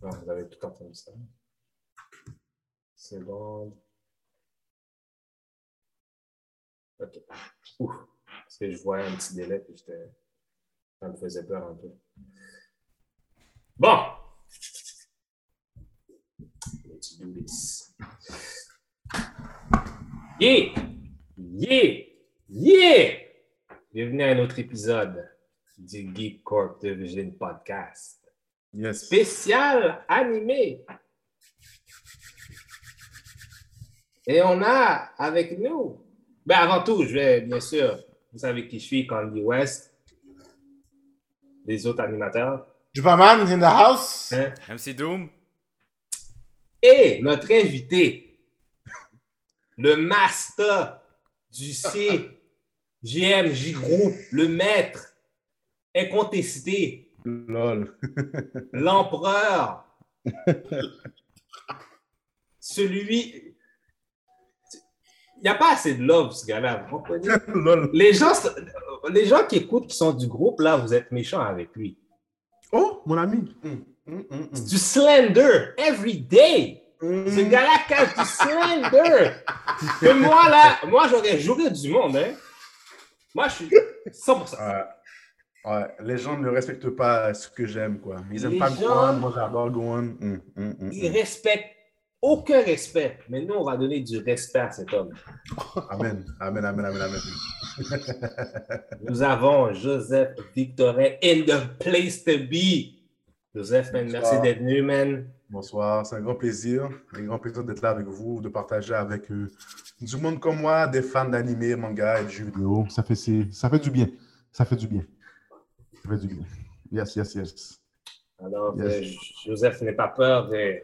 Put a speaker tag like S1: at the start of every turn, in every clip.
S1: Vous avez tout entendu ça. Seconde. OK. Ouf. Parce que je voyais un petit délai, puis j'étais. Ça me faisait peur un peu. Bon. Let's do this. Yeah! Yeah! Yeah! Bienvenue à un autre épisode du Geek Corp de Vision Podcast.
S2: Yes.
S1: Spécial animé. Et on a avec nous, ben avant tout, je vais bien sûr, vous savez qui je suis, Candy West, les autres animateurs,
S3: Jupaman in the house.
S1: hein?
S4: MC Doom.
S1: et notre invité, le master du CGMJ Group, le maître incontesté,
S2: Lol.
S1: l'empereur, celui. Il n'y a pas assez de love, ce gars-là. vous comprenez? Les gens, les gens qui écoutent, qui sont du groupe, là, vous êtes méchants avec lui.
S2: Oh, mon ami. Hum, hum, hum, hum.
S1: Du slender, every day. Ce gars-là cache du slender. Que moi, là, moi, j'aurais joué du monde, hein. Moi, je suis 100%.
S2: Ouais. Ouais, les gens ne respectent pas ce que j'aime, quoi. Ils n'aiment pas Gohan, moi j'adore Gohan. Hum, hum, hum,
S1: Il
S2: hum.
S1: respecte aucun respect. Mais nous, on va donner du respect à cet homme.
S2: Amen, amen, amen, amen, amen.
S1: Nous avons Joseph Victorin in the place to be. Joseph, man, merci d'être venu, man.
S2: Bonsoir, c'est un grand plaisir. Un grand plaisir d'être là avec vous, de partager avec euh, du monde comme moi, des fans d'animé, manga et de jeux vidéo. Ça fait, c'est- ça fait du bien. Ça fait du bien. Ça fait du bien. Yes, yes, yes.
S1: Alors,
S2: Yes.
S1: euh, Joseph n'est pas peur de...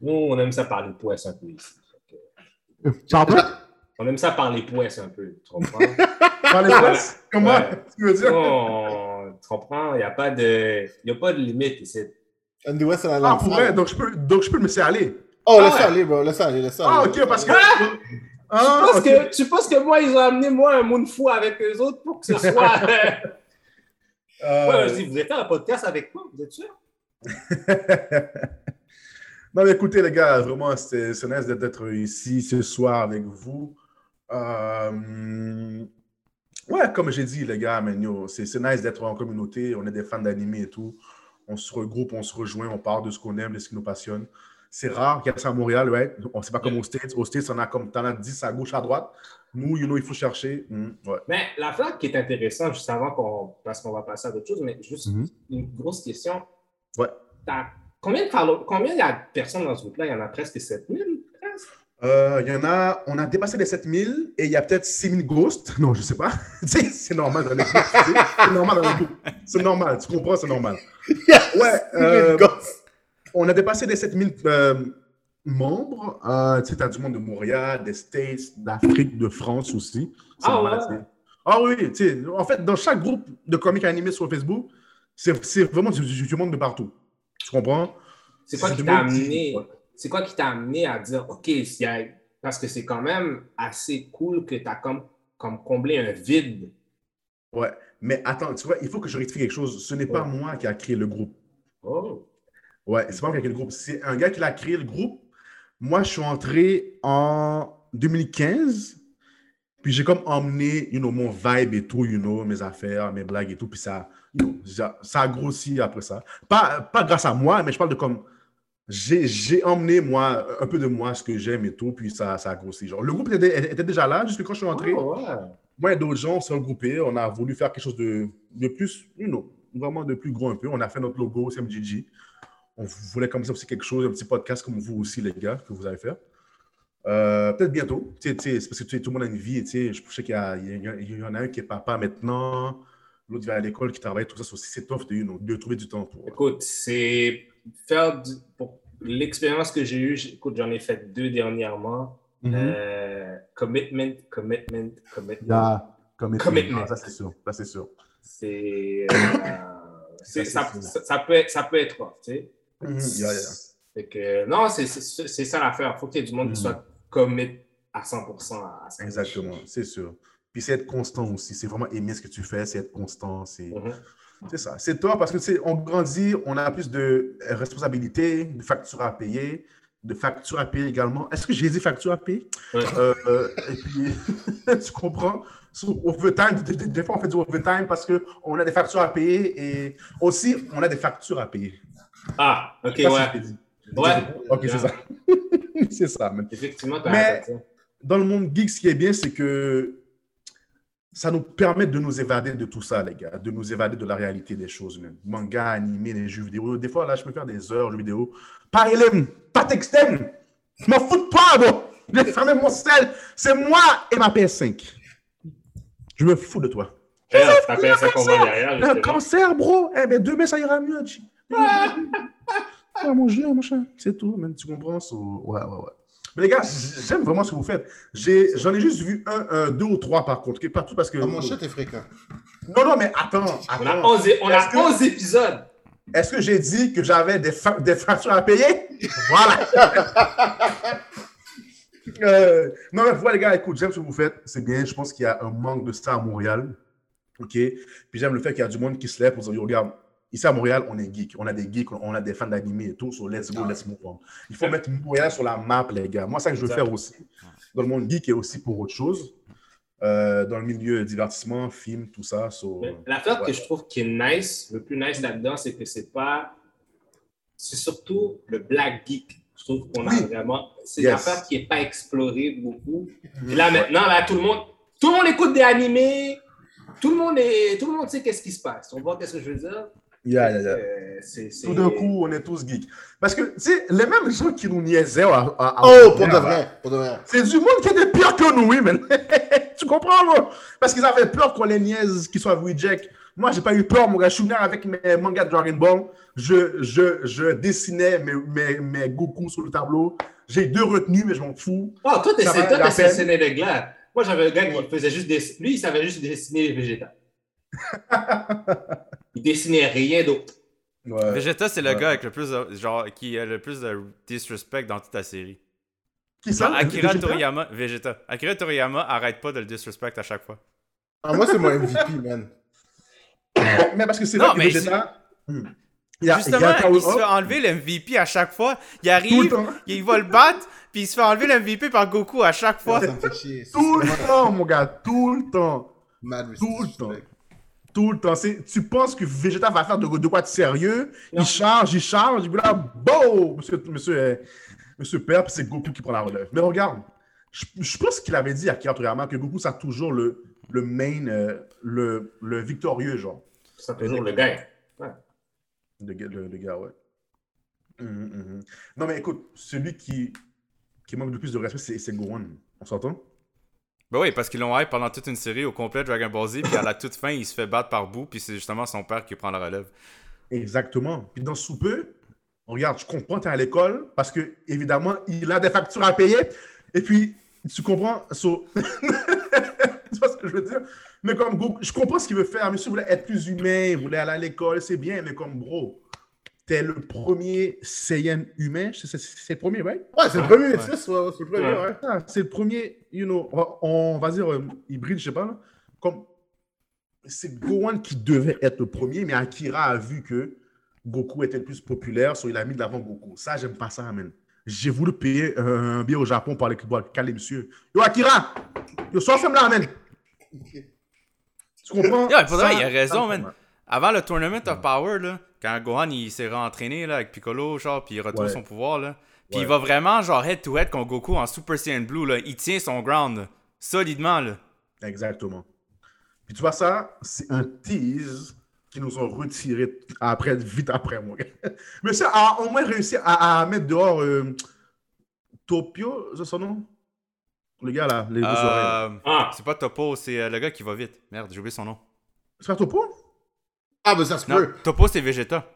S1: Nous, on aime ça parler poisse un peu ici.
S2: Euh, Pardon?
S1: On aime ça parler poisse un peu, tu comprends?
S2: Parlez
S1: Voilà.
S2: pas? Comment?
S1: Ouais.
S2: Tu veux dire?
S1: Non, tu comprends? Il n'y a, pas de... y a pas de limite ici.
S3: Andy West à la
S2: Ah,
S3: langue.
S2: pour vrai? Donc je peux, donc je peux me laisser aller.
S3: Oh, laisse
S1: Ah
S3: ça
S1: ouais.
S3: aller, bro. Laisse ça aller, laisse ça
S2: Ah,
S3: aller.
S2: ok, parce que.
S1: Ah!
S2: Ah,
S1: tu, penses
S2: ok.
S1: que, tu penses que moi, ils ont amené moi un moon fou avec eux autres pour que ce soit...
S2: Euh,
S1: Ouais, vas-y, vous avez fait un podcast avec moi, vous êtes sûr?
S2: non, mais écoutez, les gars, vraiment, c'est nice d'être- ici ce soir avec vous. Euh, Ouais, comme j'ai dit, les gars, c'est nice d'être en communauté. On est des fans d'anime et tout. On se regroupe, on se rejoint, on parle de ce qu'on aime, de ce qui nous passionne. C'est rare qu'il y ait ça à Montréal, ouais. On sait pas comme aux States. Aux States, on a comme t'en as 10 à gauche, à droite. Nous, you know, il faut chercher. Hmm, ouais.
S1: Mais la flaque qui est intéressante, juste avant qu'on, parce qu'on va passer à d'autres choses, mais juste
S2: Mhm.
S1: une grosse question.
S2: Ouais.
S1: Combien de follow- combien il y a de personnes dans ce groupe-là? Il y en a presque 7000, presque?
S2: Euh, Il y en a, on a dépassé les 7000 et il y a peut-être 6000 ghosts. Non, je sais pas. Tu sais, c'est normal dans les groupes. C'est normal dans les groupes. C'est normal, tu comprends, c'est normal. Ouais, euh, on a dépassé les 7000 euh, membres. Euh, tu sais, t'as du monde de Montréal, des States, d'Afrique, de France aussi.
S1: Ah ouais?
S2: Ah oui, tu sais, en fait, dans chaque groupe de comics animés sur Facebook, c'est vraiment du, du- monde de partout. Tu comprends?
S1: C'est quoi qui t'a
S2: qui-
S1: amené? quoi qui t'a amené à dire, OK, y a- parce que c'est quand même assez cool que tu as comme, comme comblé un vide.
S2: Ouais. Mais attends, tu vois, il faut que je rectifie quelque chose. Ce n'est pas
S1: Ouais.
S2: moi qui a créé le groupe.
S1: Oh.
S2: Ouais, c'est pas moi qui a créé le groupe. C'est un gars qui l'a créé le groupe. Moi, je suis entré en 2015. Puis j'ai comme emmené, you know, mon vibe et tout, you know, mes affaires, mes blagues et tout. Puis ça, you know, ça, a grossi après ça. Pas, pas grâce à moi, mais je parle de comme. J'ai j'ai emmené, moi, un peu de moi, ce que j'aime et tout. Puis ça, ça a grossi. Genre, le groupe était, était déjà là, jusque quand je suis entré.
S1: Oh, ouais.
S2: Moi et d'autres gens, on s'est regroupés. On a voulu faire quelque chose de, de plus, you know, vraiment de plus gros un peu. On a fait notre logo, CMGG. On voulait comme ça aussi quelque chose, un petit podcast comme vous aussi, les gars, que vous allez faire. Euh, Peut-être bientôt. Tu sais, tu sais, c'est parce que tout le monde a une vie. Je sais qu'il y, en a un qui est papa maintenant, l'autre va à l'école, qui travaille, tout ça. c'est tough de, you know, de trouver du temps pour.
S1: Écoute, c'est faire du- pour l'expérience que j'ai eue, écoute, j'en ai fait deux dernièrement.
S2: Mhm.
S1: Euh, commitment, commitment, commitment.
S2: Comme
S1: Commitment.
S2: Ah, Ça, c'est sûr. Ça, c'est sûr.
S1: C'est, euh, ça, ça, ça peut être, ça peut être tu sais.
S2: Mhm. Yeah, yeah.
S1: Fait que, non, c'est, c'est, c'est ça l'affaire. Il faut qu'il y ait du monde qui
S2: Mhm.
S1: soit commit à 100% à ça.
S2: Exactement, c'est sûr. Puis c'est être constant aussi. C'est vraiment aimer ce que tu fais, c'est être constant. C'est
S1: Mhm.
S2: C'est ça. C'est tort parce que, tu sais, on grandit, on a plus de responsabilités, de factures à payer, de factures à payer également. Est-ce que j'ai dit factures à payer?
S1: Ouais.
S2: Euh, euh, et puis, tu comprends? Sur overtime, des fois, on fait du overtime parce qu'on a des factures à payer et aussi, on a des factures à payer.
S1: Ah, ok,
S2: si
S1: ouais. Ouais.
S2: Ok, c'est ça. c'est ça, man.
S1: Effectivement, t'as
S2: Mais-
S1: raison.
S2: Dans le monde geek, ce qui est bien, c'est que ça nous permet de nous évader de tout ça, les gars, de nous évader de la réalité des choses, même. Manga, animé, les jeux vidéo. Des fois, là, je peux faire des heures de jeux vidéo. Pas LM, pas textem. Je m'en fous de pas, bro. J'ai fermé mon sel. C'est moi et ma PS5. Je me fous de toi.
S1: Eh, un derrière,
S2: Un
S1: justement.
S2: cancer, bro. Eh ben, demain, ça ira mieux. Ah, mon jeu, machin. C'est tout, man. Tu comprends? So, ouais, ouais, ouais. Mais les gars, j'aime vraiment ce que vous faites. J'ai- J'en ai, juste vu un, un, deux ou trois par contre. ok? Pas tout parce que.
S3: Ah, mon chat est fréquent.
S2: Non, non, mais attends.
S1: On a
S2: attends.
S1: 11, on a
S2: Est-ce que-
S1: 11 épisodes.
S2: Est-ce que j'ai dit que j'avais des, fa- des factures à payer? Voilà. Euh, non, mais voilà, les gars, écoute, j'aime ce que vous faites. C'est bien. Je pense qu'il y a un manque de ça à Montréal. OK? Puis j'aime le fait qu'il y a du monde qui se lève pour dire, regarde, ici à Montréal, on est geek. On a des geeks, on a des fans d'animé et tout. So let's go, let's move on. Il faut mettre Montréal sur la map, les gars. Moi, c'est ça que je veux faire aussi. Dans le monde geek et aussi pour autre chose. Euh, dans le milieu divertissement, film, tout ça. So,
S1: L'affaire
S2: ouais.
S1: que je trouve qui est nice, le plus nice là-dedans, c'est que c'est pas. C'est surtout le black geek. Je trouve qu'on a
S2: Oui.
S1: vraiment. C'est
S2: Yes.
S1: une affaire qui n'est pas explorée beaucoup. Et là, maintenant, là, tout le monde. Tout le monde écoute des animés. Tout le monde est, tout le monde sait qu'est-ce qui se passe. On voit qu'est-ce que je veux dire?
S2: Yeah, yeah, yeah.
S1: C'est- c'est-
S2: Tout d'un coup, on est tous geeks. Parce que, tu sais, les mêmes gens qui nous niaisaient à, à- à-
S3: Oh, pour de vrai. Pour de vrai.
S2: C'est du monde qui était pire que nous, oui, man. tu comprends, moi? Parce qu'ils avaient peur qu'on les niaise, qu'ils soient reject. Moi, j'ai pas eu peur, mon gars. Je suis venu avec mes mangas de Dragon Ball. Je, je, je dessinais mes, mes, mes Goku sur le tableau. J'ai deux retenues, mais je m'en fous.
S1: Oh, toi, t'es dessiné de glace. Moi, j'avais un gars qui faisait juste dessiner. Lui, il savait juste dessiner les végétales. il dessinait rien d'autre.
S2: Ouais.
S4: Vegeta, c'est le
S2: Ouais.
S4: gars avec le plus de, genre, qui a le plus de disrespect dans toute la série.
S2: Qui ça?
S4: Akira
S2: Vegeta?
S4: Toriyama, Vegeta. Akira Toriyama arrête pas de le disrespect à chaque fois.
S3: Ah, moi, c'est mon MVP, man.
S2: Mais parce que c'est que
S4: mais
S2: Vegeta... Hmm. Il y a- il
S4: Justement,
S2: a Kaoru-
S4: il se fait enlever le MVP à chaque fois. Il arrive, il va le battre, puis il se fait enlever le MVP par Goku à chaque fois.
S3: Ça me fait chier. C'est
S2: Tout le temps, mon gars. Tout le temps.
S3: Mad
S2: Tout le temps. Tout le temps. C'est- Tu penses que Vegeta va faire de, de quoi de sérieux?
S1: Non.
S2: Il charge, il charge, puis là, boum! Monsieur, monsieur, euh, monsieur perd, puis c'est Goku qui prend la relève. Mais regarde, je, je pense qu'il avait dit à Akira Toriyama que Goku, ça a toujours le, le main, euh, le, le victorieux, genre.
S1: C'est toujours le gars.
S2: Le, gars- le, le gars, ouais. Mhm, mhm. Non, mais écoute, celui qui, qui manque le plus de respect, c'est c'est Gohan. On s'entend?
S4: Ben oui, parce qu'ils l'ont hype pendant toute une série au complet Dragon Ball Z, puis à la toute fin, il se fait battre par bout, puis c'est justement son père qui prend la relève.
S2: Exactement. Puis dans sous peu, regarde, je comprends, tu es à l'école parce que, évidemment, il a des factures à payer. Et puis, tu comprends, tu vois ce que je veux dire? Mais comme je comprends ce qu'il veut faire. Monsieur voulait être plus humain, il voulait aller à l'école, c'est bien, mais comme bro, t'es le premier Saiyan humain. C'est le premier, right?
S3: Ouais, c'est le premier
S4: Ouais.
S3: métis, ouais, c'est le premier,
S1: Ouais.
S3: ouais.
S2: Ah, c'est le premier, you know, on, va dire euh, hybride, je sais pas. là. Comme c'est Gohan qui devait être le premier, mais Akira a vu que Goku était le plus populaire, so il a mis de l'avant Goku. Ça, j'aime pas ça, man. J'ai voulu payer un billet au Japon pour aller caler monsieur. Yo, Akira! Yo, sois ferme là, man! Tu comprends?
S4: Yo, pour vrai,
S2: Ça,
S4: il a raison,
S2: ça,
S4: man. Avant le Tournament of Power, là, quand Gohan il s'est rentraîné là, avec Piccolo, genre, puis il retrouve
S2: Ouais.
S4: son pouvoir, là, puis
S2: Ouais.
S4: il va vraiment genre head-to-head contre Goku en Super Saiyan Blue, là. il tient son ground, là, solidement. Là.
S2: Exactement. Puis tu vois ça, c'est un tease qu'ils nous ont retiré après, vite après, moi. Monsieur a au moins réussi à, à mettre dehors euh, Topio, c'est son nom? Le gars là, les deux oreilles.
S4: Euh,
S1: Ah,
S4: c'est pas Topo, c'est euh, le gars qui va vite. Merde, j'ai oublié son nom.
S2: C'est pas Topo?
S3: Ah, ben ça se
S4: Non,
S3: peut.
S4: Topo c'est Vegeta.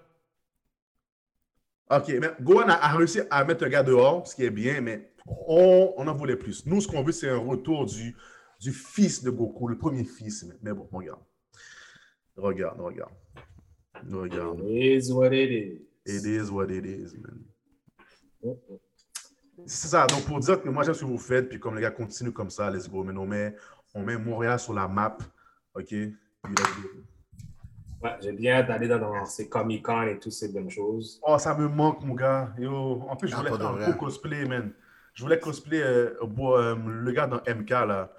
S2: Ok, mais Gohan a, a réussi à mettre le gars dehors, ce qui est bien, mais on, on en voulait plus. Nous, ce qu'on veut, c'est un retour du, du fils de Goku, le premier fils. Mais, mais bon, regarde. Regarde, regarde. Regarde.
S1: it is what it is.
S2: It is what it is, man. C'est ça. Donc, pour dire que moi, j'aime ce que vous faites, puis comme les gars continuent comme ça, let's go. Mais on met, on met Montréal sur la map. OK? Puis let's go.
S1: Ouais, j'ai bien hâte d'aller dans, dans ces Comic-Con et toutes ces bonnes choses.
S2: Oh, ça me manque, mon gars. Yo, en plus, je
S3: Ah,
S2: voulais faire un gros cosplay, man. Je voulais cosplay euh, bo- euh, le gars dans MK, là.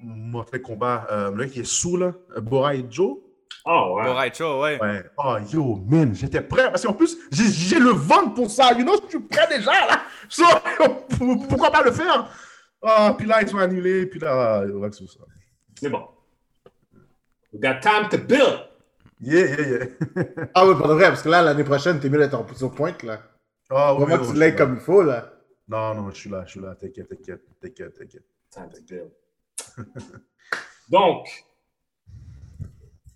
S2: Montrer combat. euh, le gars qui est sous, là. Borai Joe.
S1: Oh, ouais.
S4: Alright, show, ouais.
S2: Ouais. Oh, yo, man, j'étais prêt. Parce qu'en plus, j'ai le ventre pour ça. You know, je suis prêt déjà, là. So, pourquoi pas le faire? Ah, puis là, ils sont annulés. Puis là, yo, wax sur ça.
S1: C'est bon. We got time to build.
S2: Yeah, yeah, yeah.
S3: Ah oui, pas de vrai, parce que là, l'année prochaine, t'es mieux d'être en position pointe, là.
S2: Ah, oui,
S3: que
S2: je
S3: tu l'aies comme il faut, là.
S2: Non, non, je suis là, je suis là. T'inquiète, t'inquiète, t'inquiète, t'inquiète.
S1: Donc,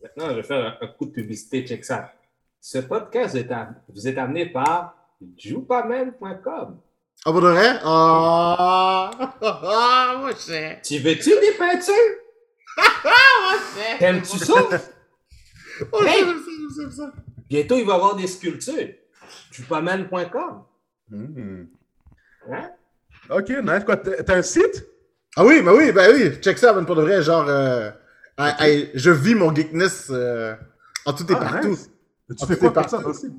S1: maintenant, je vais faire un, un coup de publicité. Check ça. Ce podcast vous est, am- vous est amené par joupaman.com.
S3: Ah, pas de vrai? Ah, ah, moi, je sais.
S1: Tu veux-tu des peintures?
S3: Moi, je sais.
S1: T'aimes-tu ça?
S3: Oh,
S1: Hey!
S3: j'aime ça, j'aime ça.
S1: Bientôt, il va y avoir des sculptures. joupaman.com.
S2: Hmm.
S1: Hein?
S2: Ok, nice. Quoi, t'as un site?
S3: Ah oui, bah oui, bah oui. Check ça, pour de vrai, genre, euh, hey, hey, je vis mon geekness euh, en tout et
S2: Ah,
S3: partout.
S2: nice. Tu fais quoi ça
S3: partout.
S2: site?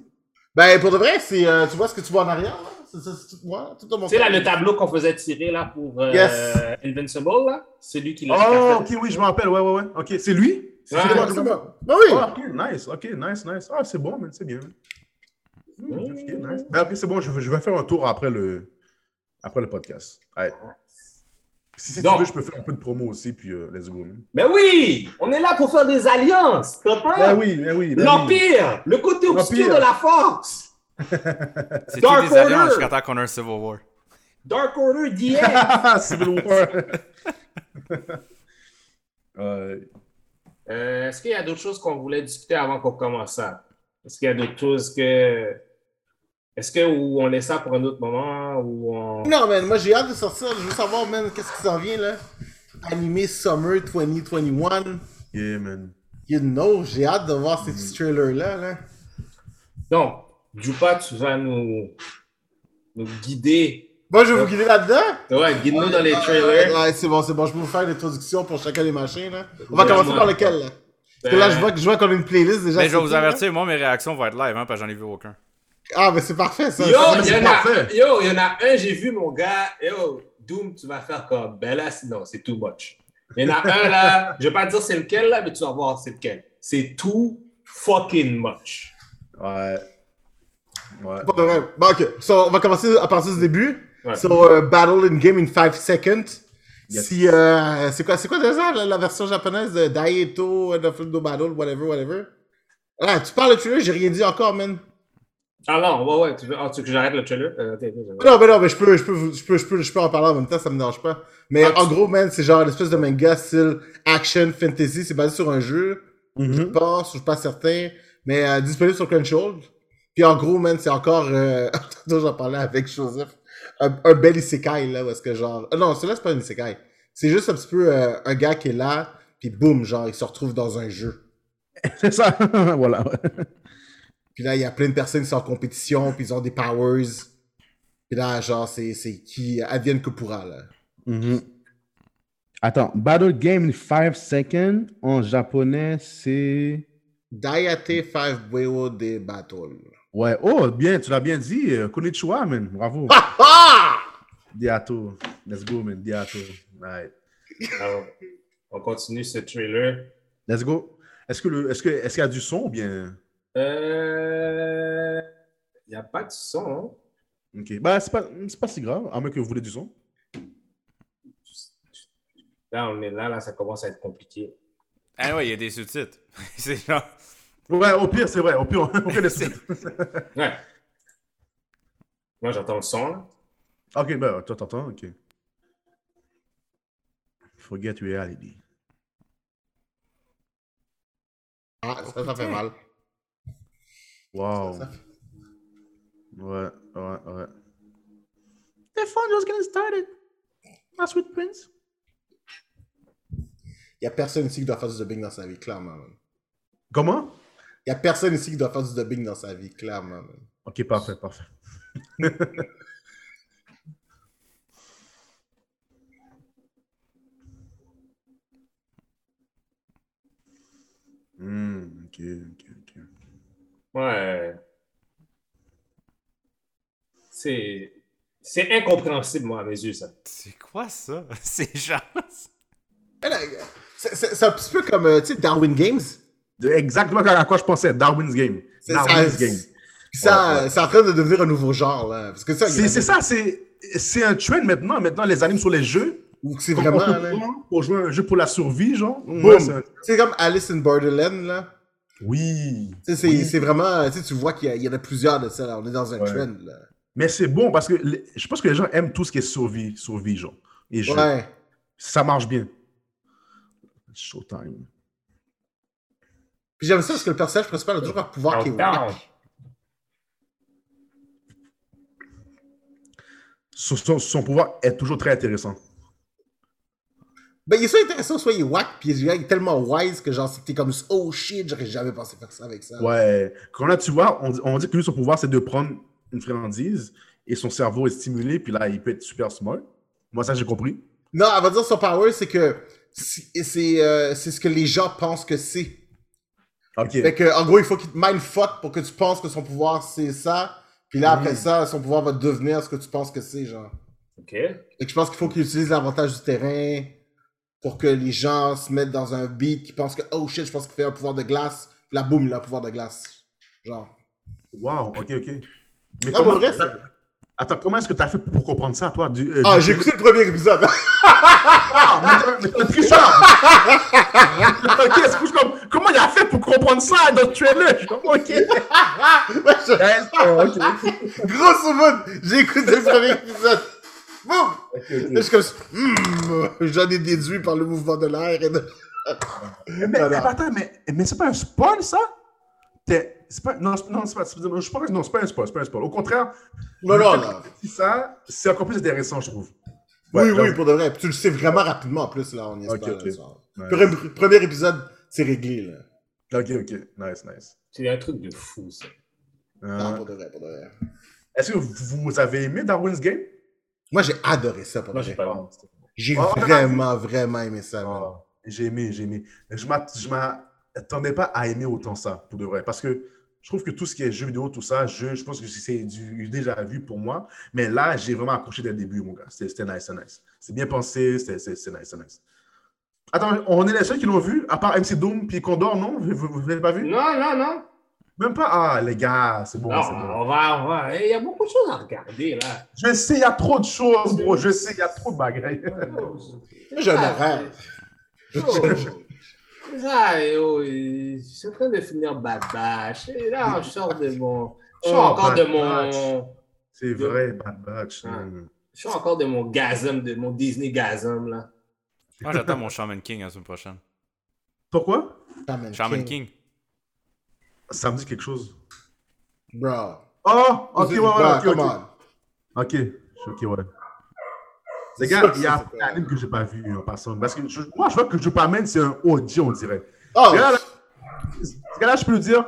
S3: Ben, pour de vrai, c'est, euh, tu vois ce que tu vois en arrière, là? C'est tout mon
S1: Tu sais, là, le tableau qu'on faisait tirer là pour euh,
S3: Yes.
S1: Invincible, là, c'est lui qui l'a
S2: Oh,
S1: fait.
S2: ok, oui, je me rappelle. Ouais, ouais, ouais. Ok, c'est lui? C'est
S3: bon. Ben oui.
S2: Ah, ok, nice, ok, nice, nice. Ah, c'est bon, man, c'est bien. Hmm, ok, nice. Ben, ok, c'est bon, je, vais- je vais faire un tour après le, après le podcast. Ouais. Si, si
S1: Donc.
S2: tu veux, je peux faire un peu de promo aussi, puis euh, let's go. man.
S1: Mais oui, on est là pour faire des alliances, copain.
S2: Ben oui, ben oui. ben oui.
S1: L'Empire, le côté obscur de la force.
S4: C'est
S1: Dark
S4: tout des alliances
S1: Order.
S4: jusqu'à temps qu'on a un Civil War?
S1: Dark Order DX.
S2: Civil War. Euh,
S1: Euh, Est-ce qu'il y a d'autres choses qu'on voulait discuter avant qu'on commence ça? Est-ce qu'il y a d'autres choses que. Est-ce que ou on laisse ça pour un autre moment ou on.
S3: Non, man, moi j'ai hâte de sortir. Je veux savoir, man, qu'est-ce qui s'en vient, là. Animé Summer 2021.
S2: yeah, man.
S3: You know, j'ai hâte de voir ces petits trailers-là, là.
S1: Donc, Jupa, tu vas nous, nous guider.
S3: Moi, je vais vous guider là-dedans.
S1: Ouais, guide-nous dans les trailers.
S3: Ouais, c'est bon, c'est bon. Je peux vous faire l'introduction pour chacun des machins, là. On va
S1: Ouais,
S3: commencer
S1: moi.
S3: par lequel, là? Parce que là, je vois, que- je vois qu'on a une playlist déjà.
S4: Mais je vais vous avertir, moi, mes réactions vont être live, hein, parce que j'en ai vu aucun.
S3: Ah, mais c'est parfait, ça.
S1: Yo, il y,
S2: c'est
S1: en a,
S2: parfait.
S1: yo, il y en a un, j'ai vu mon gars. Yo, Doom, tu vas faire comme. Ben là, sinon, c'est too much. Il y en a un là, je vais pas dire c'est lequel là, mais tu vas voir c'est lequel. C'est too fucking much.
S2: Ouais. Ouais.
S3: Pas de vrai. Bon, ok. So, on va commencer à partir du début.
S1: Ouais.
S3: So, euh, Battle in Game in 5 seconds.
S2: Yes.
S3: Si, euh, c'est quoi, c'est quoi déjà la, la version japonaise de Daieto, euh, No Battle, whatever, whatever? Ah, tu parles de trailer, j'ai rien dit encore, man.
S1: Ah non, ouais, ouais, tu veux, ah, tu veux que j'arrête le trailer? Euh.
S3: Non, mais non, mais je peux, je peux, je peux, je peux, je peux en parler en même temps, ça me dérange pas. Mais
S1: Ah, tu-
S3: en gros, man, c'est genre une espèce de manga style action, fantasy, c'est basé sur un jeu. Je
S2: Mhm.
S3: pense, je suis pas certain, mais euh, disponible sur Crunchyroll. Puis en gros, man, c'est encore, euh, j'en parlais avec Joseph, un, un bel isekai, là, parce que genre, euh, non, celui-là, c'est pas un isekai. C'est juste un petit peu euh, un gars qui est là, puis boum, genre, il se retrouve dans un jeu.
S2: C'est ça. voilà.
S3: Puis là, il y a plein de personnes qui sont en compétition, puis ils ont des powers. Puis là, genre, c'est, c'est qui advienne que pourra, là.
S2: Mhm. Attends, Battle Game in 5 seconds en japonais, c'est.
S3: Dayate 5 Buewo de Battle.
S2: Ouais, oh, bien, tu l'as bien dit. euh, Konnichiwa, man. Bravo. Diato. Let's go, man. Diato. Right.
S1: Alors, on continue ce trailer.
S2: Let's go. Est-ce que le, est-ce que, est-ce qu'il y a du son ou bien?
S1: Euh. Il n'y a pas de son. hein.
S2: Ok. Bah, c'est pas, c'est pas si grave, à moins que vous voulez du son.
S1: Là, on est là, là, ça commence à être compliqué.
S4: Ah ouais, il y a des sous-titres. c'est genre.
S2: Ouais, au pire, c'est vrai. Au pire, on fait des suites.
S1: Ouais. Moi, j'entends le son, là.
S2: Ok, ben, toi, t'entends, ok. Forget reality.
S3: Ah, ça, ça fait mal.
S2: Wow.
S3: Ça fait-
S2: Ouais, ouais, ouais. The fun just getting started. My sweet prince.
S3: Il y a personne ici qui doit faire du dubbing dans sa vie, clairement, man.
S2: Comment?
S3: Il y a personne ici qui doit faire du dubbing dans sa vie, clairement.
S2: Ok, parfait, parfait. Hmm, ok. ok, ok.
S1: Ouais. C'est. C'est incompréhensible, moi, à mes yeux, ça.
S4: C'est quoi ça? C'est genre.
S3: C'est un petit peu comme, euh, tu sais, Darwin Games?
S2: Exactement à quoi je pensais, Darwin's Game.
S3: C'est
S2: Darwin's
S3: ça,
S2: Game.
S3: Ça,
S2: Ouais,
S3: c'est en train de devenir un nouveau genre, là. Parce que ça, il y
S2: C'est c'est ça, c'est c'est un trend maintenant. Maintenant, les animes sur les jeux.
S3: C'est vraiment,
S2: pour jouer un jeu pour la survie, genre. Ouais, c'est un-
S3: C'est comme Alice in Borderland, là.
S2: Oui.
S3: C'est
S2: Oui.
S3: c'est vraiment, tu vois qu'il y, a- il y en a plusieurs de ça, là. On est dans un
S2: Ouais.
S3: trend, là.
S2: Mais c'est bon parce que les- je pense que les gens aiment tout ce qui est survie, survie, genre. Et jeux. Ça marche bien. Showtime.
S3: Puis j'aime ça parce que le personnage principal a toujours un pouvoir qui est whack.
S2: Son, son- son pouvoir est toujours très intéressant.
S3: Ben, il est soit intéressant, soit il est whack, puis il est tellement wise que genre, t'es comme, oh shit, j'aurais jamais pensé faire ça avec ça.
S2: Ouais. Quand là, tu vois, on, on dit que lui, son pouvoir, c'est de prendre une friandise et son cerveau est stimulé, puis là, il peut être super smart. Moi, ça, j'ai compris.
S3: Non, elle va dire son power, c'est que c'est euh, c'est ce que les gens pensent que c'est.
S2: Ok.
S3: Fait que, en gros, il faut qu'il te mindfuck pour que tu penses que son pouvoir c'est ça. Puis là, après
S2: Mm.
S3: ça, son pouvoir va devenir ce que tu penses que c'est, genre.
S1: OK.
S3: Que je pense qu'il faut qu'il utilise l'avantage du terrain pour que les gens se mettent dans un beat qui pensent que, oh shit, je pense qu'il fait un pouvoir de glace. Puis là, boum, il a un pouvoir de glace. Genre.
S2: Wow, ok, ok. Mais
S3: Ah,
S2: comment,
S3: vrai,
S2: Attends, comment est-ce que tu as fait pour comprendre ça, toi? Du, euh,
S3: Ah,
S2: du-
S3: j'ai écouté le premier épisode.
S2: Ah, mais t'es un tricheur! ok, c'est comme, comment il a fait pour comprendre ça dans le trailer? Je comme, ok.
S3: Grosso modo, j'ai écouté le premier épisode. Boum!
S2: Ok,
S3: Là,
S2: ok.
S3: je suis comme, hmm, j'en ai déduit par le mouvement de l'air et de...
S2: Mais, attends, mais, mais c'est pas un spoil, ça? T'es- C'est pas, non, c'est- non, c'est pas, je pas, non, c'est pas un spoil, c'est pas un spoil. Au contraire,
S3: Non, non, non.
S2: ça, c'est encore plus intéressant, je trouve.
S3: Oui,
S2: Ouais,
S3: oui, pour de vrai. Puis tu le sais vraiment rapidement en plus, là, on y est
S2: Ok,
S3: pas, là,
S2: ok.
S3: ça.
S2: Ouais.
S3: Premier, épisode, c'est réglé, là.
S2: Ok, ok, nice, nice.
S1: C'est un truc de fou, ça.
S2: Euh,
S3: Non, pour de vrai, pour de vrai.
S2: Est-ce que vous, avez aimé Darwin's Game?
S3: Moi, j'ai adoré ça, pour de
S1: Moi, j'ai
S3: vrai. J'ai
S2: Oh,
S3: vraiment, vraiment aimé ça.
S2: Ah, j'ai aimé, j'ai aimé. Je m'attendais pas à aimer autant ça, pour de vrai. Parce que je trouve que tout ce qui est jeux vidéo, tout ça, je, je pense que c'est du déjà vu pour moi. Mais là, j'ai vraiment accroché dès le début, mon gars. C'était nice, c'était nice. C'est bien pensé, c'était c'est- c'est nice, c'est nice. Attends, on est les seuls qui l'ont vu, à part MC Doom puis Condor, non? Vous, vous, vous l'avez pas vu?
S1: Non, non, non.
S2: Même pas? Ah, les gars, c'est bon,
S1: Non,
S2: c'est bon.
S1: on va, on va. Il y a beaucoup de choses à regarder, là.
S2: Je sais, il y a trop de choses, bro. Je sais, il y a trop de bagailles.
S3: J'ai un horaire.
S1: Ah, yo, je suis en train de finir Bad Batch. Et là, je sors de mon. Je sors
S2: Oh,
S1: encore
S2: Bad
S1: de mon.
S2: C'est vrai, Bad Batch.
S1: Ah.
S2: Mm.
S1: Je sors encore de mon gasm, de mon Disney gasm, là.
S4: Moi, j'attends mon Shaman King la semaine prochaine.
S2: Pourquoi?
S3: Shaman
S4: Shaman King.
S2: Ça me dit quelque chose.
S3: Bro.
S2: Oh, ok, ouais, ok, ok. Ok, suis ok, ouais. Les
S3: C'est
S2: gars, il y a un anime que j'ai pas vu en passant. Parce que je- moi, je vois que Superman, c'est un OG, on dirait.
S3: Oh,
S2: Ce gars-là, là, ce gars-là, je peux lui dire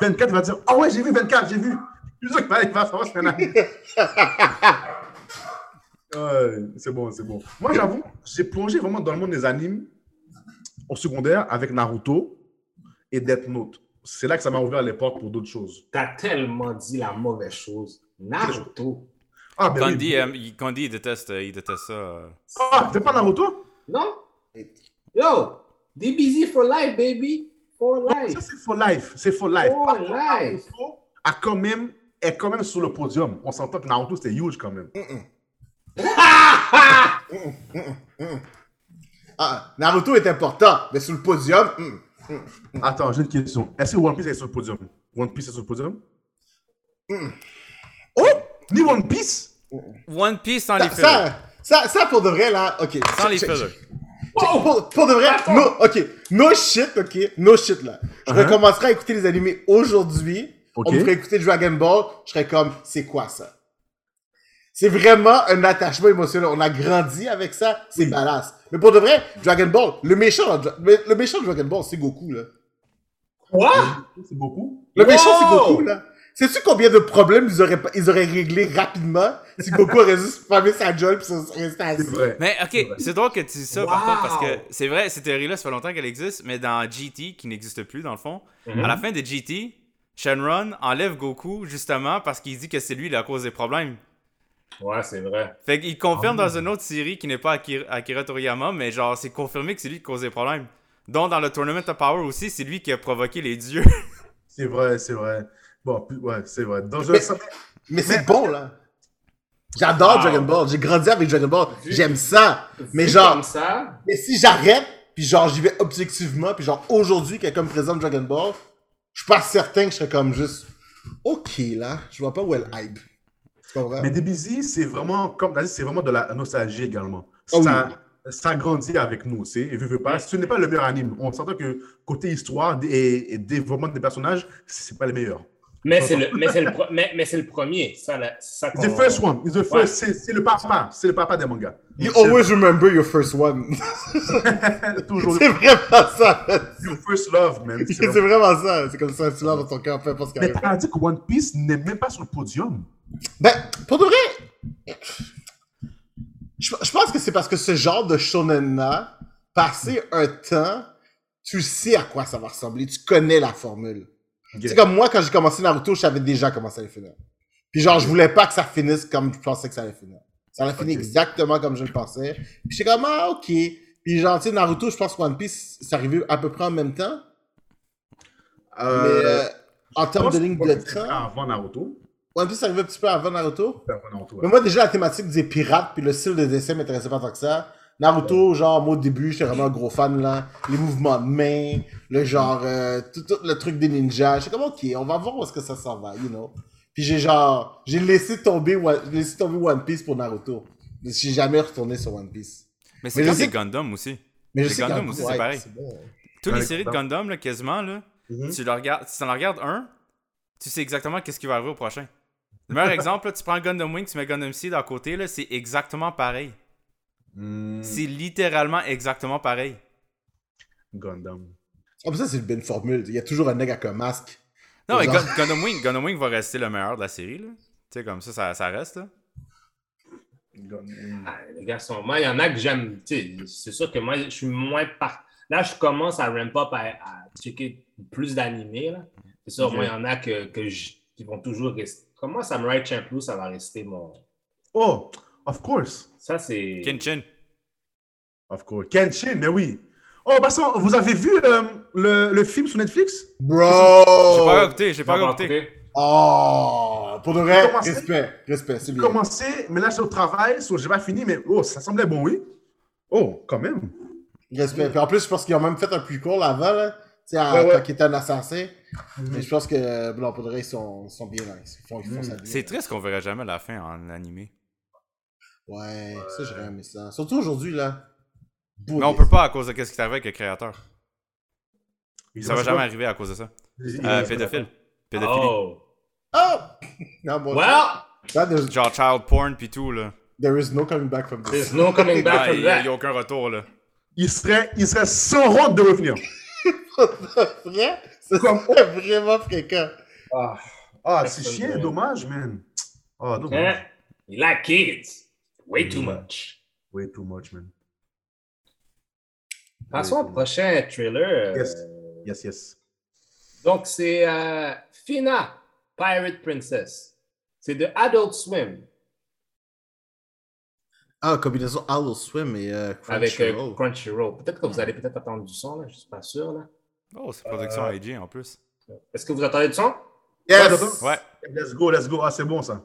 S2: 24, il va dire Ah ouais, j'ai vu 24, j'ai vu. Je suis sûr qu'il va, il va savoir c'est un anime. Ouais, c'est bon, c'est bon. Moi, j'avoue, j'ai plongé vraiment dans le monde des animes au secondaire avec Naruto et Death Note. C'est là que ça m'a ouvert les portes pour d'autres choses.
S1: T'as tellement dit la mauvaise chose. Naruto.
S2: Ah, ben oui.
S4: Candy, il, Candy, il déteste, euh, il déteste ça. euh.
S2: Ah, t'es pas Naruto?
S1: Non? Yo, DBZ for life, baby. For life.
S2: Ça, c'est for life. C'est for life.
S1: For
S2: Par contre,
S1: life.
S2: Naruto a quand même, est quand même sur le podium. On s'entend que Naruto, c'était huge quand même.
S3: ah, Naruto est important, mais sur le podium, hmm.
S2: Attends, j'ai une question. Est-ce que One Piece est sur le podium? One Piece est sur le podium? Oh Ni One Piece?
S4: One Piece sans les fillers.
S3: ça, ça, ça, pour de vrai, là, ok.
S4: Sans les fillers.
S3: check- Pour, pour de vrai, no, ok, no shit, ok, no shit, là. Je
S2: Uh-huh.
S3: recommencerai à écouter les animés aujourd'hui. On me ferait écouter Dragon Ball, je serais comme, c'est quoi ça? C'est vraiment un attachement émotionnel. On a grandi avec ça, c'est badass. Mais pour de vrai, Dragon Ball, le méchant, le méchant de Dragon Ball, c'est Goku, là.
S1: Quoi?
S2: C'est beaucoup.
S3: Le méchant, c'est! Goku, là. Sais-tu combien de problèmes ils auraient, pas- ils auraient réglé rapidement si Goku aurait juste fermé sa gueule pis ça serait resté assis?
S4: Mais ok, c'est drôle que tu dis ça par contre parce que c'est vrai, cette théorie-là, ça fait longtemps qu'elle existe, mais dans GT, qui n'existe plus dans le fond,
S1: Mhm.
S4: à la fin de GT, Shenron enlève Goku justement parce qu'il dit que c'est lui la cause des problèmes.
S1: Ouais, c'est vrai.
S4: Fait qu'il confirme dans une autre série qui n'est pas Akira, Akira Toriyama, mais genre c'est confirmé que c'est lui qui cause des problèmes. Donc dans le Tournament of Power aussi, c'est lui qui a provoqué les dieux.
S2: C'est vrai, c'est vrai. Bon, ouais, c'est vrai.
S3: Mais- c'est bon, là. J'adore
S1: Wow.
S3: Dragon Ball. J'ai grandi avec Dragon Ball. J'aime ça. Mais genre,
S1: Comme ça,
S3: mais si j'arrête, puis genre, j'y vais objectivement, puis genre, aujourd'hui, quelqu'un me présente Dragon Ball, je suis pas certain que je serais comme juste, ok, là, je vois pas où est le hype.
S2: Mais DBZ, c'est vraiment, comme c'est vraiment de la nostalgie également.
S3: Oh
S2: ça, ça grandit avec nous, sais. Et veux, pas, ce n'est pas le meilleur anime. On s'entend que côté histoire et, et développement des personnages, c'est pas les meilleurs.
S1: Mais c'est le, mais c'est le, mais, mais c'est le premier. Ça, ça
S2: It's the first one. It's the first.
S1: Ouais.
S2: C'est c'est le papa. C'est le papa des mangas.
S3: You always remember your first one.
S2: Toujours
S3: c'est vraiment ça.
S2: your first love, man. C'est
S3: C'est
S2: vraiment-
S3: ça. C'est comme ça, tu l'as dans ton cœur, peu importe ce qui
S2: Mais t'as dit que One Piece n'est même pas sur le podium.
S3: Ben, pour de vrai, je, je pense que c'est parce que ce genre de shonen-là, passé un temps, tu sais à quoi ça va ressembler, tu connais la formule. C'est comme moi, quand j'ai commencé Naruto, je savais déjà comment ça allait finir. Puis genre, je voulais pas que ça finisse comme je pensais que ça allait finir. Ça allait finir exactement comme je le pensais. Puis j'étais comme, ah, ok. Puis genre, tu sais, Naruto, je pense que One Piece, c'est arrivé à peu près en même temps. Mais euh, en termes de ligne de temps,
S2: Avant Naruto.
S3: One Piece est arrivé un petit peu avant Naruto.
S2: Avant Naruto, ouais.
S3: Mais moi, déjà, la thématique des pirates puis le style de dessin m'intéressait pas tant que ça. Naruto, genre, moi, au début, j'étais vraiment un gros fan, là. Les mouvements de main, le genre, euh, tout, tout le truc des ninjas. J'étais comme, ok, on va voir où est-ce que ça s'en va, you know. Puis j'ai genre, j'ai laissé tomber, laissé tomber One Piece pour Naruto. Je suis jamais retourné sur One Piece.
S4: Mais c'est comme les Gundam aussi.
S3: Mais je
S4: Les
S3: sais
S4: Gundam aussi, c'est pareil.
S3: bon.
S4: Toutes
S2: Ouais,
S4: les séries de
S2: Gundam.
S4: Là, quasiment, là,
S2: Mhm.
S4: tu, le regardes, si tu en regardes un, tu sais exactement qu'est-ce qui va arriver au prochain. Le meilleur exemple, là, tu prends Gundam Wing, tu mets Gundam Seed à côté, là, c'est exactement pareil.
S2: Hmm,
S4: C'est littéralement exactement pareil.
S2: Gundam.
S3: Ah, mais ça, c'est une bonne formule. Il y a toujours un nègre avec un masque.
S4: Non, mais
S3: Genre-
S4: Gundam Wing, Gundam Wing va rester le meilleur de la série, là. Tu sais, comme ça, ça, ça reste, là.
S2: Gundam.
S1: Ah, les gars sont. Moi, il y en a que j'aime. tu sais, C'est sûr que moi, je suis moins par. Là, je commence à ramp up à, à checker plus d'animés. là. C'est sûr, moi, il y en a que, que je- qui vont toujours rester. Comme moi, Samurai Champloo, ça va rester mon.
S2: Oh, of course.
S1: Ça, c'est.
S4: Kenshin.
S2: Of course. Kenshin, mais oui. Oh, bah ça, vous avez vu euh, le, le film sur Netflix?
S4: J'ai pas
S3: Bro!
S4: écouté, j'ai pas
S1: Pas
S4: écouté.
S3: Oh! Pour de vrai,
S2: Comment c'est?
S3: respect, respect, c'est
S2: J'ai
S3: bien.
S2: commencé, mais là, je suis au travail, so, j'ai pas fini, mais oh, ça semblait bon, oui. Oh, quand même.
S3: Respect. Puis en plus, je pense qu'ils ont même fait un prequel avant, là. Tu sais,
S2: Ouais, ouais.
S3: quand un assassin. Mais je pense que, euh, bon, pour de vrai, ils sont, sont bien. Ils font, ils font
S2: Mm.
S3: ça bien.
S4: C'est triste qu'on verra jamais la fin en animé.
S3: Ouais, ça, j'aurais aimé ça. Surtout aujourd'hui, là.
S4: Mais on peut pas à cause de ce qui est arrivé avec le créateur.
S2: Il
S4: Ça va jamais arriver à cause de ça. Euh, pédophile. Pédophilie.
S1: Oh!
S3: Ah! Non, bon.
S1: Well,
S4: Genre child porn pis tout, là.
S3: there is no coming back from this.
S1: there's no coming back
S4: Ah,
S1: from
S4: Il y a,
S1: that.
S4: il y a aucun retour, là.
S2: Il serait, il serait sans honte de revenir.
S3: Vrai? C'est
S2: Comme-
S3: vraiment fréquent.
S2: Ah, ah c'est chiant, dommage, man. Ah,
S1: Hein?
S2: dommage.
S1: You like kids. Way too
S2: Mm.
S1: much.
S2: Way too much, man.
S1: Passons au prochain trailer.
S2: Yes. Yes, yes.
S1: Donc, c'est euh, Fina, Pirate Princess. C'est de Adult Swim
S3: Ah, combinaison Adult Swim et euh,
S1: avec euh,
S3: Crunchyroll.
S1: Crunchyroll. Peut-être que vous allez peut-être attendre du son, là. je suis pas sûr. Là.
S4: Oh, c'est production
S2: Euh,
S4: IG en plus.
S1: Est-ce que vous attendez du son?
S3: Yes!
S4: Ouais.
S2: Let's go, let's go. Ah, c'est bon, ça.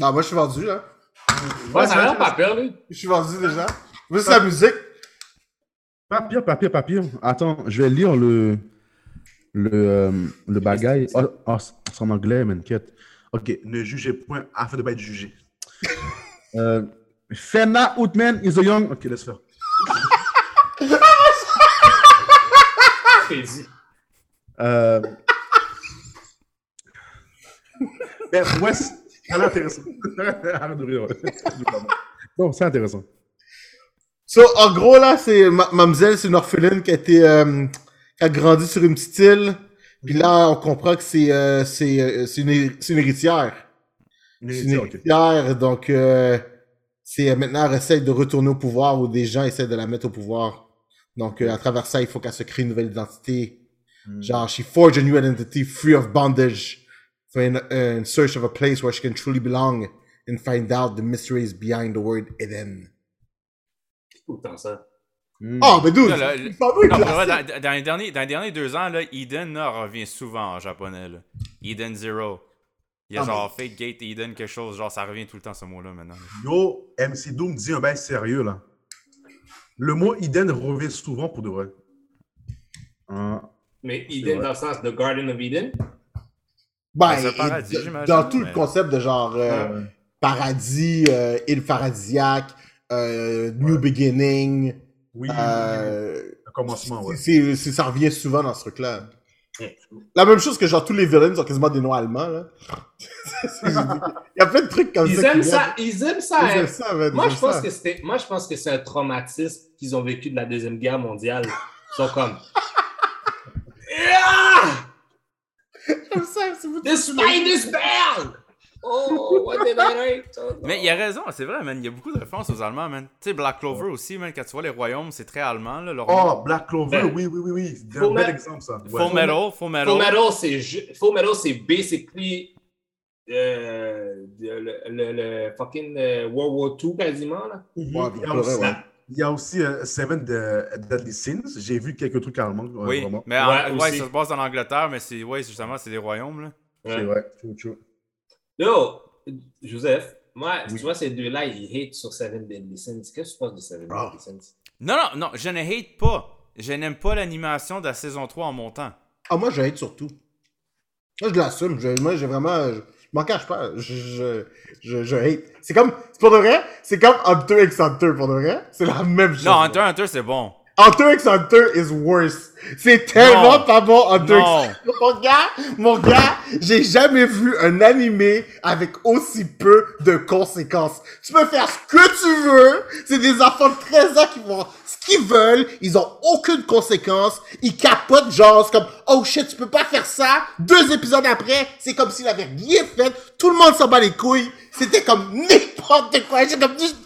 S3: Ah, moi, je suis vendu, là.
S1: Ouais, ça a l'air pas peur, lui.
S3: Je suis vendu déjà. Juste la musique.
S2: Pas pire, pas pire, pas pire. Attends, je vais lire le, le, euh, le bagaille. Oh, oh, c'est en anglais, man, quête. Ok, ne jugez point afin de ne pas être jugé. euh, Fena Outman is a young. Ok, laisse faire.
S1: Crédit.
S2: Euh... ben, ouais, c'est c'est intéressant. Arrête de rire. Non, c'est intéressant.
S3: So, en gros, là, c'est ma Mademoiselle, c'est une orpheline qui a été euh, qui a grandi sur une petite île. Puis là, on comprend que c'est euh, c'est euh, c'est une, hé- c'est une héritière. Une héritière, donc euh, c'est maintenant elle essaie de retourner au pouvoir ou des gens essaient de la mettre au pouvoir. Donc euh, à travers ça, il faut qu'elle se crée une nouvelle identité.
S2: Hmm.
S3: Genre, she forged a new identity free of bondage in, uh, in search of a place where she can truly belong and find out the mysteries behind the word Eden.
S1: Tout le temps ça.
S2: Hmm.
S3: Oh, mais vrai,
S4: dans, dans les derniers, dans les derniers deux ans, là, Eden là, revient souvent en japonais. Là. Eden Zero. Il y a
S3: Ah,
S4: genre Fake Gate Eden, quelque chose. Genre, ça revient tout le temps ce mot-là maintenant.
S2: Yo, MC Doom dit un bail sérieux, là. Le mot Eden revient souvent pour de vrai. Hein,
S1: Mais Eden,
S2: vrai.
S1: dans le sens de Garden of Eden?
S3: Ben,
S4: c'est un paradis,
S3: et-
S4: j'imagine,
S3: Dans tout le concept de genre euh, paradis, euh, île paradisiaque, euh, new beginning,
S2: Oui,
S3: euh,
S2: le commencement, ouais.
S3: c'est, c'est- ça revient souvent dans ce truc-là. La même chose que genre tous les villains ont quasiment des noms allemands là. Il y a plein de trucs comme
S1: Ils
S3: ça.
S1: aiment
S3: qui
S1: ça, ils aiment ça.
S3: Ils
S1: hein.
S3: aiment ça, man,
S1: Moi,
S3: ils
S1: je pense
S3: ça.
S1: que c'était, moi, je pense que c'est un traumatisme qu'ils ont vécu de la Deuxième Guerre mondiale. Ils sont comme.
S3: J'aime ça, c'est vous-
S1: The Bell! Oh, what did I write? Oh,
S4: Mais il y a raison, c'est vrai, man. Il y a beaucoup de références aux Allemands, man. Tu sais, Black Clover aussi, man. Quand tu vois les royaumes, c'est très allemand, là. Leur...
S2: Oh, Black Clover,
S1: Ben,
S2: oui, oui, oui, oui. C'est
S1: Full
S2: un bel
S1: Metal-
S2: exemple, ça.
S4: Full
S2: Ouais.
S4: Metal, Full Metal.
S1: Full Metal, Full Metal, c'est basically euh, le, le, le fucking euh, World War II quasiment là.
S2: Mhm.
S3: Ouais.
S2: Il y a aussi euh, Seven de Deadly Sins. J'ai vu quelques trucs allemands. ouais,
S4: Oui,
S2: vraiment.
S4: mais en-
S1: Ouais,
S4: ouais,
S1: aussi.
S4: ça se passe en Angleterre, mais c'est ouais, justement, c'est des royaumes, là.
S2: C'est
S1: Ouais.
S2: vrai. True, true.
S1: Yo, Joseph, moi,
S2: Oui.
S1: tu vois ces deux-là, ils hate sur Seven Deadly Sins. Qu'est-ce que tu penses de Seven
S3: Ah.
S1: Deadly Sins?
S4: Non, non, non, je ne hate pas. Je n'aime pas l'animation de la saison 3 en montant.
S3: Ah, moi, je hate surtout. Moi, je l'assume. Moi, j'ai vraiment. Je, m'en cache pas. Je, je, je, je hate. C'est comme. C'est pour de vrai. C'est comme Hunter x Hunter, pour de vrai. C'est la même chose.
S4: Non, Hunter x Hunter, c'est bon.
S3: Hunter x Hunter is worse. C'est tellement
S4: Non.
S3: pas bon, Hunter x. Hunter. Mon gars, mon gars, j'ai jamais vu un animé avec aussi peu de conséquences. Tu peux faire ce que tu veux. C'est des enfants de 13 ans qui font ce qu'ils veulent. Ils ont aucune conséquence. Ils capotent genre, c'est comme, oh shit, tu peux pas faire ça. Deux épisodes après, c'est comme s'il avait rien fait. Tout le monde s'en bat les couilles. C'était comme n'importe quoi. J'ai comme, dude,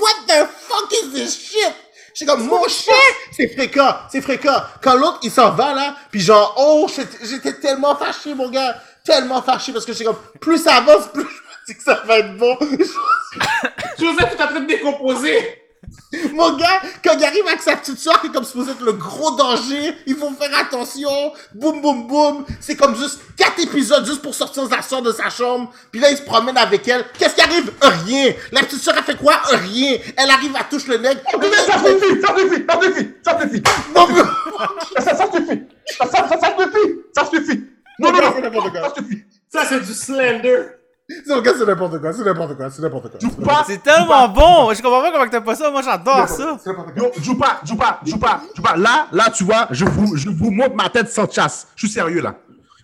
S3: what the fuck is this shit? J'ai comme, mon chien, c'est fréquent, c'est fréquent. Quand l'autre, il s'en va, là, puis genre, oh, j'étais j'étais tellement fâché, mon gars. Tellement fâché, parce que j'ai comme, plus ça avance, plus je me dis que ça va être bon.
S1: Joseph, tu es en train de décomposer!
S3: mon gars, quand il arrive avec sa petite soeur, qui est comme supposé être le gros danger, il faut faire attention. Boum, boum, boum. C'est comme juste quatre épisodes juste pour sortir sa soeur de sa chambre. Puis là, il se promène avec elle. Qu'est-ce qui arrive? Rien. La petite soeur, elle fait quoi? Rien. Elle arrive à toucher le nègre.
S2: Ça suffit, ça suffit, ça suffit, ça suffit.
S3: Gars,
S2: Ça, ça suffit. Ça, ça, ça, suffit, ça suffit. Non, non, non, ça suffit.
S1: Ça, c'est du slender!
S3: C'est n'importe quoi, c'est n'importe quoi, c'est n'importe quoi.
S2: Joue pas.
S4: C'est tellement bon! Je comprends pas comment t'as pas ça. Moi, j'adore ça.
S3: C'est n'importe quoi.
S2: Yo, joue pas, joue pas, joue pas, joue pas. Là, là, tu vois, je vous, je vous montre ma tête sans chasse. Je suis sérieux, là.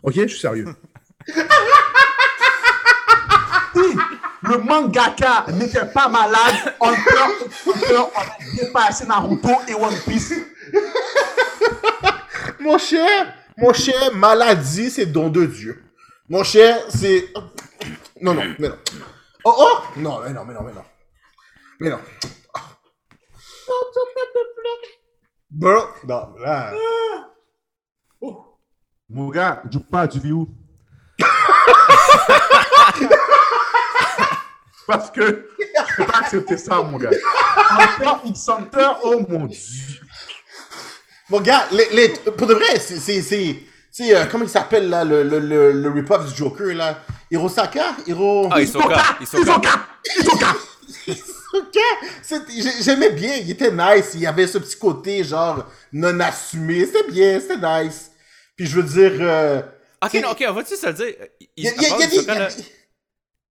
S2: Ok, je suis sérieux. si le mangaka n'était pas malade, on peut, on peut, on a dépassé Naruto et One Piece.
S3: Mon cher, mon cher, maladie, c'est don de Dieu. Mon cher, c'est... Non, non, mais non. Oh, oh! Non, mais non, mais non, mais non. Mais non. Bro, non, là...
S2: Mon gars, joue pas, tu vis où? Parce que je peux pas accepter ça, mon gars. Encore X Hunter, oh mon dieu.
S3: Mon gars, les, les- pour de vrai, c'est... c'est, c'est, c'est, euh, comment il s'appelle, là, le, le, le, le rip-off du Joker, là? Hirosaka Hiro...
S4: Ah, Hisoka. Hisoka.
S2: Hisoka!
S3: J'aimais bien, il était nice, il y avait ce petit côté genre non assumé, c'était bien, c'était nice. Puis je veux dire, euh,
S4: Ok, non, ok, on va-tu se le dire?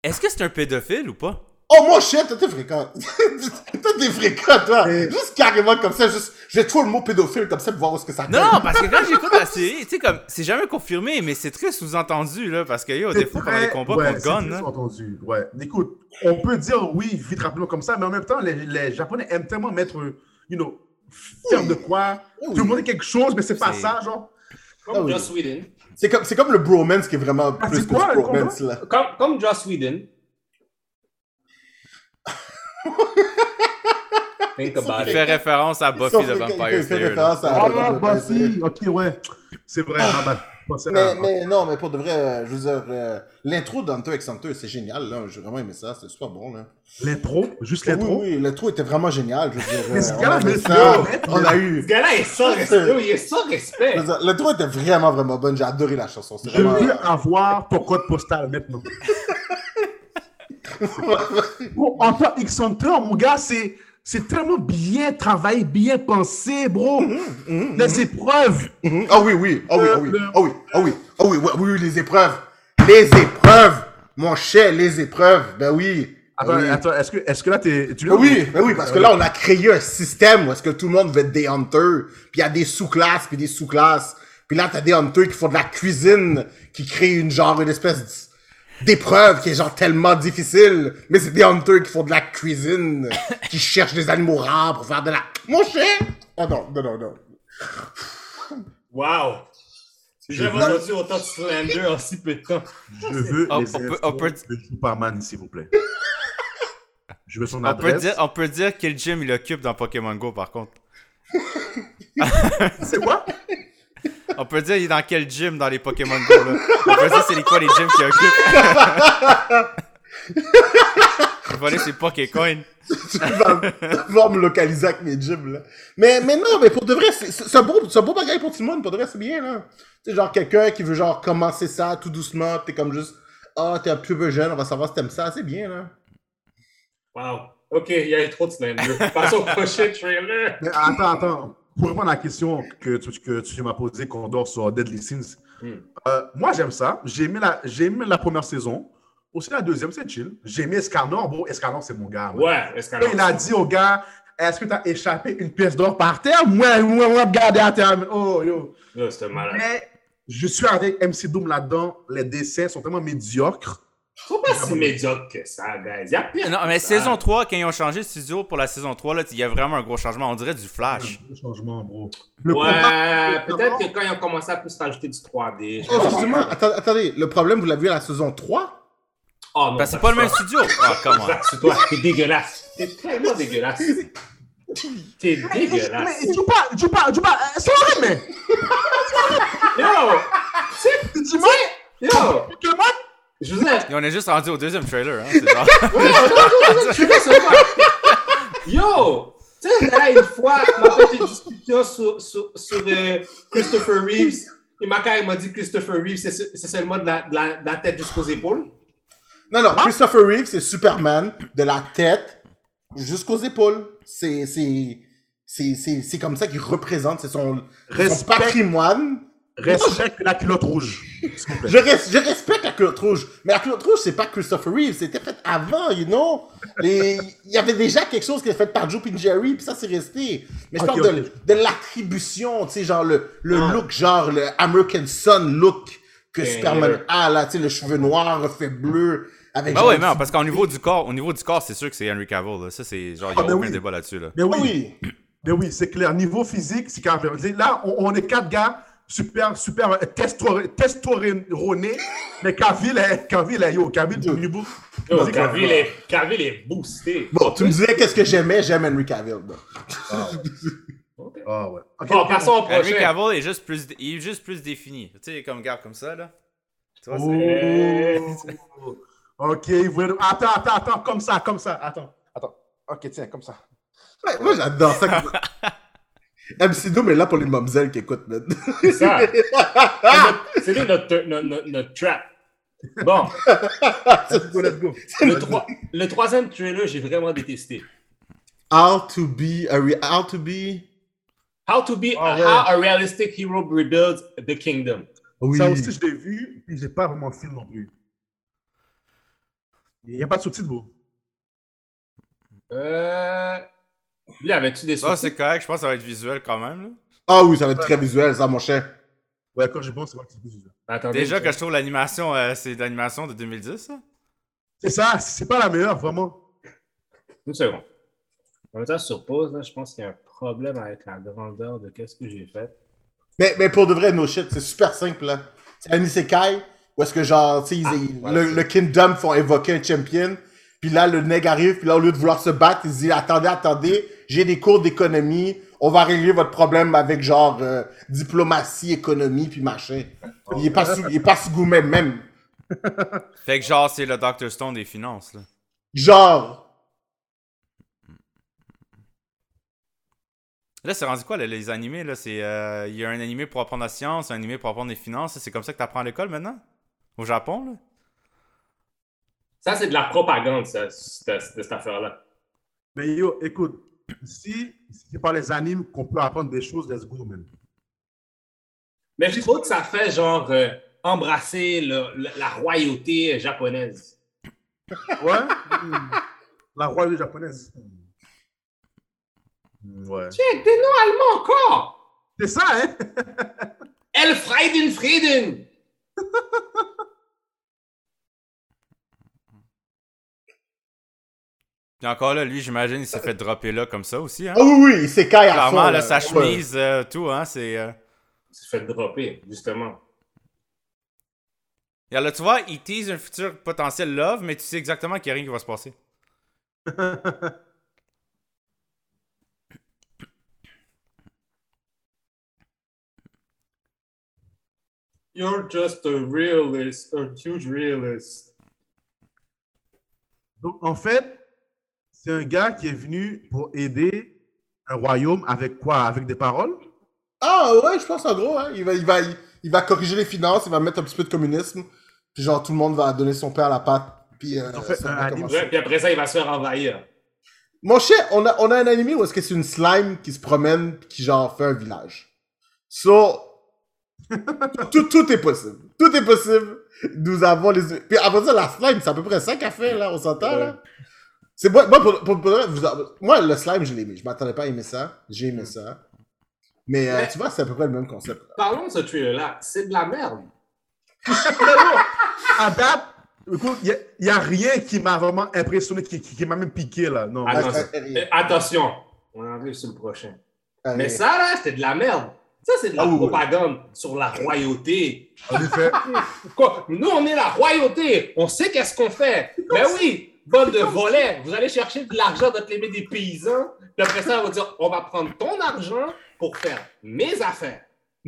S4: Est-ce que c'est un pédophile ou pas?
S3: Oh mon shit, toi t'es fréquent. toi t'es fréquent, toi. Juste carrément comme ça, juste, je vais trouver le mot pédophile comme ça pour voir où est-ce que ça
S4: Non,
S3: colle.
S4: non, parce que quand j'écoute la série, tu sais, comme, c'est jamais confirmé, mais c'est très sous-entendu, là, parce que, yo, des fois, pendant les combats
S2: ouais,
S4: contre
S2: c'est
S4: Gun,
S2: très
S4: là.
S2: entendu. Ouais. Écoute, on peut dire oui, vite rapidement comme ça, mais en même temps, les, les Japonais aiment tellement mettre, you know, faire de quoi,
S3: Oui.
S2: te demander quelque chose, mais c'est pas ça, genre.
S1: Comme
S3: Ah oui.
S1: Joss Whedon.
S3: C'est comme, c'est comme le bromance qui est vraiment
S2: Ah,
S3: plus que
S2: quoi, le
S3: bromance, là.
S1: Comme, comme Joss Whedon. Think about
S4: Il
S1: it.
S4: fait référence à Buffy the Vampire
S3: il fait
S4: Slayer. là.
S3: référence à-
S2: Ah, bah si, ok, ouais. C'est vrai, pensais à-
S3: Mais, mais non, mais pour de vrai, euh, je veux dire, euh, l'intro d'Hunter x Hunter, c'est génial, là. J'ai vraiment aimé ça, c'était super bon, là.
S2: L'intro, juste
S3: Oui,
S2: l'intro?
S3: oui, l'intro était vraiment génial, je veux dire.
S2: Mais ce
S3: euh,
S2: gars-là,
S3: on a
S2: c'est
S3: a
S1: Ce
S3: eu.
S1: gars-là est sans respect. Il est sans respect.
S3: L'intro était vraiment, vraiment bonne, j'ai adoré la chanson. C'est
S2: Je
S3: vraiment.
S2: veux avoir ton code postal maintenant. En tant X Hunter, mon gars, c'est, c'est tellement bien travaillé, bien pensé, bro. Les épreuves.
S3: Ah oui, oui, ah oui, ah oui, ah oui, ah oui, ah oui, oui, oui, les épreuves. Les épreuves, mon cher, les épreuves, ben oui.
S2: Attends,
S3: ben oui.
S2: attends, est-ce que, est-ce que là. Tu
S3: Ben oui, ben oui, parce que là, on a créé un système où est-ce que tout le monde veut être des hunters, puis il y a des sous-classes, puis des sous-classes. Puis là, t'as des hunters qui font de la cuisine, qui créent une genre, une espèce d'épreuve qui est genre tellement difficile. Mais c'est des hunters qui font de la cuisine, qui cherchent des animaux rares pour faire de la... Mon cher! Oh non, non, non, non.
S1: Wow. J'ai jamais entendu autant de slander en si peu de temps.
S2: Je veux
S4: On-
S2: les
S4: on peut-
S2: infos
S4: on peut-
S2: de Superman, s'il vous plaît. Je veux son
S4: On peut,
S2: adresse.
S4: dire, on peut dire quel gym il occupe dans Pokémon Go, par contre.
S2: C'est quoi?
S4: On peut dire il est dans quel gym dans les Pokémon Go, là? On peut dire c'est les quoi les gyms qu'il occupe. Il va aller ses Pokécoin.
S3: tu vas pouvoir me localiser avec mes gyms, là. Mais, mais non, mais pour de vrai, c'est c'est un beau, c'est un beau bagage pour tout le monde, pour de vrai, c'est bien, là. Tu sais, genre, quelqu'un qui veut, genre, commencer ça tout doucement, pis t'es comme juste, ah, t'es un petit peu jeune, on va savoir si t'aimes ça, c'est bien, là.
S1: Wow. Ok, il y a eu trop de slander. Passons au prochain trailer.
S2: Mais attends, attends. Pour répondre à la question que tu, que tu m'as posée, qu'on dort sur Deadly Sins,
S1: Hmm.
S2: euh, moi j'aime ça. J'ai aimé, la, j'ai aimé la première saison. Aussi la deuxième, c'est chill. J'ai aimé Escanor. Bon, Escanor, c'est mon gars. man.
S1: Ouais,
S2: il a dit au gars Est-ce que tu as échappé une pièce d'or par terre? Moi, moi, moi, regardez à terre. Oh, yo.
S1: Yo, c'était malade.
S2: Mais je suis avec MC Doom là-dedans. Les dessins sont tellement médiocres.
S1: Je trouve pas si médiocre que ça, guys. Il y a pire.
S4: Non, mais saison 3, quand ils ont changé de studio pour la saison 3, là, il y a vraiment un gros changement. On dirait du Flash.
S2: Le changement, bro. Le
S1: Ouais, peut-être que quand ils ont commencé à plus rajouter du 3D. je
S3: Oh, justement, attendez, le problème, vous l'avez vu à la saison 3?
S1: Oh non.
S4: Parce que c'est
S1: ça,
S4: pas le même studio. Ah, comment?
S1: C'est toi, t'es dégueulasse. T'es tellement dégueulasse. T'es dégueulasse.
S2: Mais joue pas, joue pas, joue pas. euh, C'est vrai, mais.
S1: Yo!
S2: Dis-moi,
S1: Yo! Je vous ai.
S4: Et on est juste rendu au deuxième trailer. Hein, c'est genre...
S1: Ouais. Yo! Tu sais, là, une fois, on a fait une discussion sur, sur, sur euh, Christopher Reeves. Et ma m'a dit Christopher Reeves, c'est c'est seulement de la, de, la, de la tête jusqu'aux épaules.
S3: Non, non, Christopher Reeve, c'est Superman, de la tête jusqu'aux épaules. C'est, c'est, c'est, c'est, c'est comme ça qu'il représente, c'est son, son
S2: Respect.
S3: patrimoine.
S2: respecte la culotte rouge.
S3: Je, res- je respecte culotte rouge, mais la culotte rouge, c'est pas Christopher Reeve, c'était fait avant, you know? Les- Il y avait déjà quelque chose qui était fait par Joe Jerry, puis ça, c'est resté. Mais je parle de, l'attribution, tu sais, genre le, le
S1: Ah.
S3: look, genre le American Sun look que Superman a, là, tu sais, le cheveu noir, fait bleu, avec
S4: Ah ouais, non, parce qu'au niveau du corps, au niveau du corps, c'est sûr que c'est Henry Cavill. Là. Ça, c'est genre, il
S2: Ah,
S4: n'y a
S2: ben
S4: aucun
S2: oui.
S4: débat là-dessus. Là.
S2: Mais
S3: Ah
S2: oui,
S3: oui.
S2: mais oui, c'est clair. Niveau physique, c'est quand même. Là, on, on est quatre gars super, super euh, testo- testoréronés. Mais Cavill est, Cavill est, yo, Cavill.
S1: Yo, Cavill est, Cavill est boosté.
S3: Bon, tu me disais qu'est-ce que j'aimais, j'aime Henry Cavill. bon.
S2: Ah ouais. Ok,
S1: Bon, passons au
S4: Henry
S1: prochain.
S4: Cavill est juste plus, il est juste plus défini. Tu sais, comme gars comme ça, là. Tu vois, c'est-
S2: Oh. Ok, Attends, attends, attends, comme ça, comme ça. Attends, attends. Ok, tiens, comme ça.
S3: Ouais, moi, j'adore ça. MC Doom est là pour les mamzelles qui écoutent, man.
S1: C'est ça. C'est notre- lui notre, notre, notre, notre trap. Bon,
S2: Let's go, let's go.
S1: le, troi- le troisième trailer, j'ai vraiment détesté.
S3: How to be a how to be?
S1: How to be,
S2: Ah ouais.
S1: how a realistic hero rebuilds the kingdom.
S3: Oui.
S2: Ça aussi, je l'ai vu, puis j'ai pas vraiment film non plus. Il n'y a pas de sous-titres, bro.
S1: Euh... Lui, avais-tu des
S4: Ça, Ah, c'est correct. Je pense que ça va être visuel quand même. là.
S3: Ah oui, ça va être très visuel, ça, mon cher.
S2: Ouais, quand j'ai bon, c'est vrai que c'est plus visuel.
S1: Attendez,
S4: Déjà
S1: je-
S4: que je trouve l'animation, euh, c'est l'animation de 2010. ça?
S2: C'est ça, c'est pas la meilleure, vraiment.
S1: Une seconde. En même temps, sur pause, là, je pense qu'il y a un problème avec la grandeur de qu'est-ce que j'ai fait.
S3: Mais, mais pour de vrai, no shit, c'est super simple, là. C'est un isekai où est-ce que, genre, tu sais, ils-
S1: Ah, voilà,
S3: le, kingdom font évoquer un champion, puis là, le nègre arrive, puis là, au lieu de vouloir se battre, il se dit, attendez, attendez, j'ai des cours d'économie, on va régler votre problème avec, genre, euh, diplomatie, économie, puis machin. Il est pas sous, il est pas sous gourmet même.
S4: Fait que genre, c'est le Dr. Stone des finances. Là.
S3: Genre,
S4: Là, c'est rendu quoi, là, les animés? là? C'est euh, Il y a un animé pour apprendre la science, un animé pour apprendre les finances. C'est comme ça que tu apprends à l'école maintenant? Au Japon, là?
S1: Ça, c'est de la propagande, ça, cette, cette- cette affaire-là.
S2: Mais yo, écoute, si c'est par les animes qu'on peut apprendre des choses, let's go, man.
S1: Mais je trouve que ça fait genre euh, embrasser le- le- la royauté japonaise.
S2: Ouais? La royauté japonaise. Ouais.
S1: Check, des noms allemands encore!
S2: C'est ça, hein?
S1: Elfrieden Frieden!
S4: Puis encore là, lui, j'imagine, il s'est fait dropper là comme ça aussi. Hein?
S3: ah oui, oui, il à
S4: Clairement,
S3: fond,
S4: là, sa
S3: Ouais.
S4: chemise, euh, tout, hein, c'est... euh,
S1: Tu te fais dropper, justement.
S4: Et là, tu vois, il tease un futur potentiel love, mais tu sais exactement qu'il n'y a rien qui va se passer.
S1: You're just a realist, a huge realist.
S2: Donc, en fait, c'est un gars qui est venu pour aider un royaume avec quoi? Avec des paroles?
S3: Ah ouais, je pense en gros, hein. Il va, il, va, il, il va corriger les finances, il va mettre un petit peu de communisme, puis genre tout le monde va donner son pain à la pâte. Puis, euh,
S2: En fait,
S3: ça
S2: un
S3: va
S2: anime,
S3: commencer.
S1: Ouais, puis après ça, il va se faire envahir.
S3: Mon cher, on a, on a un animé où est-ce que c'est une slime qui se promène qui genre fait un village. So, tout, tout est possible. Tout est possible. Nous avons les... Puis après ça, la slime, c'est à peu près ça qu'elle fait, là, on s'entend, là? C'est moi, moi, pour, pour- pour- vous- moi, le slime, je l'ai aimé. Je m'attendais pas à aimer ça. J'ai aimé ça. Mais, euh,
S1: Mais-
S3: tu vois, c'est à peu près le même concept.
S1: Parlons de ce trailer-là. C'est de la merde.
S2: À date, écoute, il n'y a, rien qui m'a vraiment impressionné, qui, qui- qui m'a même piqué, là. Non.
S1: Ah, non,
S3: Euh,
S1: attention, on arrive sur le prochain. Mais ça, là, c'était de la merde. Ça, c'est de la
S3: Ah oui.
S1: propagande sur la royauté.
S2: En effet.
S1: Nous, on est la royauté. On sait qu'est-ce qu'on fait. Ben oui, bande de volets. Vous allez chercher de l'argent dans les mains des paysans. Puis après ça, on va dire, on va prendre ton argent pour faire mes affaires.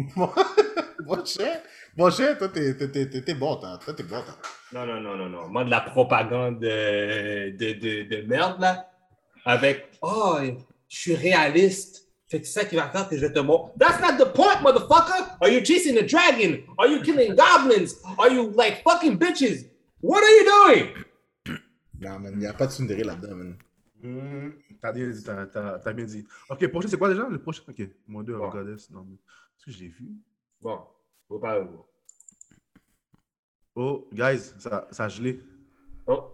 S3: Mon cher, mon cher, toi, t'es, t'es, t'es, bon, toi. T'es bon, toi.
S1: Non, non, non, non, non. Moi, de la propagande euh, de, de, de merde, là. Avec, oh, je suis réaliste. Fait que c'est ça qui va faire que je te montrer. That's not the point, motherfucker. Are you chasing a dragon? Are you killing goblins? Are you like fucking bitches? What are you doing?
S3: Non, man, y a pas de tsundere là-dedans, man.
S2: Hmm, t'as bien dit, t'as, t'as- t'as bien dit. Ok, prochain, c'est quoi déjà? Le prochain? Ok, mon dieu,
S1: Bon.
S2: Goddess. Non, mais... Est-ce que je l'ai vu?
S1: Bon, faut pas le voir.
S2: Oh, guys, ça, ça a gelé.
S1: Oh.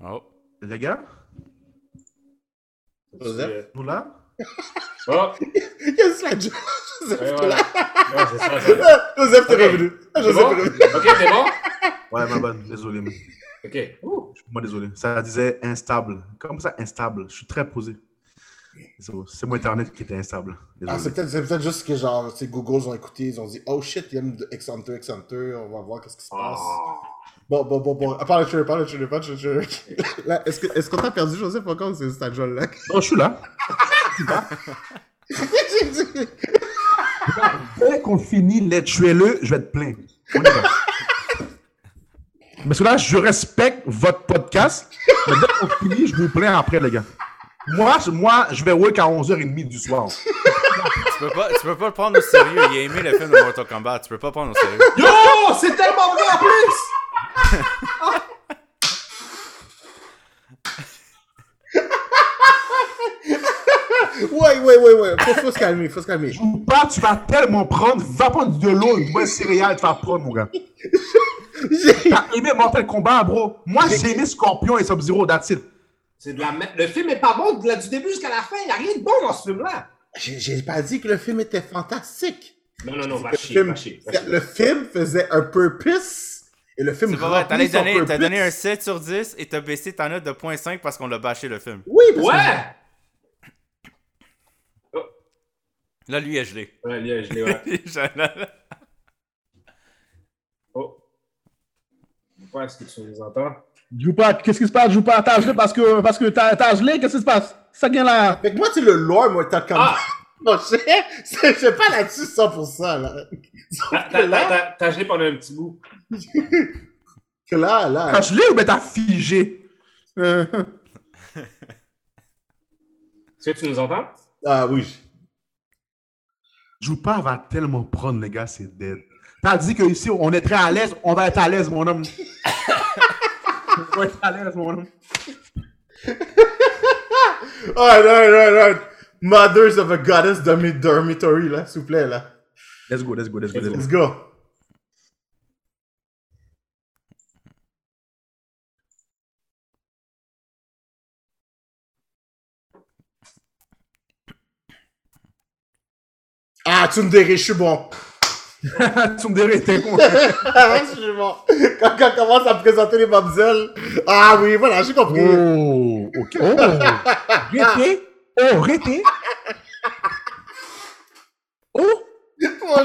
S4: Oh.
S2: Les gars,
S3: Joseph?
S2: nous là?
S1: Oh.
S3: Que c'est Joseph, t'es
S1: voilà. c'est ça.
S3: Joseph, t'es revenu. Joseph est revenu.
S1: Ok, c'est bon?
S2: Ouais, ma bonne, désolé. mais-
S1: Ok. Ouh.
S2: Je suis moi désolé. Ça disait instable. Comment ça, instable? Je suis très posé. C'est bon, C'est mon Internet qui était instable.
S3: Ah, c'est peut-être, c'est peut-être juste que genre, tu sais, Google ont écouté, ils ont dit, oh shit, il y a une X Hunter, X Hunter, on va voir qu'est-ce qui se passe.
S1: Oh.
S3: Bon, bon, bon, bon. Ah, parle de parle de parle de est-ce, que, est-ce qu'on t'a perdu, Joseph, encore ou c'est jolle là?
S2: Non, je suis là. Dès qu'on finit les tuer-le, je vais être plein. On y va. Parce que là, je respecte votre podcast. Mais dès qu'on finit, je vous plains après, les gars. Moi, je- moi je vais work à 11h30 du soir.
S4: Tu peux, pas, tu peux pas le prendre au sérieux. Il a aimé le film de Mortal Kombat. Tu peux pas le prendre au sérieux.
S1: Yo, c'est tellement vrai en plus!
S3: Ouais, ouais, ouais, ouais. Faut, faut se calmer, faut se calmer.
S2: Joue pas, tu vas tellement prendre. Va prendre de l'eau, une bonne céréale, tu vas prendre, mon gars.
S3: J'ai-
S2: T'as aimé Mortal Kombat, bro? Moi, j'ai aimé Scorpion et Sub-Zero, that's it.
S1: C'est de la merde. Le film est pas bon de la- du début jusqu'à la fin. Il y a rien de bon dans ce film-là.
S3: J'ai pas dit que le film était fantastique.
S1: Non, non, non, va
S3: Le
S1: chier,
S3: film,
S1: va chier. va chier.
S3: le film faisait un purpose et le film
S4: C'est pas vrai. T'as donné, un 7 sur 10 et t'as baissé ta note de 0.5 parce qu'on l'a bâché le film.
S3: Oui, parce que-
S1: Ouais!
S4: Là, lui, il est gelé.
S1: Ouais, là, je l'ai, ouais.
S4: Je-
S1: Oh. Ouais, est-ce que tu nous entends?
S2: Joue pas, qu'est-ce qui se passe? Joue pas, t'as gelé parce que, parce que t'as, t'as gelé, qu'est-ce qui se passe? Ça vient là.
S3: Fait que moi, tu le lore Mortal Kombat.
S1: Ah!
S3: Mon cher, je suis pas là-dessus 100%, là.
S1: T'as- T'as
S3: là,
S1: t'as- t'as gelé pendant un petit bout.
S3: que là, là.
S2: T'as gelé ou ben t'as figé? Euh,
S1: Est-ce que tu nous entends?
S3: Ah oui.
S2: Joue pas va tellement prendre, les gars, c'est dead. T'as dit que ici, on est très à l'aise, on va être à l'aise, mon homme. on va être à l'aise, mon homme.
S3: Alright, alright, alright. Mothers of a Goddess Dormi- Dormitory, là, s'il vous plaît, là.
S2: Let's go, let's go, let's go, let's go.
S3: Let's go. Ah, tu me dirais, je suis bon.
S2: Dirais, t'es con.
S3: Quand, commence à présenter les mamzelles. Ah oui, voilà, j'ai compris.
S2: Oh, ok. Oh, rété. Oh, rété. Oh, bon,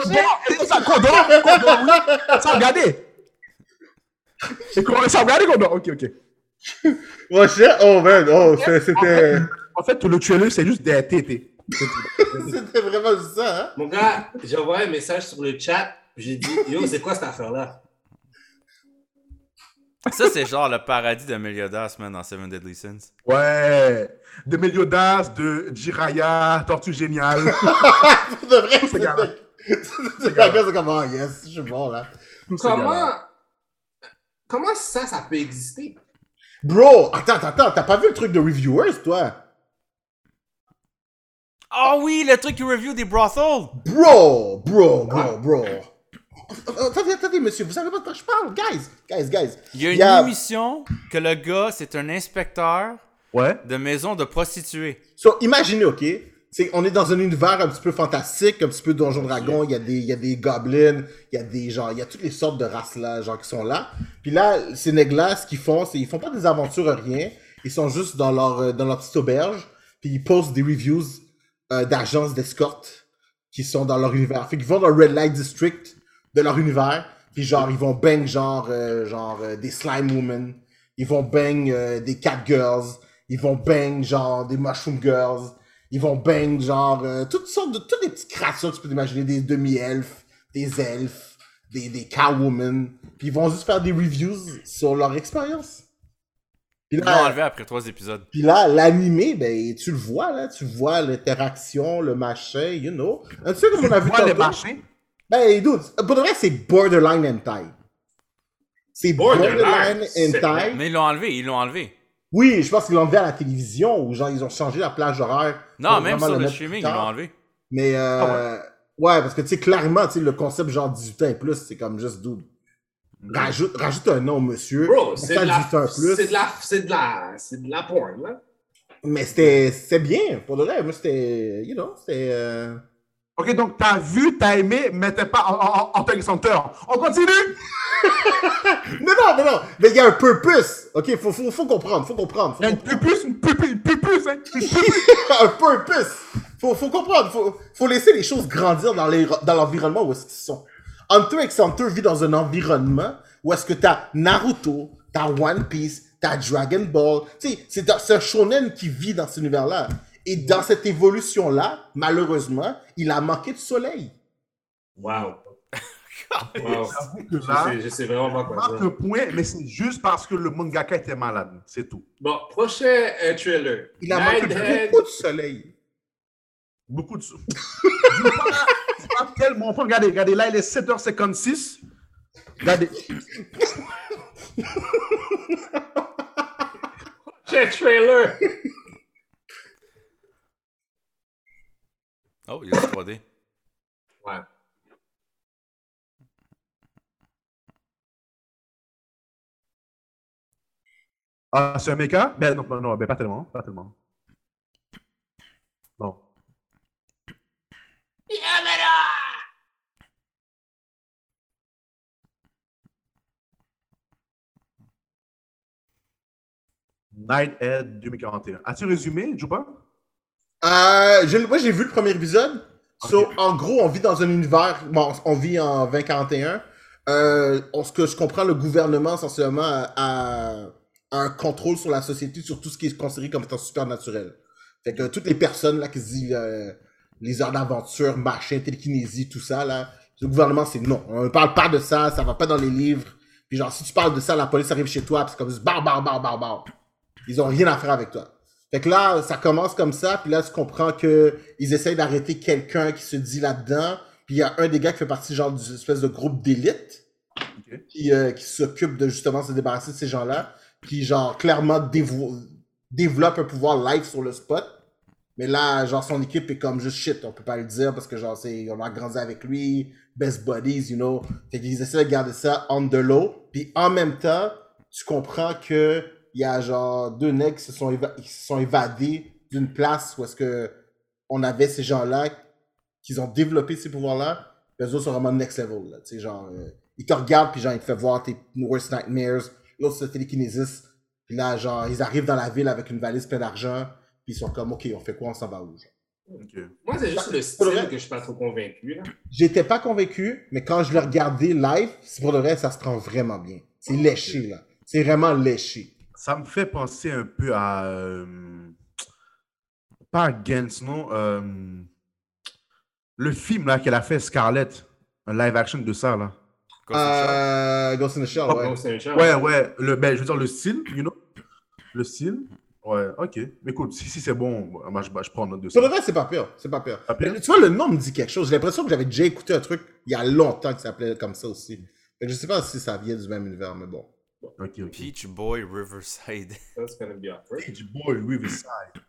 S2: ça, condor, condor, oui. Ça, regardez. Ça, regardez, condor. Ok, ok.
S3: Mon cher, oh man, oh, c'était.
S2: En fait, le tueur, c'est juste des tétés.
S3: C'était vraiment ça, hein?
S1: Mon gars, j'ai envoyé un message sur le chat. J'ai dit, yo, c'est quoi cette affaire-là?
S4: Ça, c'est genre le paradis de Meliodas, man, dans Seven Deadly Sins.
S2: Ouais. De Meliodas, de Jiraya, Tortue Géniale.
S3: Pour de vrai,
S2: C'est grave.
S3: c'était. C'est comme, ah yes, je suis bon, là.
S1: Comment, comment ça, ça peut exister?
S3: Bro, attends, attends, attends, t'as pas vu le truc de reviewers, toi?
S4: Oh oui, le truc qui review des brothels!
S3: Bro, bro, bro, bro. Attendez, attendez, monsieur, vous savez pas de quoi je parle? Guys, guys, guys.
S4: Il y a une
S3: Il y a-
S4: émission que le gars, c'est un inspecteur
S2: Ouais.
S4: de maison de prostituées.
S3: So, imaginez, ok? C'est, on est dans un univers un petit peu fantastique, un petit peu Donjon Dragon, il y a des, il y a des goblins, il y a des genre, il y a toutes les sortes de races là, genre qui sont là. Puis là, ces nègres-là, ce qu'ils font, c'est ils font pas des aventures rien, ils sont juste dans leur, euh, dans leur petite auberge, puis ils postent des reviews euh, d'agences d'escorte qui sont dans leur univers. Fait qu'ils vont dans le Red Light District de leur univers, puis genre ils vont bang genre, euh, genre euh, des slime women, ils vont bang euh, des cat girls, ils vont bang genre des mushroom girls, ils vont bang genre toutes sortes de toutes les petites créatures que tu peux t'imaginer, des demi-elfes, des elfes, des, des cowwomen, puis ils vont juste faire des reviews sur leur expérience. Puis
S4: Ils l'ont
S3: là,
S4: enlevé après trois épisodes.
S3: puis là, l'animé, ben, tu le vois, là, tu vois l'interaction, le machin, you know. Un truc comme on a vu
S2: Vois les
S3: tantôt.
S2: machins.
S3: Ben, dude, pour de vrai, c'est borderline hentai. C'est
S1: Borderline,
S3: hentai.
S4: Mais ils l'ont enlevé, ils l'ont enlevé.
S3: Oui, je pense qu'ils l'ont enlevé à la télévision, ou genre, ils ont changé la plage horaire.
S4: Non, même sur le streaming, ils l'ont enlevé.
S3: Mais, euh, ouais. parce que, tu sais, clairement, tu sais, le concept genre 18 ans et plus, c'est comme juste, dude. Rajoute, rajoute un nom, monsieur.
S1: Bro, c'est de, la,
S3: 18 ans et plus.
S1: c'est de la, c'est de la, c'est de la porn, là.
S3: Mais c'était, c'était bien, pour de vrai. Moi, c'était, you know, c'était, euh...
S2: Ok, donc t'as vu, t'as aimé, mais t'es pas en, en, en tant que senteur. On continue?
S3: Non, non, non, non, mais il y a un purpose. Ok, faut, faut, faut comprendre, faut comprendre. Faut
S2: Il y a une
S3: comprendre.
S2: pupus, une pupus, hein. Une pupus.
S3: un purpose. Faut, faut comprendre, faut, faut laisser les choses grandir dans les- dans l'environnement où qu'ils sont. Hunter x Hunter vit dans un environnement où est-ce que t'as Naruto, t'as One Piece, t'as Dragon Ball. Tu sais, c'est un shonen qui vit dans cet univers-là. Et dans cette évolution-là, malheureusement, il a manqué de soleil.
S1: Wow. Je sais, je sais vraiment pas quoi
S2: marque
S1: dire.
S2: point, mais c'est juste parce que le mangaka était malade. C'est tout.
S1: Bon, prochain euh, trailer.
S3: Il a manqué beaucoup de soleil.
S2: Beaucoup de. Joue pas, c'est pas tellement. Regardez, regardez, là, il est 7h56. Regardez.
S1: J'ai un trailer.
S4: Oh, il du 3D.
S1: Ouais.
S2: Ah, c'est un méca? Ben non, non, non, ben pas tellement, pas tellement. Nighthead 2041. As-tu résumé, Juba?
S3: Euh, je- moi, j'ai vu le premier épisode. So, en gros, on vit dans un univers. Bon, on vit en 2041. Euh, on- ce que je comprends, le gouvernement, essentiellement, a un contrôle sur la société, sur tout ce qui est considéré comme étant supernaturel. Fait que toutes les personnes là qui se disent euh, les heures d'aventure, machin, télékinésie, tout ça, là, le gouvernement, c'est non. On ne parle pas de ça, ça va pas dans les livres. Puis genre, si tu parles de ça, la police arrive chez toi, puis c'est comme bar, bar, bar, bar, bar. Ils ont rien à faire avec toi. Fait que là, ça commence comme ça, puis là, tu comprends que ils essayent d'arrêter quelqu'un qui se dit là-dedans, puis il y a un des gars qui fait partie genre d'une espèce de groupe d'élite qui, euh, qui s'occupe de justement se débarrasser de ces gens-là, qui genre clairement dévo- développe un pouvoir live sur le spot. Mais là, genre son équipe est comme juste shit, on peut pas le dire parce que genre c'est on a grandi avec lui, best buddies, you know. Fait qu'ils essaient de garder ça on the low, puis en même temps, tu comprends que il y a genre deux nègres qui se sont, se sont évadés d'une place où est-ce que on avait ces gens-là qui ont développé ces pouvoirs-là, puis eux autres sont vraiment next level, là. Tu sais, genre, euh, ils te regardent, puis genre, ils te font voir tes worst nightmares. L'autre, c'est télékinésiste. Puis là, genre, ils arrivent dans la ville avec une valise pleine d'argent, puis ils sont comme, OK, on fait quoi, on s'en va où, genre?
S2: Ok.
S1: Moi, c'est juste le
S3: le
S1: style
S3: vrai.
S1: que je suis pas trop convaincu. Là.
S3: J'étais pas convaincu, mais quand je l'ai regardé live, c'est pour de vrai, ça se prend vraiment bien. C'est léché, là. C'est vraiment léché.
S2: Ça me fait penser un peu à. euh, pas à Gantz, non. euh, le film là qu'elle a fait, Scarlett. Un live action de ça, là.
S4: Ghost in the Shell.
S3: Euh, Ghost in the Shell, ouais.
S2: Ouais, ouais. Le, ben, je veux dire, le style, you know? Le style. Ouais, ok. Mais écoute, si, si c'est bon, moi, je, je prends note de ça.
S3: Pour de vrai, c'est pas pire. C'est pas pire.
S2: Pas pire?
S3: Mais Tu vois, le nom me dit quelque chose. J'ai l'impression que j'avais déjà écouté un truc il y a longtemps qui s'appelait comme ça aussi. Que je sais pas si ça vient du même univers, mais bon.
S2: Ok, ok.
S4: Peach Boy Riverside.
S1: That's gonna be awkward.
S2: Page Boy Riverside.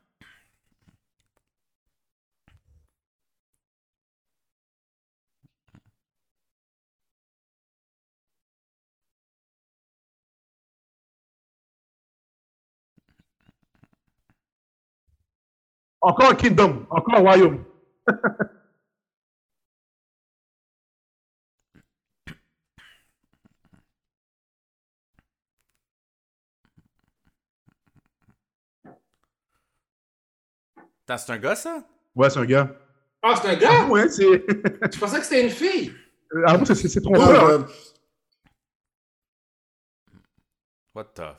S2: Encore un kingdom, encore un royaume.
S4: C'est un gars, ça?
S2: Ouais, c'est un gars.
S1: Ah, c'est un gars?
S2: Ouais, c'est.
S1: Je pensais que c'était une fille.
S2: Ah, c'est- c'est c'est
S3: Oh,
S2: trompeur. hein.
S3: euh,
S4: What the...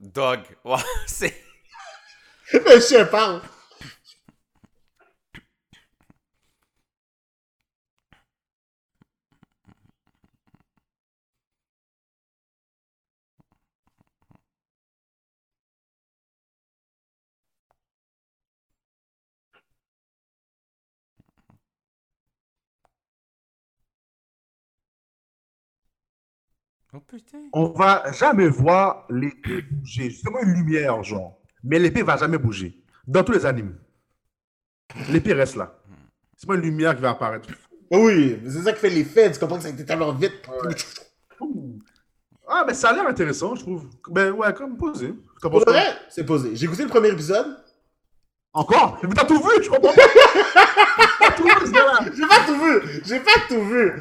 S4: Dog. Ouais, c'est...
S3: le chien
S4: Oh.
S2: On va jamais voir l'épée bouger. Justement, une lumière, genre. Mais l'épée va jamais bouger. Dans tous les animes. L'épée reste là. C'est pas une lumière qui va apparaître.
S3: Oui, c'est ça qui fait l'effet. Tu comprends que ça a été tellement vite.
S2: Ah, mais ça a l'air intéressant, je trouve. Ben ouais, comme posé.
S3: Vrai, c'est posé. J'ai écouté le premier épisode.
S2: Encore? Mais t'as tout vu, je comprends pas. T'as tout vu, ce gars-là.
S3: J'ai pas tout vu. J'ai pas tout vu.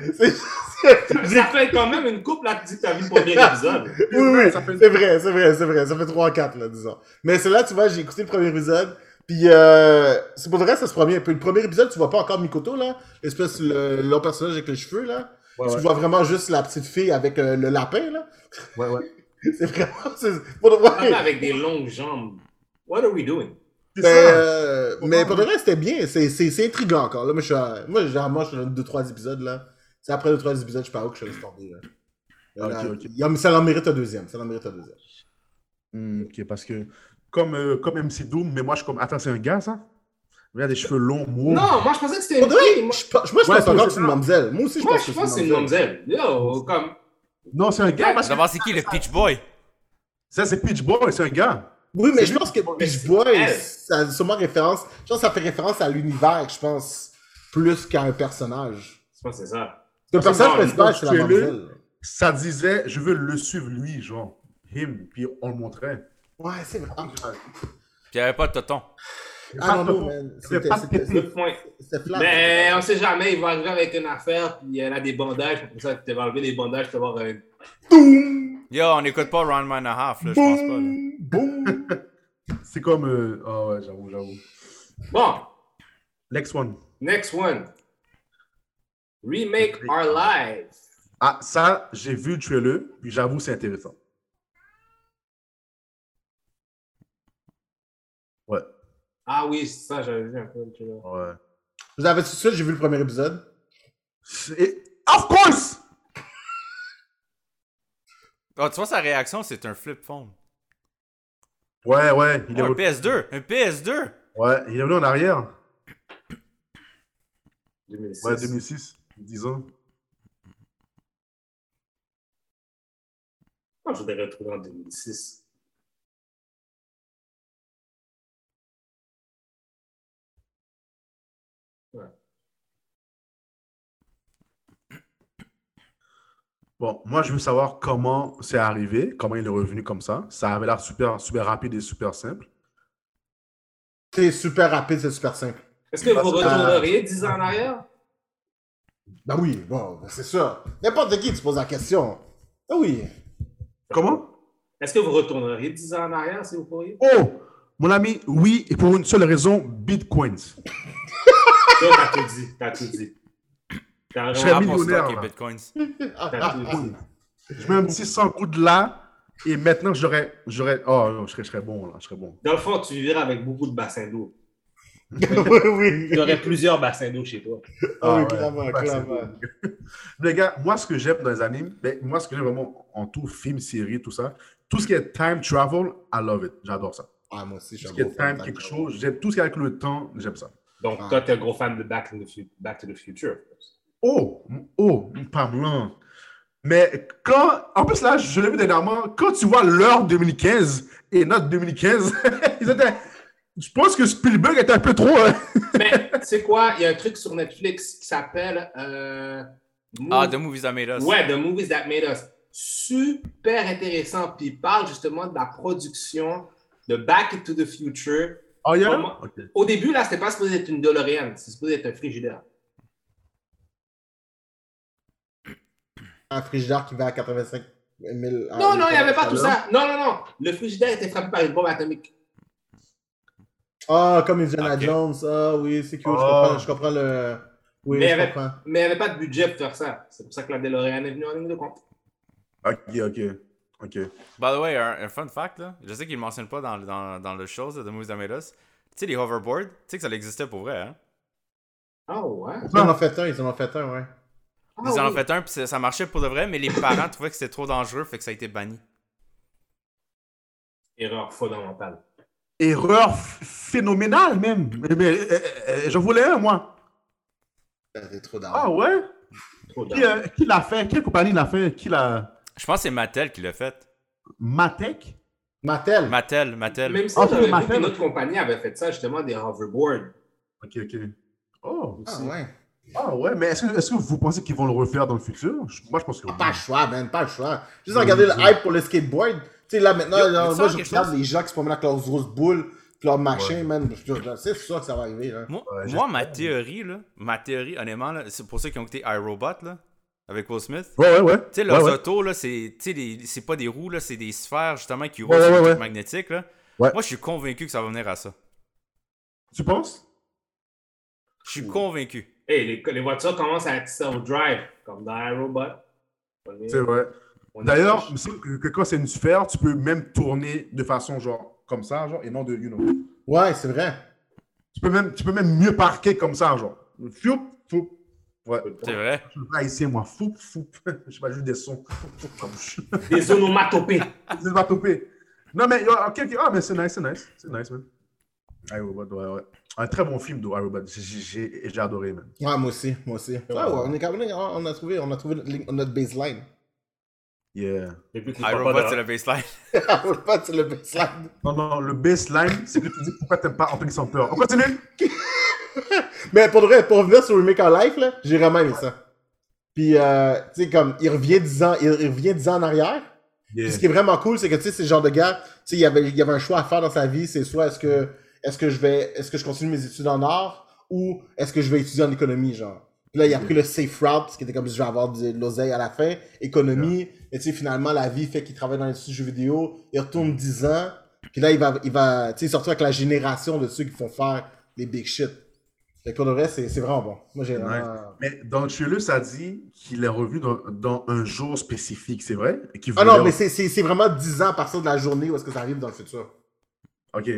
S1: Ça fait quand même une couple là que tu dis que t'as vu le premier épisode.
S3: Oui, oui,
S2: fait
S3: c'est vrai, c'est vrai, c'est vrai. Ça fait 3-4, là, disons. Mais c'est là, tu vois, j'ai écouté le premier épisode. Puis, euh, c'est pour de vrai, ça se prend bien. Puis, le premier épisode, tu vois pas encore Mikoto, là. L'espèce, le, l'autre personnage avec les cheveux, là.
S2: Ouais,
S3: tu
S2: ouais.
S3: vois vraiment juste la petite fille avec euh, le lapin, là.
S2: Ouais, ouais.
S3: C'est vraiment. C'est, pour de vrai.
S1: avec des longues jambes. What are we doing?
S2: Ça.
S3: euh, mais pour de vrai, c'était bien. C'est, c'est, c'est intriguant encore. Là, moi, je suis, à- moi, généralement, je suis dans 2-3 épisodes, là. C'est après 2-3 épisodes, je sais pas où que je laisse tomber, là.
S2: Ok,
S3: Là,
S2: ok.
S3: il y a- mais ça en mérite un deuxième. Ça en mérite un deuxième.
S2: Hmm, ok, parce que comme, euh, comme MC Doom, mais moi je suis comme. Attends, c'est un gars ça? Il a des cheveux longs, mauves.
S1: Non, moi je pensais que c'était une fille. Moi,
S3: je, moi, je pense encore
S2: c'est
S3: que c'est une mamzelle. Moi aussi, je
S1: moi,
S3: pense
S1: je
S3: que
S1: c'est une mamzelle. Yo, comme.
S2: Non, c'est un gars. parce que-
S4: D'abord, c'est qui le Peach Boy?
S2: Ça, c'est Peach Boy, c'est un gars.
S3: Oui, mais je pense que Boys,
S1: elle.
S3: ça a sûrement référence. Je pense que ça fait référence à l'univers, je pense, plus qu'à un personnage.
S1: Je pense que c'est ça.
S3: Le
S1: C'est
S3: personnage principal, c'est la mamzelle.
S2: Ça disait, je veux le suivre lui, genre. Him, puis on le montrait.
S3: Ouais, c'est vrai. Ah,
S4: Puis il n'y avait pas de tonton.
S3: Ah non, non, man. C'était flat.
S1: Mais on sait jamais, il va arriver avec une affaire, puis elle a des bandages, pour ça, tu vas enlever les bandages, tu vas un.
S3: Boum!
S4: Yo, on n'écoute pas Round Man and a Half, là, je pense pas.
S3: Boum!
S2: C'est comme. euh, Ah ouais, j'avoue, j'avoue.
S1: Bon,
S2: Next one.
S1: next one. Remake Our Lives.
S2: Ah, ça, j'ai vu le trailer, puis j'avoue, c'est intéressant. Ouais,
S1: Ah oui, ça, j'avais vu un peu. tu vois.
S2: ouais.
S3: Vous avez tout de suite, j'ai vu le premier épisode.
S2: C'est- Of course!
S4: Oh, tu vois, sa réaction, c'est un flip phone.
S2: Ouais, ouais, il est,
S4: Oh, un
S2: revenu-
S4: PS2! Un PS2!
S2: ouais, il est revenu en arrière.
S1: 2006.
S2: Ouais, 2006, 10 ans.
S1: Moi, je voudrais retrouver en 2006.
S2: Bon, moi, je veux savoir comment c'est arrivé, comment il est revenu comme ça. Ça avait l'air super, super rapide et super simple.
S3: C'est super rapide, c'est super simple.
S1: Est-ce que vous retourneriez 10 ans en arrière?
S3: Ben oui, bon, ben c'est ça. N'importe qui, tu poses la question. Ah oui.
S2: Comment?
S1: Est-ce que vous retourneriez 10 ans en arrière si vous pourriez?
S2: Oh! Mon ami, oui, et pour une seule raison, Bitcoins.
S1: T'as tout dit. T'as tout dit. T'as
S2: Je serais millionnaire, là.
S4: bitcoins.
S1: t'as tout dit.
S2: Je mets un petit 100 coups de là, et maintenant, j'aurais, j'aurais, oh, non, je serais, je serais bon, là, je serais bon.
S1: Dans le fond, tu vivrais avec beaucoup de bassins d'eau.
S3: oui, oui.
S1: Tu aurais plusieurs bassins d'eau chez toi.
S3: Ah oui,
S2: ouais.
S3: clairement, clairement.
S2: Les gars, moi, ce que j'aime dans les animes, ben, moi, ce que j'aime vraiment en tout, film, série, tout ça, tout ce qui est time travel, I love it. J'adore ça.
S3: Ah, moi aussi, je
S2: Tout ce qui est time, quelque chose, j'aime tout ce qui est avec le temps, j'aime ça.
S1: Donc,
S3: Ah.
S1: toi, t'es un gros fan de Back to the, Fu- Back to the Future.
S2: Oh, oh, pas blanc. Mais quand, en plus là, je l'ai vu dernièrement, quand tu vois l'heure 2015 et notre 2015, ils étaient, je pense que Spielberg était un peu trop. hein.
S1: Mais tu sais quoi? Il y a un truc sur Netflix qui s'appelle. euh,
S4: Ah, The Movies That Made Us.
S1: Ouais, The Movies That Made Us. Super intéressant. Puis il parle justement de la production de Back to the Future.
S2: Oh, yeah?
S1: Comment-. Au début, là, c'était pas supposé être une DeLorean, c'est supposé être un frigidaire.
S3: Un frigidaire qui va à 85 000.
S1: Non, non, il n'y avait pas tout ça. Non, non, non. Le frigidaire était frappé par une bombe atomique.
S3: Ah, comme Indiana
S4: Ok.
S3: Jones. Ah oui, c'est cool. Je,
S2: Oh.
S3: comprends, je comprends le. Oui,
S1: Mais
S3: je comprends.
S1: Mais il n'y avait pas de budget pour faire ça. C'est pour ça que la DeLorean est venue en ligne de compte.
S2: Ok, ok, ok.
S4: By the way, un, un fun fact, là. Je sais qu'il ne le mentionne pas dans, dans, dans le show, The Movies That Made Us. Tu sais, les hoverboards, tu sais que ça existait pour vrai, hein?
S1: Oh, ouais.
S3: Ils en ont fait un, ils en ont fait un, ouais.
S1: Ah,
S4: Ils en ont fait un, puis ça ça marchait pour de vrai, mais les parents trouvaient que c'était trop dangereux, fait que ça a été banni.
S1: Erreur fondamentale.
S2: Erreur phénoménale même. Mais, mais, euh, euh, j'en voulais un, moi.
S3: C'est trop
S2: Ah ouais?
S1: Trop
S2: Qui, euh, l'a fait? Quelle compagnie l'a fait? Qui l'a.
S4: Je pense que c'est Mattel qui l'a fait.
S2: Matek?
S3: Mattel.
S4: Mattel, Mattel.
S1: Même si
S2: Ah,
S1: j'avais
S2: ma
S1: vu
S2: femme.
S1: qu'une autre compagnie avait fait ça, justement, des hoverboards.
S2: Ok, ok. Oh.
S3: Ah ouais.
S2: Ah ouais, mais est-ce que, est-ce que vous pensez qu'ils vont le refaire dans le futur? Je- Moi, je pense que oui.
S3: Pas le choix, man, pas le choix. Juste regarder le hype pour le skateboard. Tu sais, là, maintenant,
S4: Yo,
S3: là,
S4: veux-tu
S3: moi, je regarde
S4: chose?
S3: les gens qui se promènent avec leurs grosses boules, puis leurs machins,
S2: Ouais.
S3: man. C'est sûr que ça va arriver, là.
S4: Moi, ma théorie, là, ma théorie, honnêtement, là, c'est pour ceux qui ont écouté iRobot, là, avec Will Smith.
S2: Ouais, ouais, ouais.
S4: Tu sais, leurs
S2: Ouais, ouais.
S4: autos, là, c'est, pas des roues, là, c'est des sphères, justement, qui roulent sur
S2: ouais,
S4: des magnétiques, là.
S2: Ouais.
S4: Moi, je suis convaincu que ça va venir à ça.
S2: Tu penses?
S4: Je suis convaincu.
S1: Hey, les, les voitures commencent à être self-drive, comme dans iRobot.
S2: C'est vrai. D'ailleurs, il me semble que, que quand c'est une sphère, tu peux même tourner de façon genre comme ça, genre, et non de, you know.
S3: Ouais, c'est vrai.
S2: Tu peux même, tu peux même mieux parquer comme ça, genre. Fioup, fioup. Ouais.
S4: C'est vrai?
S2: Je suis pas haïtien, moi. Fou, fou. Je sais pas, juste des sons.
S1: Des onomatopées.
S2: Pas topé. Non, mais, ok, ok. Ah, mais c'est nice, c'est nice. C'est nice, man. iRobot, ouais, ouais. Un très bon film, iRobot. J'ai- J'ai j'ai adoré, man.
S3: Ouais, moi aussi, moi aussi. Ouais, ouais, on, est on a trouvé, on a trouvé notre baseline.
S2: Yeah.
S1: Les papas
S4: iRobot, c'est le baseline.
S3: Pas sur le baseline.
S2: Non, non, le baseline, c'est que tu dis pourquoi t'aimes pas Anthony Samper. On continue?
S3: Mais pour, de vrai, pour revenir sur Remake en Life, là, j'ai vraiment aimé ça. Puis, euh, tu sais, comme, il revient 10 ans, il, il revient 10 ans en arrière.
S2: Yeah.
S3: Puis ce qui est vraiment cool, c'est que, tu sais, c'est le genre de gars, tu sais, il y avait, il y avait un choix à faire dans sa vie, c'est soit est-ce que, est-ce que je vais, est-ce que je continue mes études en art, ou est-ce que je vais étudier en économie, genre. Puis là, il a pris le safe route, ce qui était comme, je vais avoir de l'oseille à la fin, économie, et tu sais, finalement, la vie fait qu'il travaille dans l'industrie du jeu vidéo, il retourne 10 ans, puis là, il va, il va, tu sais, sortir avec la génération de ceux qui font faire les big shit. Fait que pour le vrai, c'est vraiment bon. Moi, j'ai vraiment...
S2: Mais dans le trailer, ça dit qu'il est revenu dans, dans un jour spécifique, c'est vrai? Et
S3: Ah non, mais c'est vraiment 10 ans à partir de la journée où est-ce que ça arrive dans le futur.
S2: Ok.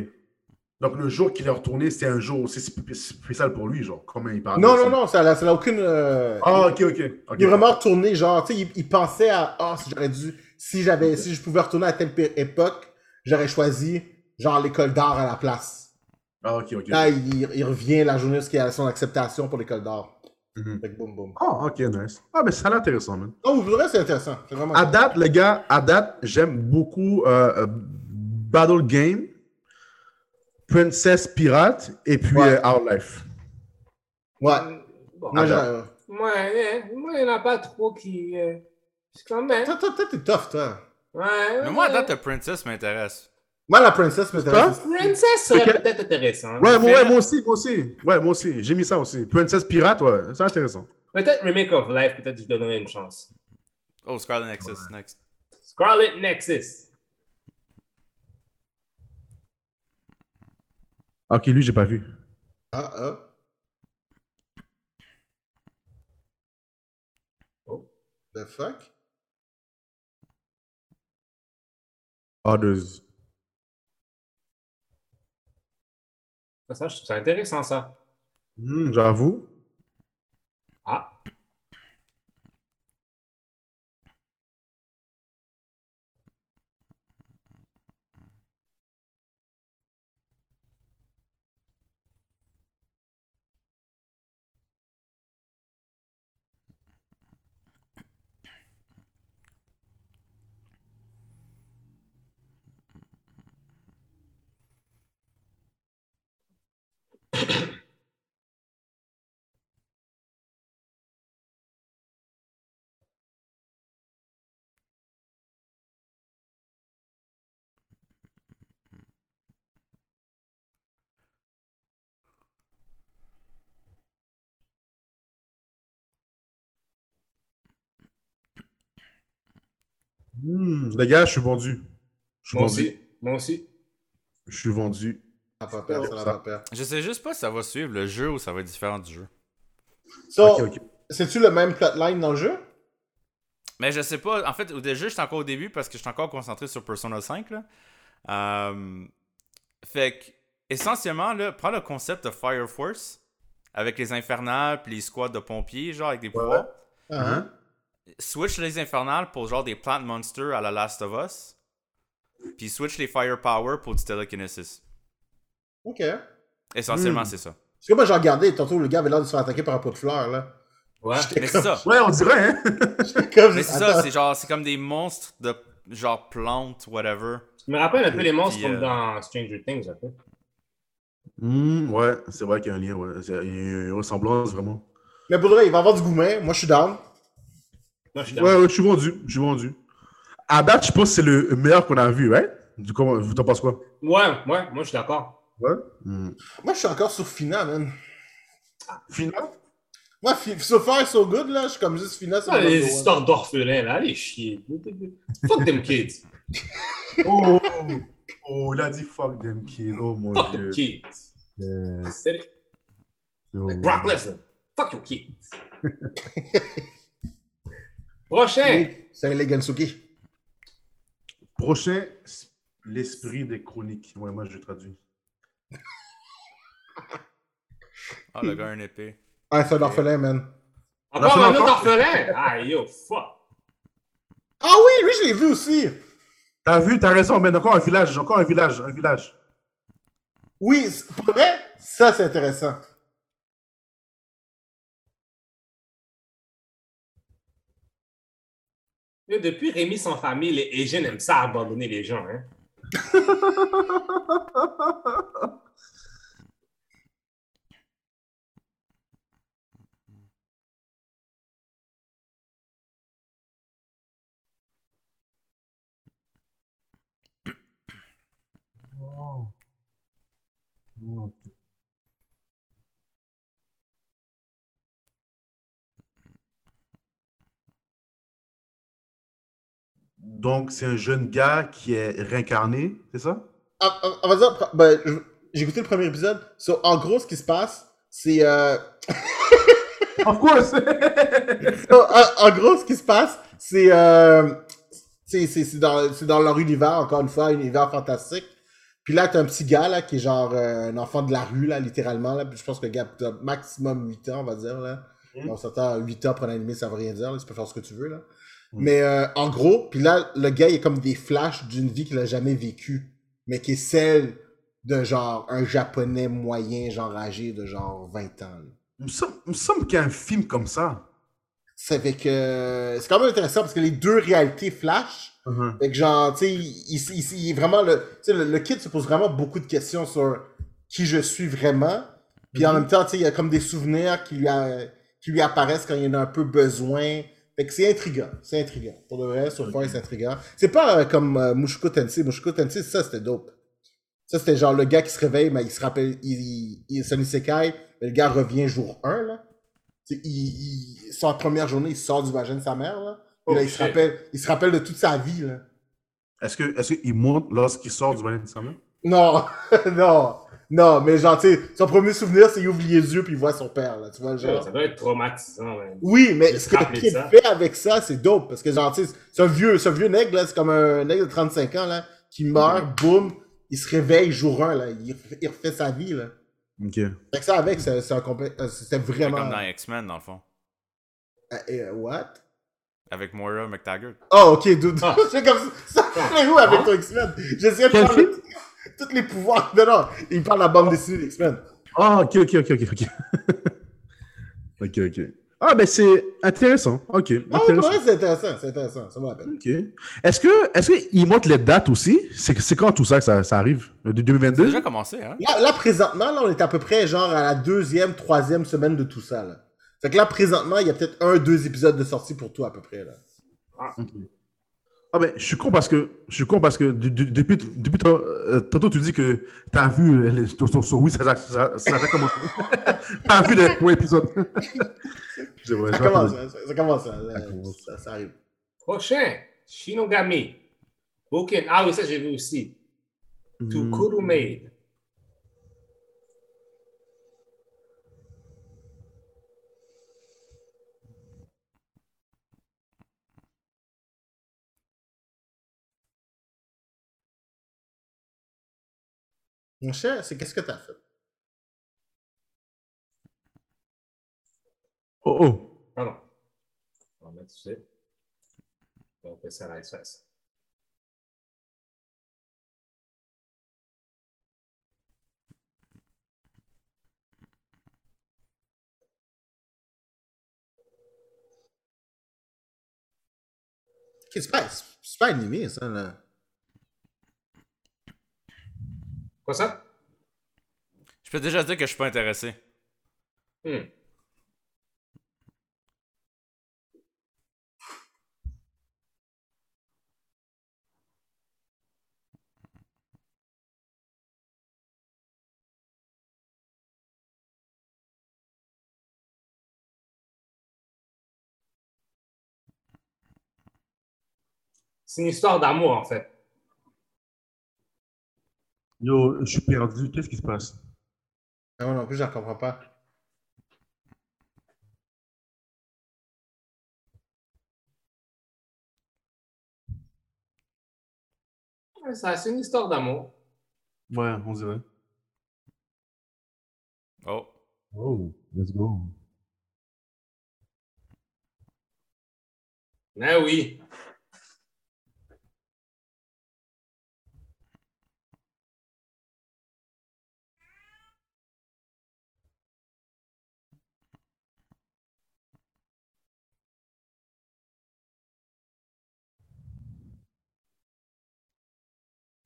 S2: Donc le jour qu'il est retourné, c'est un jour aussi spé- spécial pour lui, genre. Comment il parle
S3: Non, non, non, ça n'a ça aucune... euh,
S2: Ah, ok, ok.
S3: Il est vraiment retourné, genre, tu sais, il, il pensait à, ah, si j'aurais dû, si j'avais, si je pouvais retourner à telle époque, j'aurais choisi, genre, l'école d'art à la place.
S2: Ah, ok, ok.
S3: Là, il, il revient la journée où il a son acceptation pour l'école d'art. Boum.
S2: Ah, ok, nice. Ah, mais ça a l'air intéressant, man.
S3: Oh, vous verrez, c'est intéressant. C'est vraiment.
S2: À date, les gars, à date, j'aime beaucoup euh, euh, Battle Game, Princess Pirate et puis
S3: Ouais.
S2: euh, Outlife.
S3: Ouais.
S1: Bon,
S3: Moi,
S1: moi, euh, moi, il n'y en a pas trop qui. euh, C'est quand même.
S3: Toi, toi, toi, t'es tough, toi.
S1: Ouais.
S4: Mais moi, à date, Princess m'intéresse.
S3: Moi, la princesse m'intéresse.
S1: Princess serait peut-être intéressant.
S2: Ouais, moi,
S1: Mais
S2: ouais, moi aussi, moi aussi. Ouais, moi aussi. J'ai mis ça aussi. Princess Pirate, ouais, c'est intéressant.
S1: Peut-être Remake of Life, peut-être je donnerais une chance.
S4: Oh, Scarlet Nexus, next.
S1: Scarlet Nexus.
S2: Ok, lui, j'ai pas vu.
S3: Ah, ah.
S1: Oh.
S3: The fuck?
S2: Others.
S1: Ça, je trouve ça intéressant, ça.
S2: Hmm, J'avoue.
S1: Ah.
S2: Hmm, les gars, je suis vendu. Je suis
S1: Moi
S2: vendu.
S1: aussi. Moi aussi.
S2: Je suis vendu.
S3: Ça n'a pas peur, ça n'a
S2: Ça.
S3: pas peur.
S4: Je sais juste pas si ça va suivre le jeu ou ça va être différent du jeu.
S3: So,
S2: ok.
S3: c'est-tu le même plotline dans le jeu?
S4: Mais je sais pas. En fait, au jeu, j'étais encore au début parce que j'étais encore concentré sur Persona 5. Là. Euh, fait que, essentiellement, là, prends le concept de Fire Force avec les infernales puis les squads de pompiers, genre avec des pouvoirs.
S3: Ah,
S2: Hein?
S4: Switch les infernales pour genre des plant monsters à la Last of Us. Puis switch les firepower pour du telekinesis.
S3: Ok.
S4: Essentiellement,
S2: Hmm.
S4: c'est ça.
S3: Parce que moi, j'ai regardé, tantôt, le gars avait l'air de se faire attaquer par un pot de fleurs, là.
S1: Ouais.
S4: Mais c'est ça.
S2: Ouais, on dirait, hein?
S3: Comme,
S4: Mais c'est ça, c'est genre, c'est comme des monstres de genre plantes, whatever.
S1: Je me rappelle un peu les monstres comme
S4: euh,
S1: dans Stranger Things, un peu.
S2: Hmm, ouais, c'est vrai qu'il y a un lien, ouais. Il y a une ressemblance, vraiment.
S3: Mais pour vrai, il va avoir du goumet. Moi, je suis down.
S1: Moi, je suis
S2: Ouais, ouais, je suis vendu. Je suis vendu. À date, je pense que c'est le meilleur qu'on a vu, ouais? Du coup, vous t'en penses quoi?
S1: Ouais, ouais, moi, je suis d'accord.
S2: Ouais. Hmm.
S3: Moi, je suis encore sur Fina, man.
S2: Final?
S3: Moi, fi- so far, so good, là. Je suis comme juste Fina.
S1: Ah, les histoires d'orphelins, là, allez chier. Fuck them kids.
S2: Oh, oh, il a dit fuck them kids. Oh mon
S1: Fuck
S2: dieu.
S1: them kids. C'est.
S2: Oh.
S1: Like Brock Lesnar. Fuck your kids. Prochain.
S3: C'est les Gensuki.
S2: Prochain, l'esprit des chroniques. Ouais, moi, je traduis.
S4: Ah, le gars a une épée.
S3: Ah, c'est un orphelin, man.
S1: Encore
S2: L'orphelin
S1: un autre orphelin? Ah, yo, fuck.
S3: Ah oui, lui, je l'ai vu aussi.
S2: T'as vu, t'as raison, mais encore un village, encore un village, un village.
S3: Oui, c'est- pour vrai, ça, c'est intéressant.
S1: Depuis Rémi sans famille, les Asians aiment ça abandonner les gens, hein. oh. Oh.
S2: Donc, c'est un jeune gars qui est réincarné, c'est ça?
S3: Ah, ah, On va dire, ben, j'ai écouté le premier épisode. So, en gros, ce qui se passe, c'est. euh,
S2: Of course!
S3: so, en, en gros, ce qui se passe, c'est. euh, c'est dans, dans leur univers, encore une fois, un univers fantastique. Puis là, t'as un petit gars, là, qui est genre euh, un enfant de la rue, là, littéralement. Là. Puis je pense que le gars a maximum 8 ans, on va dire, là. On s'entend 8 ans pour un animé, ça veut rien dire, là. Tu peux faire ce que tu veux, là. Mais euh, en gros, puis là, le gars, il est comme des flashs d'une vie qu'il a jamais vécue, mais qui est celle de genre un japonais moyen, genre âgé de genre 20 ans.
S2: Il me semble, semble qu'il y a un film comme ça.
S3: C'est avec. euh, c'est quand même intéressant parce que les deux réalités flash.
S2: Uh-huh.
S3: Fait que genre, tu sais, il, il- il- il est vraiment le. Tu sais, le, le kid se pose vraiment beaucoup de questions sur qui je suis vraiment. Puis en
S2: Mhm.
S3: même temps, tu sais, il y a comme des souvenirs qui lui, a- qui lui apparaissent quand il en a un peu besoin. Fait que c'est intriguant. C'est intriguant. Pour de vrai, sur Fire, c'est intriguant. C'est pas euh, comme euh, Mushoku Tensei. Mushoku Tensei, ça, c'était dope. Ça, c'était genre le gars qui se réveille, mais il se rappelle, il, il, il isekai, mais le gars revient jour 1, là. Il, il, sa première journée, il sort du vagin de sa mère, là. Il se rappelle, il se rappelle de toute sa vie, là.
S2: Est-ce que, est-ce qu'il monte lorsqu'il sort du Valais de sa mère?
S3: Non, non, non, mais genre, tu sais, son premier souvenir, c'est qu'il ouvre les yeux puis il voit son père, là, tu vois, genre.
S1: Ça doit être traumatisant, man.
S3: Oui, mais ce que kid fait avec ça, c'est dope, parce que genre, tu sais, c'est un vieux, c'est un vieux nègre, là, c'est comme un nègre de 35 ans, là, qui meurt, boum, il se réveille jour 1, là, il refait, il refait sa vie, là.
S2: Ok.
S3: Fait que ça, avec, c'est un complet, euh, c'était
S4: C'est
S3: vraiment...
S4: comme dans X-Men, dans le fond.
S3: Euh, euh, what?
S4: Avec Moira McTaggart.
S3: Oh, ok, dude.
S1: Ah.
S3: C'est comme ça. Ça fait où avec ton X-Men? J'essayais de faire tous les pouvoirs. Non, non, il parle de la bande dessinée d'X-Men.
S2: Ah, ok, ok, ok, ok, ok. ok, ok. Ah, ben c'est intéressant. Ok,
S3: Ah, ouais, c'est intéressant, c'est intéressant, ça peine.
S2: Ok. Est-ce que, est-ce qu'il montre les dates aussi? C'est, c'est quand tout ça que ça, ça arrive? De
S4: C'est
S2: 2022?
S4: déjà commencé, hein?
S3: Là, là, présentement, là, on est à peu près genre à la deuxième, troisième semaine de tout ça, là. Fait que là, présentement, il y a peut-être un, deux épisodes de sortie pour toi, à peu près, là.
S2: Ah ben, je suis con parce que, je suis con parce que du- du- depuis, depuis ton- euh, tantôt tu dis que t'as vu euh, les- sur, sur, sur- oui, ça, ça, ça, ça a commencé. t'as vu les premiers épisodes. Vois,
S3: Ça commence, hein, ça, ça commence, hein, là,
S2: commence.
S3: ça, ça arrive.
S1: Prochain, Shinogami. Boken. Ah oui, ça j'ai vu aussi. To
S2: Hmm.
S3: Mon cher, c'est qu'est-ce que t'as fait?
S2: Oh oh.
S1: Pardon. On va mettre tout fait ça à l'espace.
S3: Qu'est-ce que c'est pas, c'est pas animé, ça, là.
S1: Quoi ça?
S4: Je peux déjà dire que je suis pas intéressé.
S1: Hmm. C'est une histoire d'amour, en fait.
S2: Yo, je suis perdu. Qu'est-ce qui se passe?
S3: Ah, moi non plus, je la comprends pas.
S1: Ça, C'est une histoire d'amour.
S2: Ouais, on dirait.
S4: Oh.
S2: Oh, let's go.
S1: Ah oui.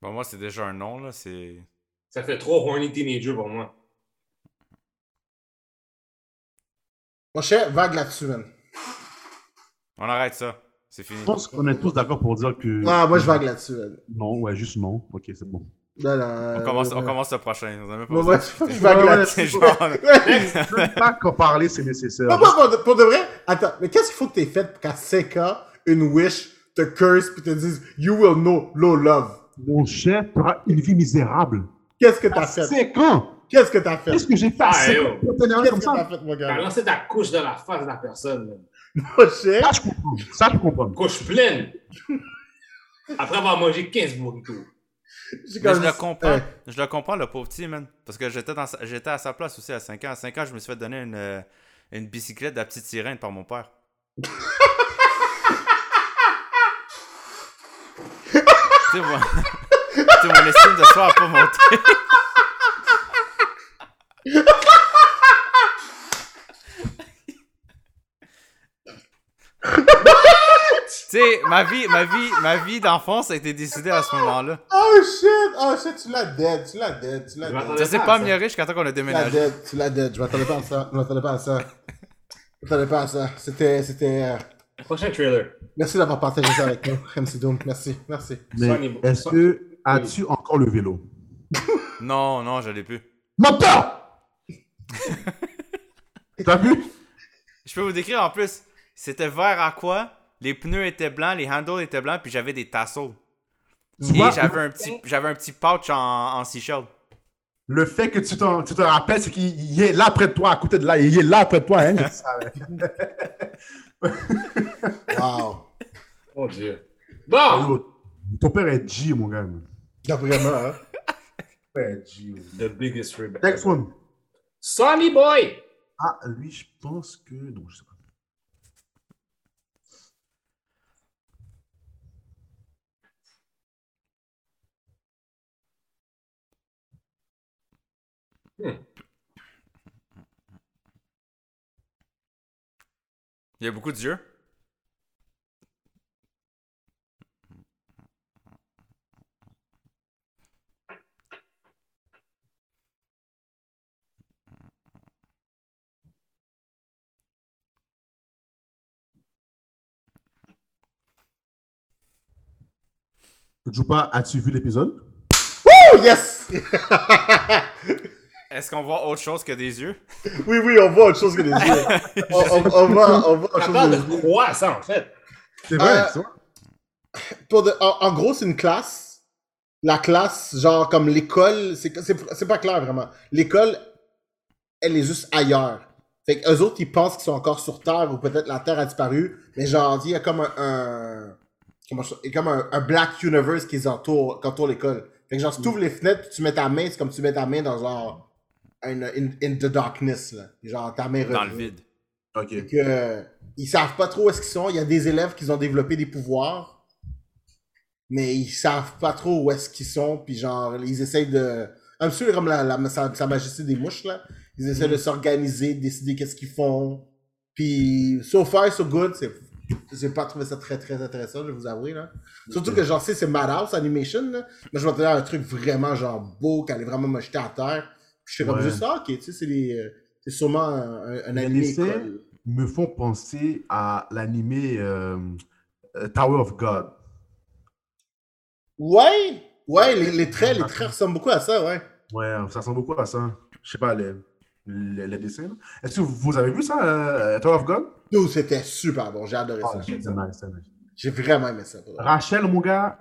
S4: Bon, moi, c'est déjà un nom, là. C'est.
S1: Ça fait trop horny teenager pour moi.
S3: Mon cher, vague là-dessus, man.
S4: On arrête ça. C'est fini.
S2: Je pense qu'on est tous d'accord pour dire que.
S3: Ah, moi, je vague là-dessus, man.
S2: Non, ouais, juste non. Ok, c'est bon.
S3: Non, non,
S4: On commence,
S3: euh,
S4: on commence le prochain. Pas
S3: je vague là-dessus.
S2: Pas qu'en parler, c'est nécessaire.
S3: Non, pas pour, de- pour de vrai? Attends, mais qu'est-ce qu'il faut que t'aies fait pour qu'à 5 ans, une wish te curse puis te dise You will know low love?
S2: Mon cher, tu auras une vie misérable.
S3: Qu'est-ce que t'as fait?
S2: 5 ans
S3: Qu'est-ce que t'as fait?
S2: Qu'est-ce que j'ai fait
S1: Ah,
S2: 5
S1: yo.
S2: ans? pour t'énerver
S3: Qu'est-ce que t'as
S2: ça
S3: fait, mon
S1: T'as
S3: gars?
S1: lancé ta couche dans la face de la personne.
S3: Mon cher?
S2: Ça, je comprends. Ça, je comprends.
S1: Couche pleine. Après avoir mangé 15 burritos.
S4: Mais je le comprends.
S3: Euh,
S4: Je le comprends, le pauvre petit, man. Parce que j'étais, dans sa- j'étais à sa place aussi à 5 ans. À 5 ans, je me suis fait donner une, euh, une bicyclette de la petite sirène par mon père. tu sais, moi. tu mon estime de soi a pas monté. Tu sais, ma vie, ma vie, ma vie d'enfance a été décidée à ce moment-là.
S3: Oh shit! Oh shit, tu l'as dead, tu l'as dead, tu l'as dead.
S4: Ça s'est
S1: pas
S4: amélioré jusqu'à temps qu'on a
S3: Tu l'as
S4: déménagé.
S3: dead, tu l'as dead. Je m'attendais pas à ça. Je m'attendais pas à ça. Je m'attendais pas à ça. C'était. c'était euh,
S1: Prochain trailer.
S3: Merci d'avoir partagé ça avec nous, MC Doom. Merci, merci.
S2: Est-ce que as-tu encore le vélo?
S4: Non, non, je l'ai plus.
S2: Menteur T'as vu?
S4: Je peux vous décrire en plus. C'était vert à quoi? Les pneus étaient blancs, les handles étaient blancs, puis j'avais des tassels.
S2: Tu
S4: Et j'avais un petit, j'avais un petit pouch en, en seashell.
S2: Le fait que tu, t'en- tu te rappelles, c'est qu'il il est là près de toi, à côté de là. Il est là près de toi. Hein, je savais.
S3: Wow.
S1: Mon Dieu. Bon,
S2: Ton père est G, mon gars.
S3: vraiment, hein?
S2: Ton père est G.
S1: the biggest rebel.
S2: Next one.
S1: Sonny Boy.
S2: Ah, lui, je pense que. Non, je sais pas.
S4: Il y a beaucoup d'yeux.
S2: Joupa, as-tu vu l'épisode?
S3: Oh, yes!
S4: Est-ce qu'on voit autre chose que des yeux?
S3: Oui, oui, on voit autre chose que les yeux. on, on, on voit, on voit autre chose que
S1: de
S3: les yeux.
S1: quoi, ça, en fait?
S2: C'est vrai,
S3: Euh. Pour de- en, en gros, c'est une classe. La classe, genre comme l'école, c'est pas clair vraiment. L'école, elle est juste ailleurs. Fait qu'eux autres, ils pensent qu'ils sont encore sur Terre ou peut-être la Terre a disparu. Mais genre, il y a comme un, un- comment ça- il y a comme un, un Black Universe qui les entoure, qui entoure l'école. Fait que genre, si tu ouvres les fenêtres, tu mets ta main, c'est comme tu mets ta main dans genre, un, in, in the darkness, là. Genre, ta main
S4: dans le
S3: revient.
S4: vide
S2: Ok.
S3: que euh, ils savent pas trop où est-ce qu'ils sont. Il y a des élèves qui ont développé des pouvoirs, mais ils savent pas trop où est-ce qu'ils sont. Puis genre, ils essayent de, un peu comme la, la- sa, sa majesté des mouches là. Ils essaient de s'organiser, de décider qu'est-ce qu'ils font. Puis so far so good, c'est j'ai pas trouvé ça très très intéressant, je vais vous avouer là. Surtout que genre sais c'est Madhouse Animation là. Moi je m'attendais à un truc vraiment genre beau, qui allait vraiment me jeter à terre. Puis j'étais comme
S2: Ouais.
S3: juste ah, ok, tu sais c'est les euh, c'est sûrement un, un, un
S2: Les
S3: animé
S2: dessins
S3: école.
S2: me font penser à l'animé euh, euh, Tower of God.
S3: Ouais, ouais, les, les traits, les traits ressemblent beaucoup à ça, ouais.
S2: Ouais, ça ressemble beaucoup à ça. Je sais pas, les, les, les dessins. Est-ce que vous avez vu ça, euh, Tower of God?
S3: Nous, c'était super bon, j'ai adoré
S2: Ah,
S3: ça.
S2: c'est nice.
S3: J'ai vraiment aimé ça.
S2: Rachel, mon gars,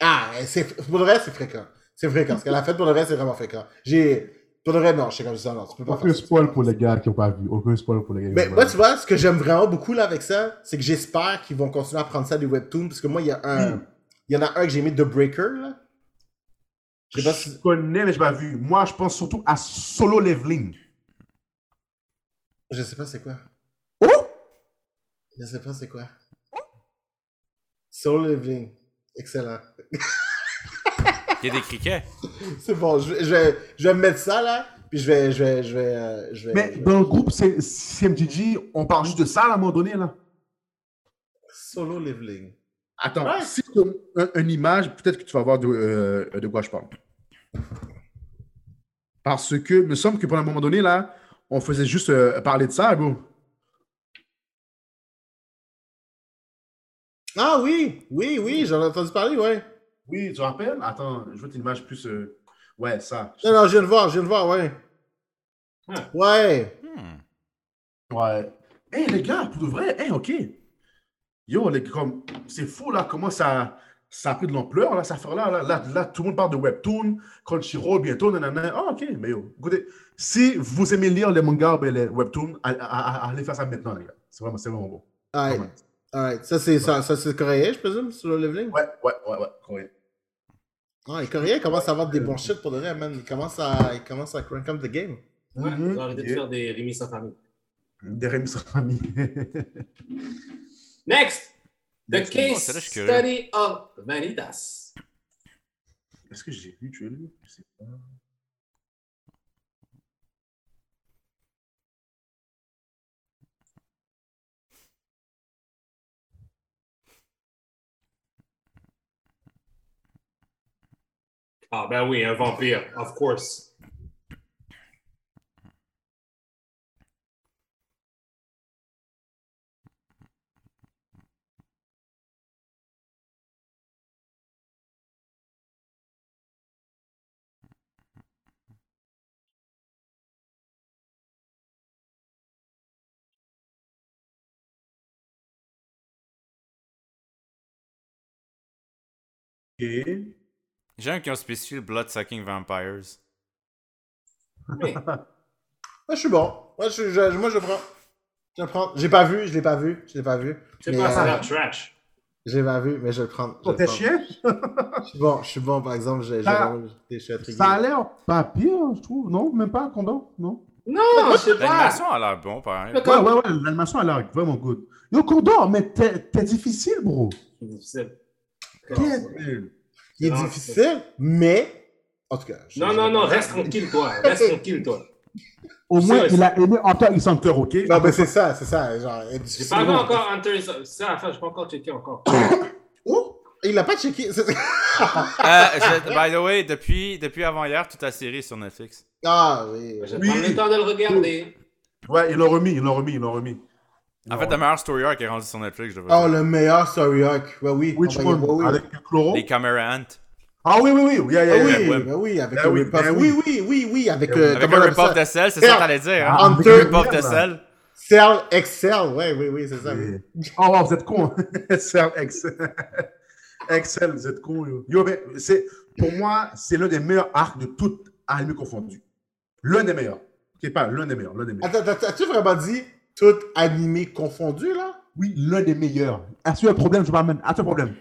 S3: Ah, c'est pour le c'est fréquent. C'est fréquent. Ce qu'elle a fait pour le vrai, c'est vraiment fréquent. J'ai. Pour le vrai, non, je sais comme ça, non, tu peux pas
S2: aucun spoil pour les gars qui n'ont pas vu. Aucun spoil pour les gars qui
S3: Mais moi, tu vois, ce que j'aime vraiment beaucoup là avec ça, c'est que j'espère qu'ils vont continuer à prendre ça des webtoons, parce que moi, il y a un.
S2: Hmm.
S3: Il y en a un que j'ai mis The Breaker, là. Je sais pas
S2: Je
S3: si.
S2: connais, mais je pas vu. Moi, je pense surtout à Solo Leveling.
S3: Je sais pas c'est quoi.
S2: Oh!
S3: Je sais pas c'est quoi. Soul Living. Excellent.
S4: Il y a des criquets.
S3: C'est bon, je, vais- je, vais, je vais me mettre ça là, puis je vais. Je vais, je vais, euh, je vais,
S2: Mais
S3: je vais-
S2: dans le groupe C- CMGG, on parle juste de ça à un moment donné, là.
S3: Solo Leveling.
S2: Attends,
S3: Ouais.
S2: si tu as un- une image, peut-être que tu vas voir de, euh, de quoi je parle. Parce que, il me semble que pendant un moment donné, là, on faisait juste euh, parler de ça, bro.
S3: Ah oui, oui, oui, j'en ai entendu parler, ouais.
S2: Oui, tu te rappelles? Attends, je veux une image plus. euh, Ouais, ça.
S3: Non, non, je viens de voir, je viens de voir, ouais.
S1: Ouais.
S3: Ouais.
S4: Hmm.
S2: Ouais. Hé, les gars, pour de vrai, hé, ok. Yo, les, comme, c'est fou, là, comment ça, ça a pris de l'ampleur, là, cette affaire-là. Là, là, là, tout le monde parle de Webtoon, Crunchyroll, bientôt, nanana. Ah, ok, mais yo, écoutez, si vous aimez lire les mangas, ben, les Webtoons, allez, allez faire ça maintenant, les gars. C'est vraiment, c'est vraiment bon. Vraiment.
S3: Alright. Ça, c'est ça, ça, c'est coréen, je présume, Solo Leveling?
S2: Ouais, ouais, ouais, ouais, correct.
S3: Ah, les Coréens commencent à avoir des bons shit pour de vrai, man. Ils commencent à, ils commencent à crank up the game.
S1: Ouais,
S2: Mhm.
S1: ils ont arrêté de faire des remis sans famille.
S2: Des Rémi sans famille.
S1: Next! The
S2: Next.
S4: Oh,
S1: Case
S4: curieux.
S1: Study of Vanitas.
S2: Est-ce que j'ai vu, tu l'as lu? Je sais pas.
S1: Ah ben oui, un vampire, of course.
S2: Ok.
S4: J'ai un qui ont spécifié le Blood Sucking Vampires.
S1: Mais,
S3: Moi, je suis bon. Moi, je, je- moi, je prends. Je le prends. J'ai pas vu, je l'ai pas vu, je l'ai pas vu.
S1: c'est pas ça
S3: euh,
S1: la trash.
S3: Je l'ai pas vu, mais je vais le prendre.
S2: Oh, t'es
S3: prendre. Je suis bon, je suis bon, par exemple, j'ai, j'ai
S2: Ça-
S3: vraiment- je suis intrigué.
S2: Ça a l'air pas pire, je trouve. Non, même pas, Condor, non?
S1: Non, je sais pas.
S4: L'animation a l'air bon, pareil.
S1: Mais
S2: Ouais, ouais, ouais, l'animation a l'air vraiment good. Yo, Condor, mais t'es t'es difficile, bro.
S1: C'est difficile.
S2: Quel-
S3: Il est
S1: Non,
S3: difficile, mais. En tout cas. je-
S1: Non,
S3: je-
S1: non, non, reste tranquille, toi. Reste tranquille, toi.
S2: Au moins, il a aimé Hunter x Hunter, ok?
S3: Non, mais c'est ça, c'est ça. Genre,
S1: J'ai pas vu encore Hunter. C'est ça l'affaire, j'ai pas encore checké encore.
S3: Oh! Il l'a pas checké. c'est-
S4: Euh, je- by the way, depuis, depuis avant-hier, toute la série est sur Netflix.
S3: Ah oui.
S1: J'ai
S2: Oui.
S1: pas le temps de le regarder.
S2: Ouais, ils l'ont remis, ils l'ont remis, ils l'ont remis.
S4: En fait, la meilleure story arc est rendue sur Netflix, je veux
S3: Oh,
S4: dire.
S3: le meilleur story arc. Ouais, oui.
S2: Which
S3: Ah, ben,
S2: one?
S3: oui.
S2: Avec Chloro?
S4: Les Camera Ant.
S2: Ah oui, oui, oui. Yeah, yeah,
S3: Ah
S2: yeah,
S3: oui, ben oui, avec
S2: Ben
S3: le
S2: oui, ben
S3: oui,
S2: oui.
S3: oui, oui, oui, avec
S2: Ben
S3: euh,
S2: oui.
S4: Avec
S3: appelle
S4: rip-off
S3: ça?
S4: de sel, c'est ça que t'allais dire, hein?
S2: Ah,
S3: Hunter-
S2: avec
S4: Rip-off de sel.
S3: Cell Excel. Ouais, oui, oui, c'est ça. oui.
S2: Oh, wow, vous êtes con. C'est Excel. Excel, vous êtes con. Yo, Yo, mais c'est, pour moi, c'est l'un des meilleurs arcs de toutes anime confondues. L'un des meilleurs. Ok, pas l'un des meilleurs, l'un des meilleurs.
S3: Attends, as-tu vraiment dit tout animé confondu, là?
S2: Oui, l'un des meilleurs. As-tu un problème, je m'amène. As-tu un problème?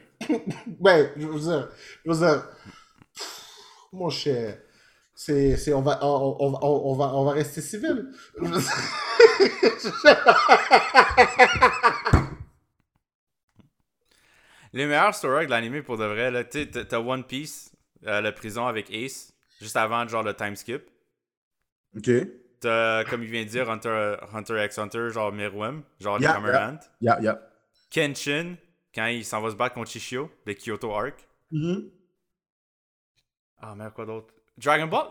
S3: Ouais, je veux dire, je veux dire, mon cher, c'est, c'est, on va, on, on, on, on va, on va rester civil. Je veux dire-
S4: Les meilleurs story arcs de l'anime pour de vrai, là, tu sais, t'as- t'as One Piece, euh, la prison avec Ace, juste avant, genre, le time skip.
S2: Ok.
S4: T'as, comme il vient de dire, Hunter, Hunter x Hunter, genre Meruem, genre
S2: Yeah, yeah. Yeah, yeah.
S4: Kenshin, quand il s'en va se battre contre Shishio, le Kyoto Arc.
S2: Mhm.
S4: Ah, merde, quoi d'autre? Dragon Ball?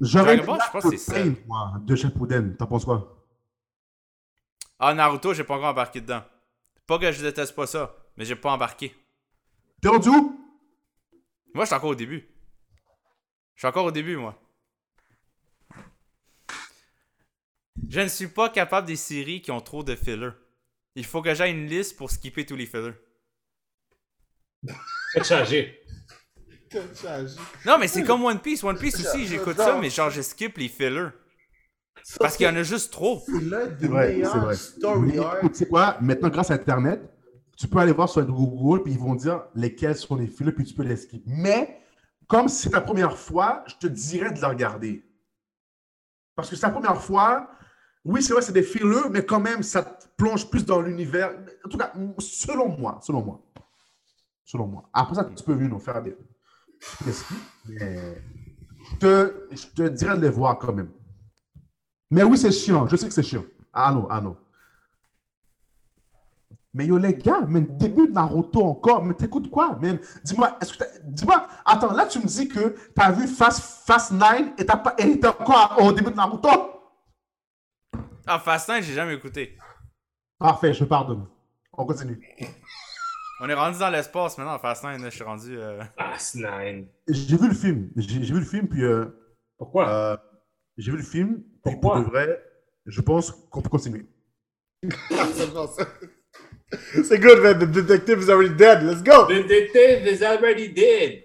S2: J'aurais
S4: Dragon Ball, je pense que c'est ça.
S2: moi, de Shippuden. T'en penses quoi?
S4: Ah, Naruto, j'ai pas encore embarqué dedans. Pas que je déteste pas ça, mais j'ai pas embarqué.
S2: T'es rendu où?
S4: Moi, je suis encore au début. Je suis encore au début, moi. Je ne suis pas capable des séries qui ont trop de fillers. Il faut que j'aie une liste pour skipper tous les fillers.
S1: Faites changer.
S4: Non, mais c'est comme One Piece. One Piece aussi, j'écoute ça, mais genre, je skip les fillers. Parce qu'il y en a juste trop.
S3: C'est l'un des meilleurs story
S2: tu sais quoi? Maintenant, grâce à Internet, tu peux aller voir sur Google, puis ils vont dire lesquels sont les films, puis tu peux les skip. Mais, comme c'est ta première fois, je te dirais de le regarder. Parce que c'est ta première fois, Oui, c'est vrai, c'est des fillers, mais quand même, ça te plonge plus dans l'univers. En tout cas, selon moi, selon moi. Selon moi. Après ça, tu peux venir nous faire des, mais je te, je te dirais de les voir quand même. Mais oui, c'est chiant. Je sais que c'est chiant. Ah non, ah non. Mais yo, les gars, mais début de Naruto encore, mais t'écoutes quoi? Dis-moi, Dis-moi, attends, là, tu me dis que t'as vu Fast, Fast 9 et t'as pas... et t'es encore au début de Naruto?
S4: Ah, Fast 9, j'ai jamais écouté.
S2: Parfait, je pardonne. On continue.
S4: On est rendu dans l'espace maintenant, Fast 9, là, je suis rendu. euh,
S1: Fast 9.
S2: J'ai vu le film. J'ai vu le film, puis euh,
S1: Pourquoi?
S2: euh, j'ai vu le film. Puis
S1: Pourquoi?
S2: pour de vrai, je pense qu'on peut continuer.
S3: C'est bon, ça. C'est good, man. The detective is already dead. Let's go.
S1: The detective is already dead.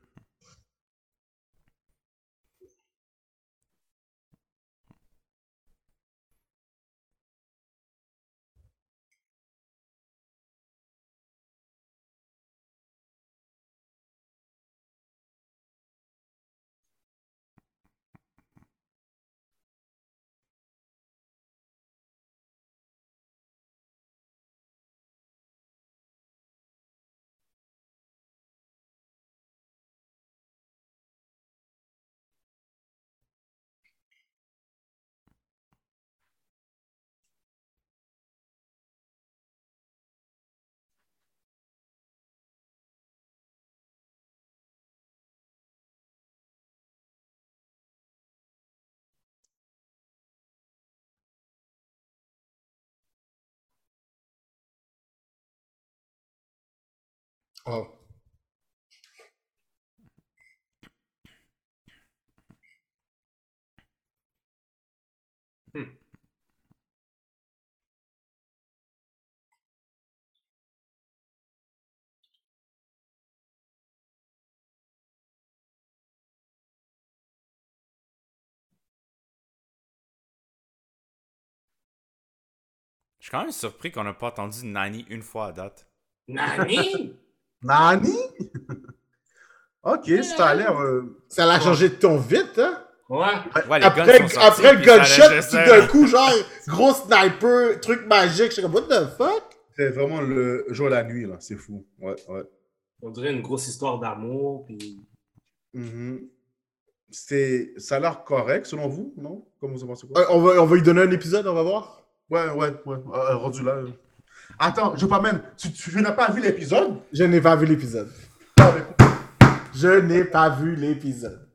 S3: Oh.
S4: Je suis quand même surpris qu'on n'a pas entendu Nani une fois à date.
S1: Nani?
S2: Nani? ok, ça a l'air. euh,
S3: Ça l'a changé de ton vite, hein?
S1: Ouais.
S4: Ouais, les
S3: Après,
S4: guns sont sortis,
S3: après le gunshot, tout d'un coup, genre, gros sniper, truc magique. Je suis comme, what the fuck?
S2: C'est vraiment le jour et la nuit, là. C'est fou. Ouais, ouais.
S1: On dirait une grosse histoire d'amour. Puis...
S2: Mhm. C'est... Ça a l'air correct, selon vous, non? Comme vous en pensez quoi?
S3: Euh, on, va, on va lui donner un épisode, on va voir?
S2: Ouais, ouais, ouais. Euh, rendu là. Attends, je pas même. Tu, tu n'as pas vu l'épisode?
S3: Je n'ai pas vu l'épisode.
S2: Ah,
S3: Je n'ai pas vu l'épisode.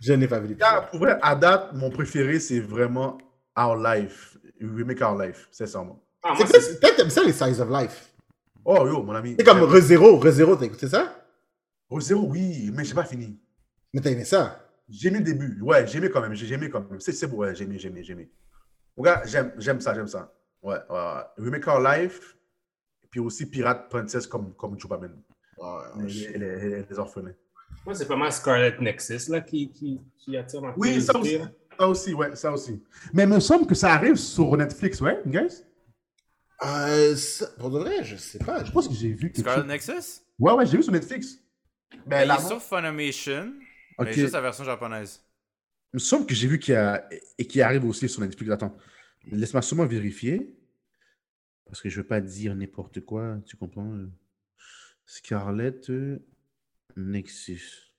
S3: Je n'ai pas vu l'épisode.
S2: Pour vrai, à date, mon préféré, c'est vraiment Our Life. Remake Our Life, sincèrement.
S1: Ah,
S3: C'est
S1: moi,
S3: quoi,
S1: c'est-
S3: peut-être t'aimes ça les Size of Life.
S2: Oh, yo, mon ami.
S3: C'est comme ReZero, ReZero, t'as écouté ça?
S2: Zéro, oui, mais j'ai pas fini.
S3: Mais t'as aimé ça?
S2: J'ai aimé le début. Ouais, j'ai aimé quand même. J'ai aimé quand même. C'est, c'est beau, ouais, j'ai aimé, j'ai aimé, j'ai aimé. Regarde, j'aime, j'aime ça, j'aime ça. Ouais, ouais. Remake Our Life, puis aussi Pirate Princess comme, comme Chupamen.
S3: Ouais,
S2: Les, les, les- les orphelins.
S1: moi, c'est pas mal Scarlet Nexus là, qui, qui, qui attire ma
S2: Oui, ça aussi. Ça aussi, ouais, ça aussi. Mais il me semble que ça arrive sur Netflix, ouais, guys?
S3: Euh, ça- pour de vrai, je sais pas.
S2: Je pense que j'ai vu
S4: Scarlet
S2: chose.
S4: Nexus?
S2: Ouais, ouais, j'ai vu sur Netflix. Mais
S4: Ben,
S2: là,
S4: il est sur Funimation,
S2: Ok.
S4: mais juste la version japonaise.
S2: Il me semble que j'ai vu qu'il y a... et qu'il arrive aussi sur Netflix. Attends, laisse-moi seulement vérifier. Parce que je veux pas dire n'importe quoi, tu comprends? Scarlett euh, Nexus.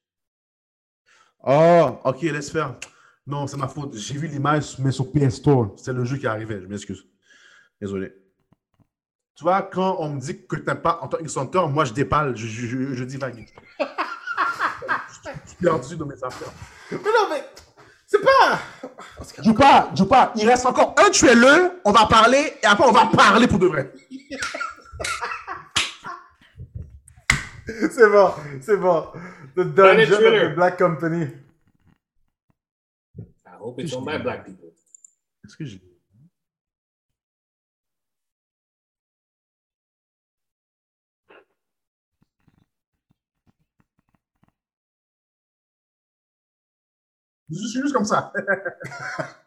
S2: Oh, ok, laisse faire. Non, c'est ma faute. J'ai vu l'image, mais sur PS Store. C'est le jeu qui arrivait, je m'excuse. Désolé. Tu vois, quand on me dit que tu n'aimes pas en tant que moi je dépale, je, je, je, je divague. je suis perdu dans mes affaires.
S3: Mais non, mais c'est pas.
S2: Joupa, Joupa, il reste encore un tueur, on va parler, et après on va parler pour de vrai.
S3: C'est bon, c'est bon. The Dungeon of the Black Company.
S1: I hope it's owned by black people.
S2: Est-ce que j'ai. Je suis juste comme ça.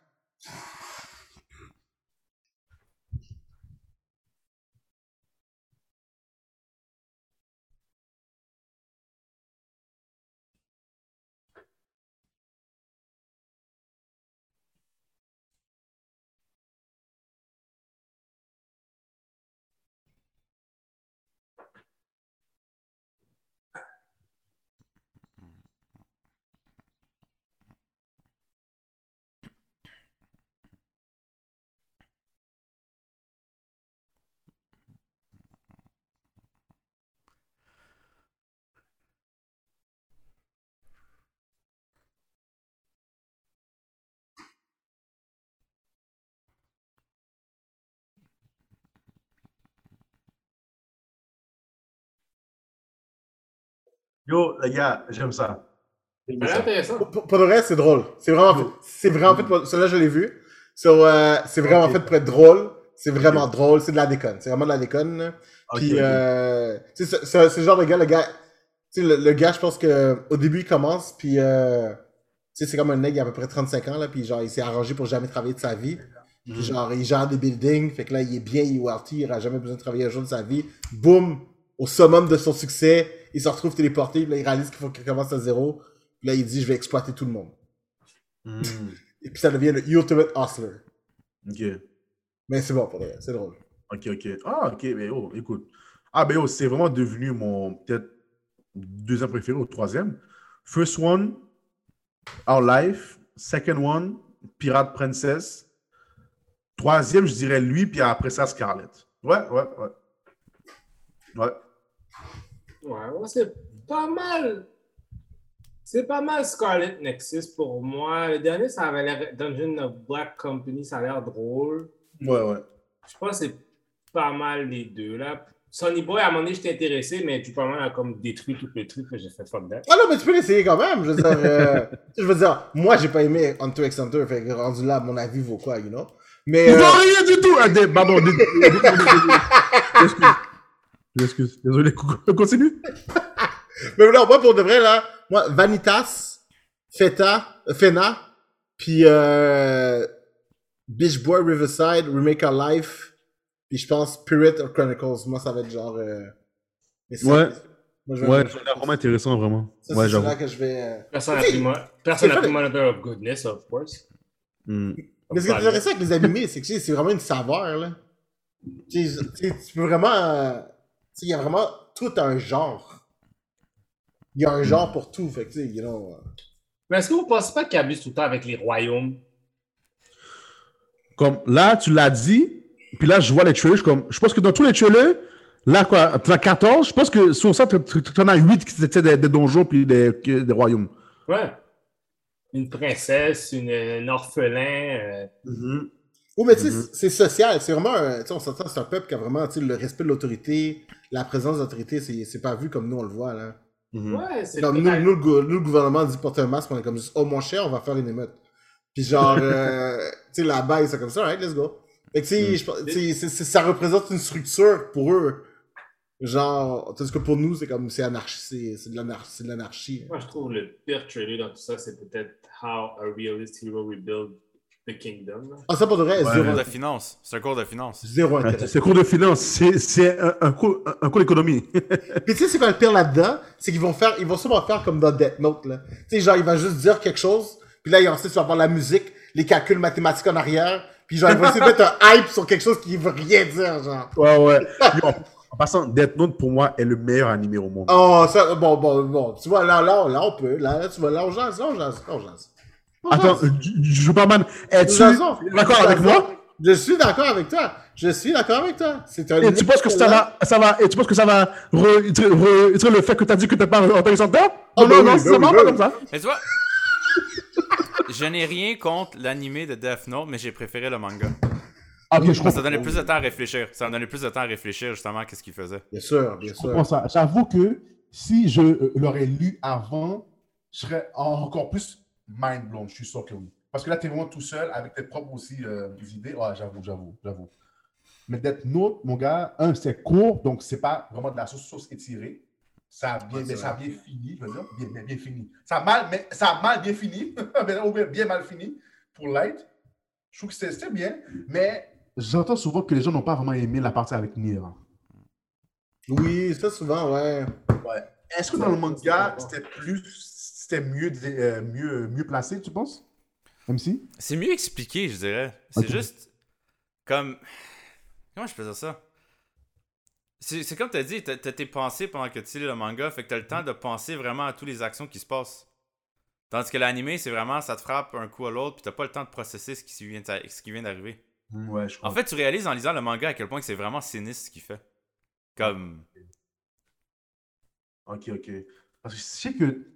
S2: Yo, les gars, j'aime ça.
S1: Ça. intéressant.
S3: Pour, pour le reste, c'est drôle. C'est vraiment, c'est vraiment fait pour, celui-là, je l'ai vu. So, euh, c'est vraiment
S2: Ok.
S3: fait pour être drôle. C'est vraiment drôle. C'est de la déconne. C'est vraiment de la déconne. Puis, euh, c'est- c'est c'est le genre de gars, le gars, tu sais, le, le gars, je pense que au début, il commence, puis, euh, tu sais, c'est comme un nègre, il a à peu près 35 ans, là, puis genre, il s'est arrangé pour jamais travailler de sa vie.
S2: Mhm.
S3: Puis genre, il gère des buildings, fait que là, il est bien, il est wealthy, il n'aura jamais besoin de travailler un jour de sa vie. Boum! Au summum de son succès, il se retrouve téléporté, puis là, il réalise qu'il faut qu'il commence à zéro. Puis là, il dit, je vais exploiter tout le monde.
S2: Mhm.
S3: Et puis ça devient le Ultimate Hustler.
S2: Ok.
S3: Mais c'est bon pour vrai, c'est drôle.
S2: Ok, ok. Ah, ok, mais oh, écoute. Ah, ben oh, c'est vraiment devenu mon peut-être deuxième préféré ou troisième. First one, Our Life. Second one, Pirate Princess. Troisième, je dirais lui, puis après ça, Scarlett. Ouais, ouais, ouais. Ouais.
S1: Ouais, c'est pas mal. C'est pas mal Scarlet Nexus pour moi. Le dernier, ça avait l'air. Dungeon of Black Company, ça a l'air drôle.
S2: Ouais, ouais.
S1: Je pense que c'est pas mal les deux là. Sonny Boy, à un moment donné, j'étais intéressé, mais pas mal a comme détruit tout le truc que j'ai fait fuck that.
S3: Ah non, mais tu peux l'essayer quand même. Je veux dire, euh, je veux dire, moi, j'ai pas aimé Hunter x Hunter, fait que rendu là, mon avis vaut quoi, you know? Mais,
S2: Il
S3: euh,
S2: rien du tout! Ah, Pardon, Excuse. Je m'excuse. Désolé, continue.
S3: mais non, moi, pour de vrai, là, moi, Vanitas, Feta, euh, Fena, puis euh, Beach Boy Riverside, Remake Our Life, puis je pense Pirate of Chronicles. Moi, ça va être genre. Euh,
S2: Ouais.
S3: Moi, je
S2: Ouais, c'est vraiment intéressant, vraiment.
S3: Ça,
S2: Ouais,
S3: c'est là que je vais. euh,
S1: Personne n'a pris, personne. Monitor of Goodness, of course.
S2: Hmm.
S3: Mais ce qui est intéressant avec les animés, c'est que c'est vraiment une saveur, là. Tu peux vraiment. Il y a vraiment tout un genre. Il y a un genre pour tout, fait que tu sais, you know. euh,
S1: Mais est-ce que vous ne pensez pas qu'ils abusent tout le temps avec les royaumes?
S2: Comme là, tu l'as dit, puis là, je vois les trailers, je, comme, je pense que dans tous les trailers, là, quoi, tu as 14, je pense que sur ça, tu en as 8 qui étaient des, des donjons puis des, des royaumes.
S1: Ouais. Une princesse, une, un orphelin. euh,
S3: Oui, mais tu sais,
S2: Mhm.
S3: c'est social. C'est vraiment. un- Tu sais, on s'entend, c'est un peuple qui a vraiment tu sais, le respect de l'autorité, la présence d'autorité, c'est c'est pas vu comme nous, on le voit, là.
S2: Mhm.
S1: Ouais, c'est
S3: Comme nous, nous, le nous, le gouvernement dit porter un masque, on est comme juste, oh mon cher, on va faire une émeute. Puis genre, euh, tu sais, là-bas, ils sont comme ça, alright, let's go. Fait que tu sais,
S2: Mm.
S3: ça représente une structure pour eux. Genre, tandis que pour nous, c'est comme, c'est anarchie, c'est c'est de l'anarchie. c'est de l'anarchie.
S1: Moi, je trouve le pire trailer dans tout ça, c'est peut-être How a Realist Hero Rebuild the Kingdom.
S3: Ah, ça pour de vrai,
S2: Ouais.
S3: zéro,
S4: cours de finance. C'est un cours de finance.
S3: zéro
S2: Ouais,
S3: intérêt.
S2: C'est cours de finance, c'est c'est un, un cours, un, un cours d'économie.
S3: Puis tu sais, c'est quoi le pire là-dedans? C'est qu'ils vont faire, ils vont sûrement faire comme dans Death Note, là. Tu sais, genre, il va juste dire quelque chose, puis là, ensuite, tu vas avoir la musique, les calculs mathématiques en arrière, puis genre, ils vont essayer de mettre un hype sur quelque chose qui veut rien dire, genre.
S2: ouais, ouais. Yo, en passant, Death Note, pour moi, est le meilleur animé au monde.
S3: Oh, ça, bon, bon, bon, tu vois, là, là, là, on peut, là, là, tu vois, là, on jase, là, on jase, là, on jase.
S2: Attends. Superman, es-tu
S3: Jason.
S2: d'accord avec moi?
S3: Je suis d'accord avec toi. Je suis d'accord avec toi. C'est un.
S2: Et tu penses que ça va, ça va, et tu penses que ça va le fait que tu as dit que t'es pas en télécentre?
S3: Ah,
S2: Non,
S3: bah
S2: non, non,
S3: bah bah
S2: pas
S3: oui.
S2: comme ça.
S4: Mais tu vois, je n'ai rien contre l'animé de Death Note, mais j'ai préféré le manga.
S2: Ah, ok, je
S4: Parce que ça donnait plus de temps à réfléchir. Ça donnait plus de temps à réfléchir justement à ce qu'il faisait.
S3: Bien sûr, bien sûr.
S2: J'avoue que si je euh, l'aurais lu avant, je serais encore plus mind blown. Je suis sûr que oui. Parce que là, tu es vraiment tout seul avec tes propres aussi euh, idées. Ouais, j'avoue, j'avoue, j'avoue. Mais Death Note, mon gars, un, c'est court, donc c'est pas vraiment de la sauce, sauce étirée. Ça a bien,
S3: Ouais,
S2: mais ça a bien fini, je veux dire. Bien, bien, bien fini. Ça a mal, mais ça a mal bien fini. Bien, bien mal fini pour Light. Je trouve que c'est- bien, mais j'entends souvent que les gens n'ont pas vraiment aimé la partie avec Nier.
S3: Oui, ça souvent, ouais.
S2: Est-ce que dans le manga, c'était plus, c'était mieux, euh, mieux, mieux placé, tu penses? Même si?
S4: C'est mieux expliqué, je dirais. C'est juste comme. Comment je faisais ça? C'est c'est comme tu as dit, t'as t'as tes pensées pendant que tu lis le manga, fait que t'as le temps de penser vraiment à toutes les actions qui se passent. Tandis que l'animé, c'est vraiment ça te frappe un coup à l'autre, puis t'as pas le temps de processer ce qui vient, d'a- ce qui vient d'arriver.
S2: Ouais, je
S4: En fait, tu réalises en lisant le manga à quel point que c'est vraiment sinistre ce qu'il fait. Comme.
S2: Ok, ok. Parce que je sais que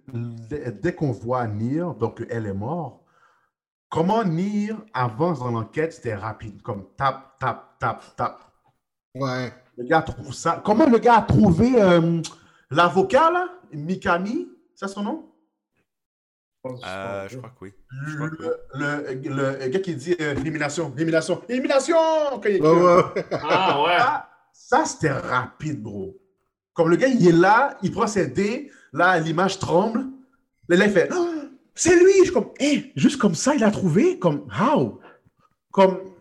S2: dès, qu'on voit Nier, donc elle est morte, comment Nier avance dans l'enquête, c'était rapide. Comme tap, tap, tap, tap.
S3: Ouais.
S2: Le gars trouve ça. Comment le gars a trouvé euh, l'avocat, là? Mikami, c'est ça son nom?
S4: Euh, je crois que oui. Je crois que
S2: Le, le, le gars qui dit euh, élimination, élimination, élimination!
S3: ouais.
S1: Ah ouais.
S2: Ça, ça, c'était rapide, bro. Comme le gars, il est là, il prend ses dés, là, l'image tremble. Il fait Ah, C'est lui! Je suis comme, Hé, juste comme ça, il a trouvé? Comme, how? Comme,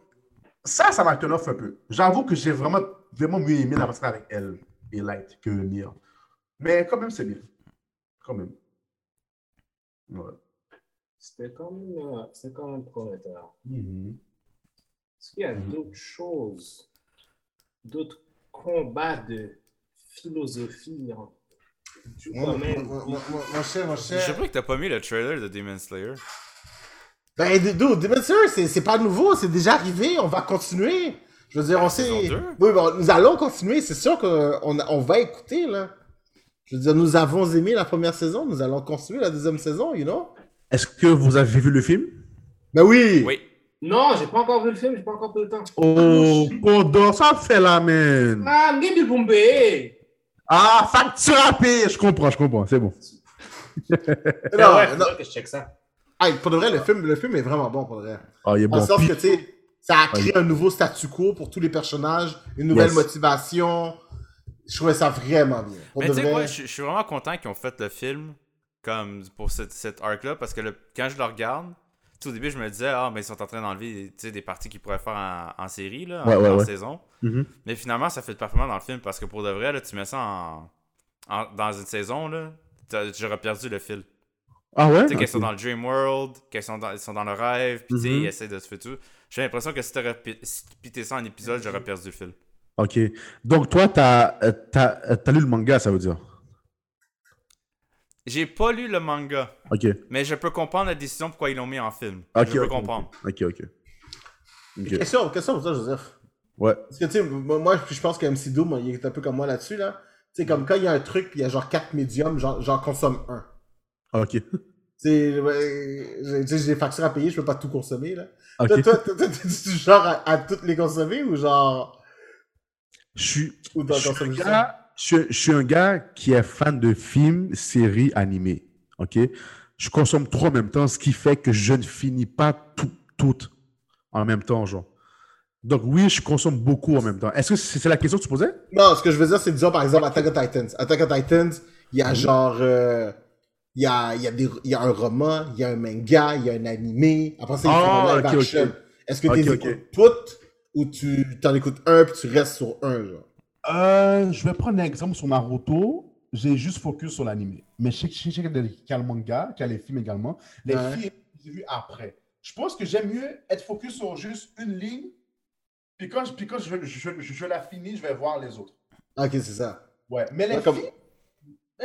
S2: ça, ça m'a turn off un peu. J'avoue que j'ai vraiment, vraiment mieux aimé la partie avec elle et Light que mien. Mais quand même, c'est bien. Quand même. Ouais.
S1: C'était quand même, euh, c'était quand même prometteur.
S2: Mhm.
S1: Est-ce qu'il y a d'autres choses, d'autres combats de philosophie en
S3: Moi,
S1: domaine?
S3: moi, moi, moi, mon cher, mon
S4: Je sais
S3: cher.
S4: pas que t'as pas mis le trailer de Demon Slayer.
S3: Ben, dude, Demon Slayer, c'est c'est pas nouveau, c'est déjà arrivé, on va continuer. Je veux dire, on sait. Oui, bon, nous allons continuer, c'est sûr qu'on on va écouter, là. Je veux dire, nous avons aimé la première saison, nous allons continuer la deuxième saison, you know?
S2: Est-ce que vous avez vu le film?
S3: Ben oui!
S4: Oui.
S1: Non, j'ai pas encore vu le film, j'ai pas encore pris le temps.
S2: Oh, Condor, ça fait la man.
S1: Ah, Mguebi Bumbe!
S2: Ah, facture à. Je comprends, je comprends, c'est bon.
S3: Non,
S1: Ah ouais,
S3: non.
S1: que je check ça.
S3: Hey, pour de vrai, le film, le film est vraiment bon, pour de vrai.
S2: Ah, il est
S3: En
S2: bon.
S3: sorte
S2: Puis-
S3: que, tu sais, ça a créé un nouveau statu quo pour tous les personnages, une nouvelle
S2: Yes.
S3: motivation. Je trouvais ça vraiment bien. Pour
S4: Mais
S3: de
S4: tu sais,
S3: vrai.
S4: moi, je je suis vraiment content qu'ils ont fait le film comme pour cette, cette arc-là parce que le- quand je le regarde, tout au début, je me disais, ah, mais ils sont en train d'enlever des parties qu'ils pourraient faire en, en série, là, en,
S2: Ouais, ouais,
S4: en
S2: ouais.
S4: saison.
S2: Mhm.
S4: Mais finalement, ça fait parfaitement dans le film parce que pour de vrai, là, tu mets ça en, en- dans une saison, là, j'aurais perdu le fil.
S2: Ah ouais?
S4: Tu sais, qu'elles
S2: Ok.
S4: sont dans le dream world, qu'elles sont dans, sont dans le rêve, puis
S2: Mhm.
S4: ils essaient de se faire tout. J'ai l'impression que si t'aurais pité ça en épisode, j'aurais perdu le fil.
S2: Ok. Donc, toi, t'as euh, t'as- euh, t'as lu le manga, ça veut dire?
S4: J'ai pas lu le manga,
S2: Ok.
S4: mais je peux comprendre la décision pourquoi ils l'ont mis en film.
S2: Ok,
S4: je peux comprendre.
S2: Ok, ok. Ok.
S3: Question, question pour toi, Joseph.
S2: Ouais.
S3: Parce que, tu sais, moi, je pense que MC Doom, il est un peu comme moi là-dessus, là. Tu sais, comme quand il y a un truc, il y a genre quatre médiums, j'en j'en consomme un.
S2: Ok.
S3: Tu sais, ouais, j'ai tu sais, j'ai des factures à payer, je peux pas tout consommer, là.
S2: Ok.
S3: Toi, toi, toi, toi, t'es du genre à, à toutes les consommer ou genre.
S2: Je suis,
S3: Ou t'en
S2: je suis un
S3: consommes
S2: je, suis- je suis un gars qui est fan de films, séries, animés. Ok? Je consomme trop en même temps, ce qui fait que je ne finis pas tout, toutes en même temps, genre. Donc oui, je consomme beaucoup en même temps. Est-ce que c'est la question que tu posais?
S3: Non, ce que je veux dire, c'est disons par exemple Attack on Titans. Attack on Titans, il y a genre. euh, il y, a, il, y a des, il y a un roman, il y a un manga, il y a un animé. Après ça, font
S2: Ah,
S3: un live action. Est-ce que tu les écoutes toutes ou tu t'en écoutes un puis tu restes sur un, genre?
S2: Euh, je vais prendre un exemple sur Naruto. J'ai juste focus sur l'anime. Mais je sais, qu'il y a le manga, qu'il y a les films également. Les
S3: Ouais.
S2: films, j'ai vu après. Je pense que j'aime mieux être focus sur juste une ligne. Puis quand, je- puis quand je, je, je, la finis, je vais voir les autres.
S3: Ok, c'est ça.
S2: Ouais, mais les
S3: Ouais, comme-
S2: films,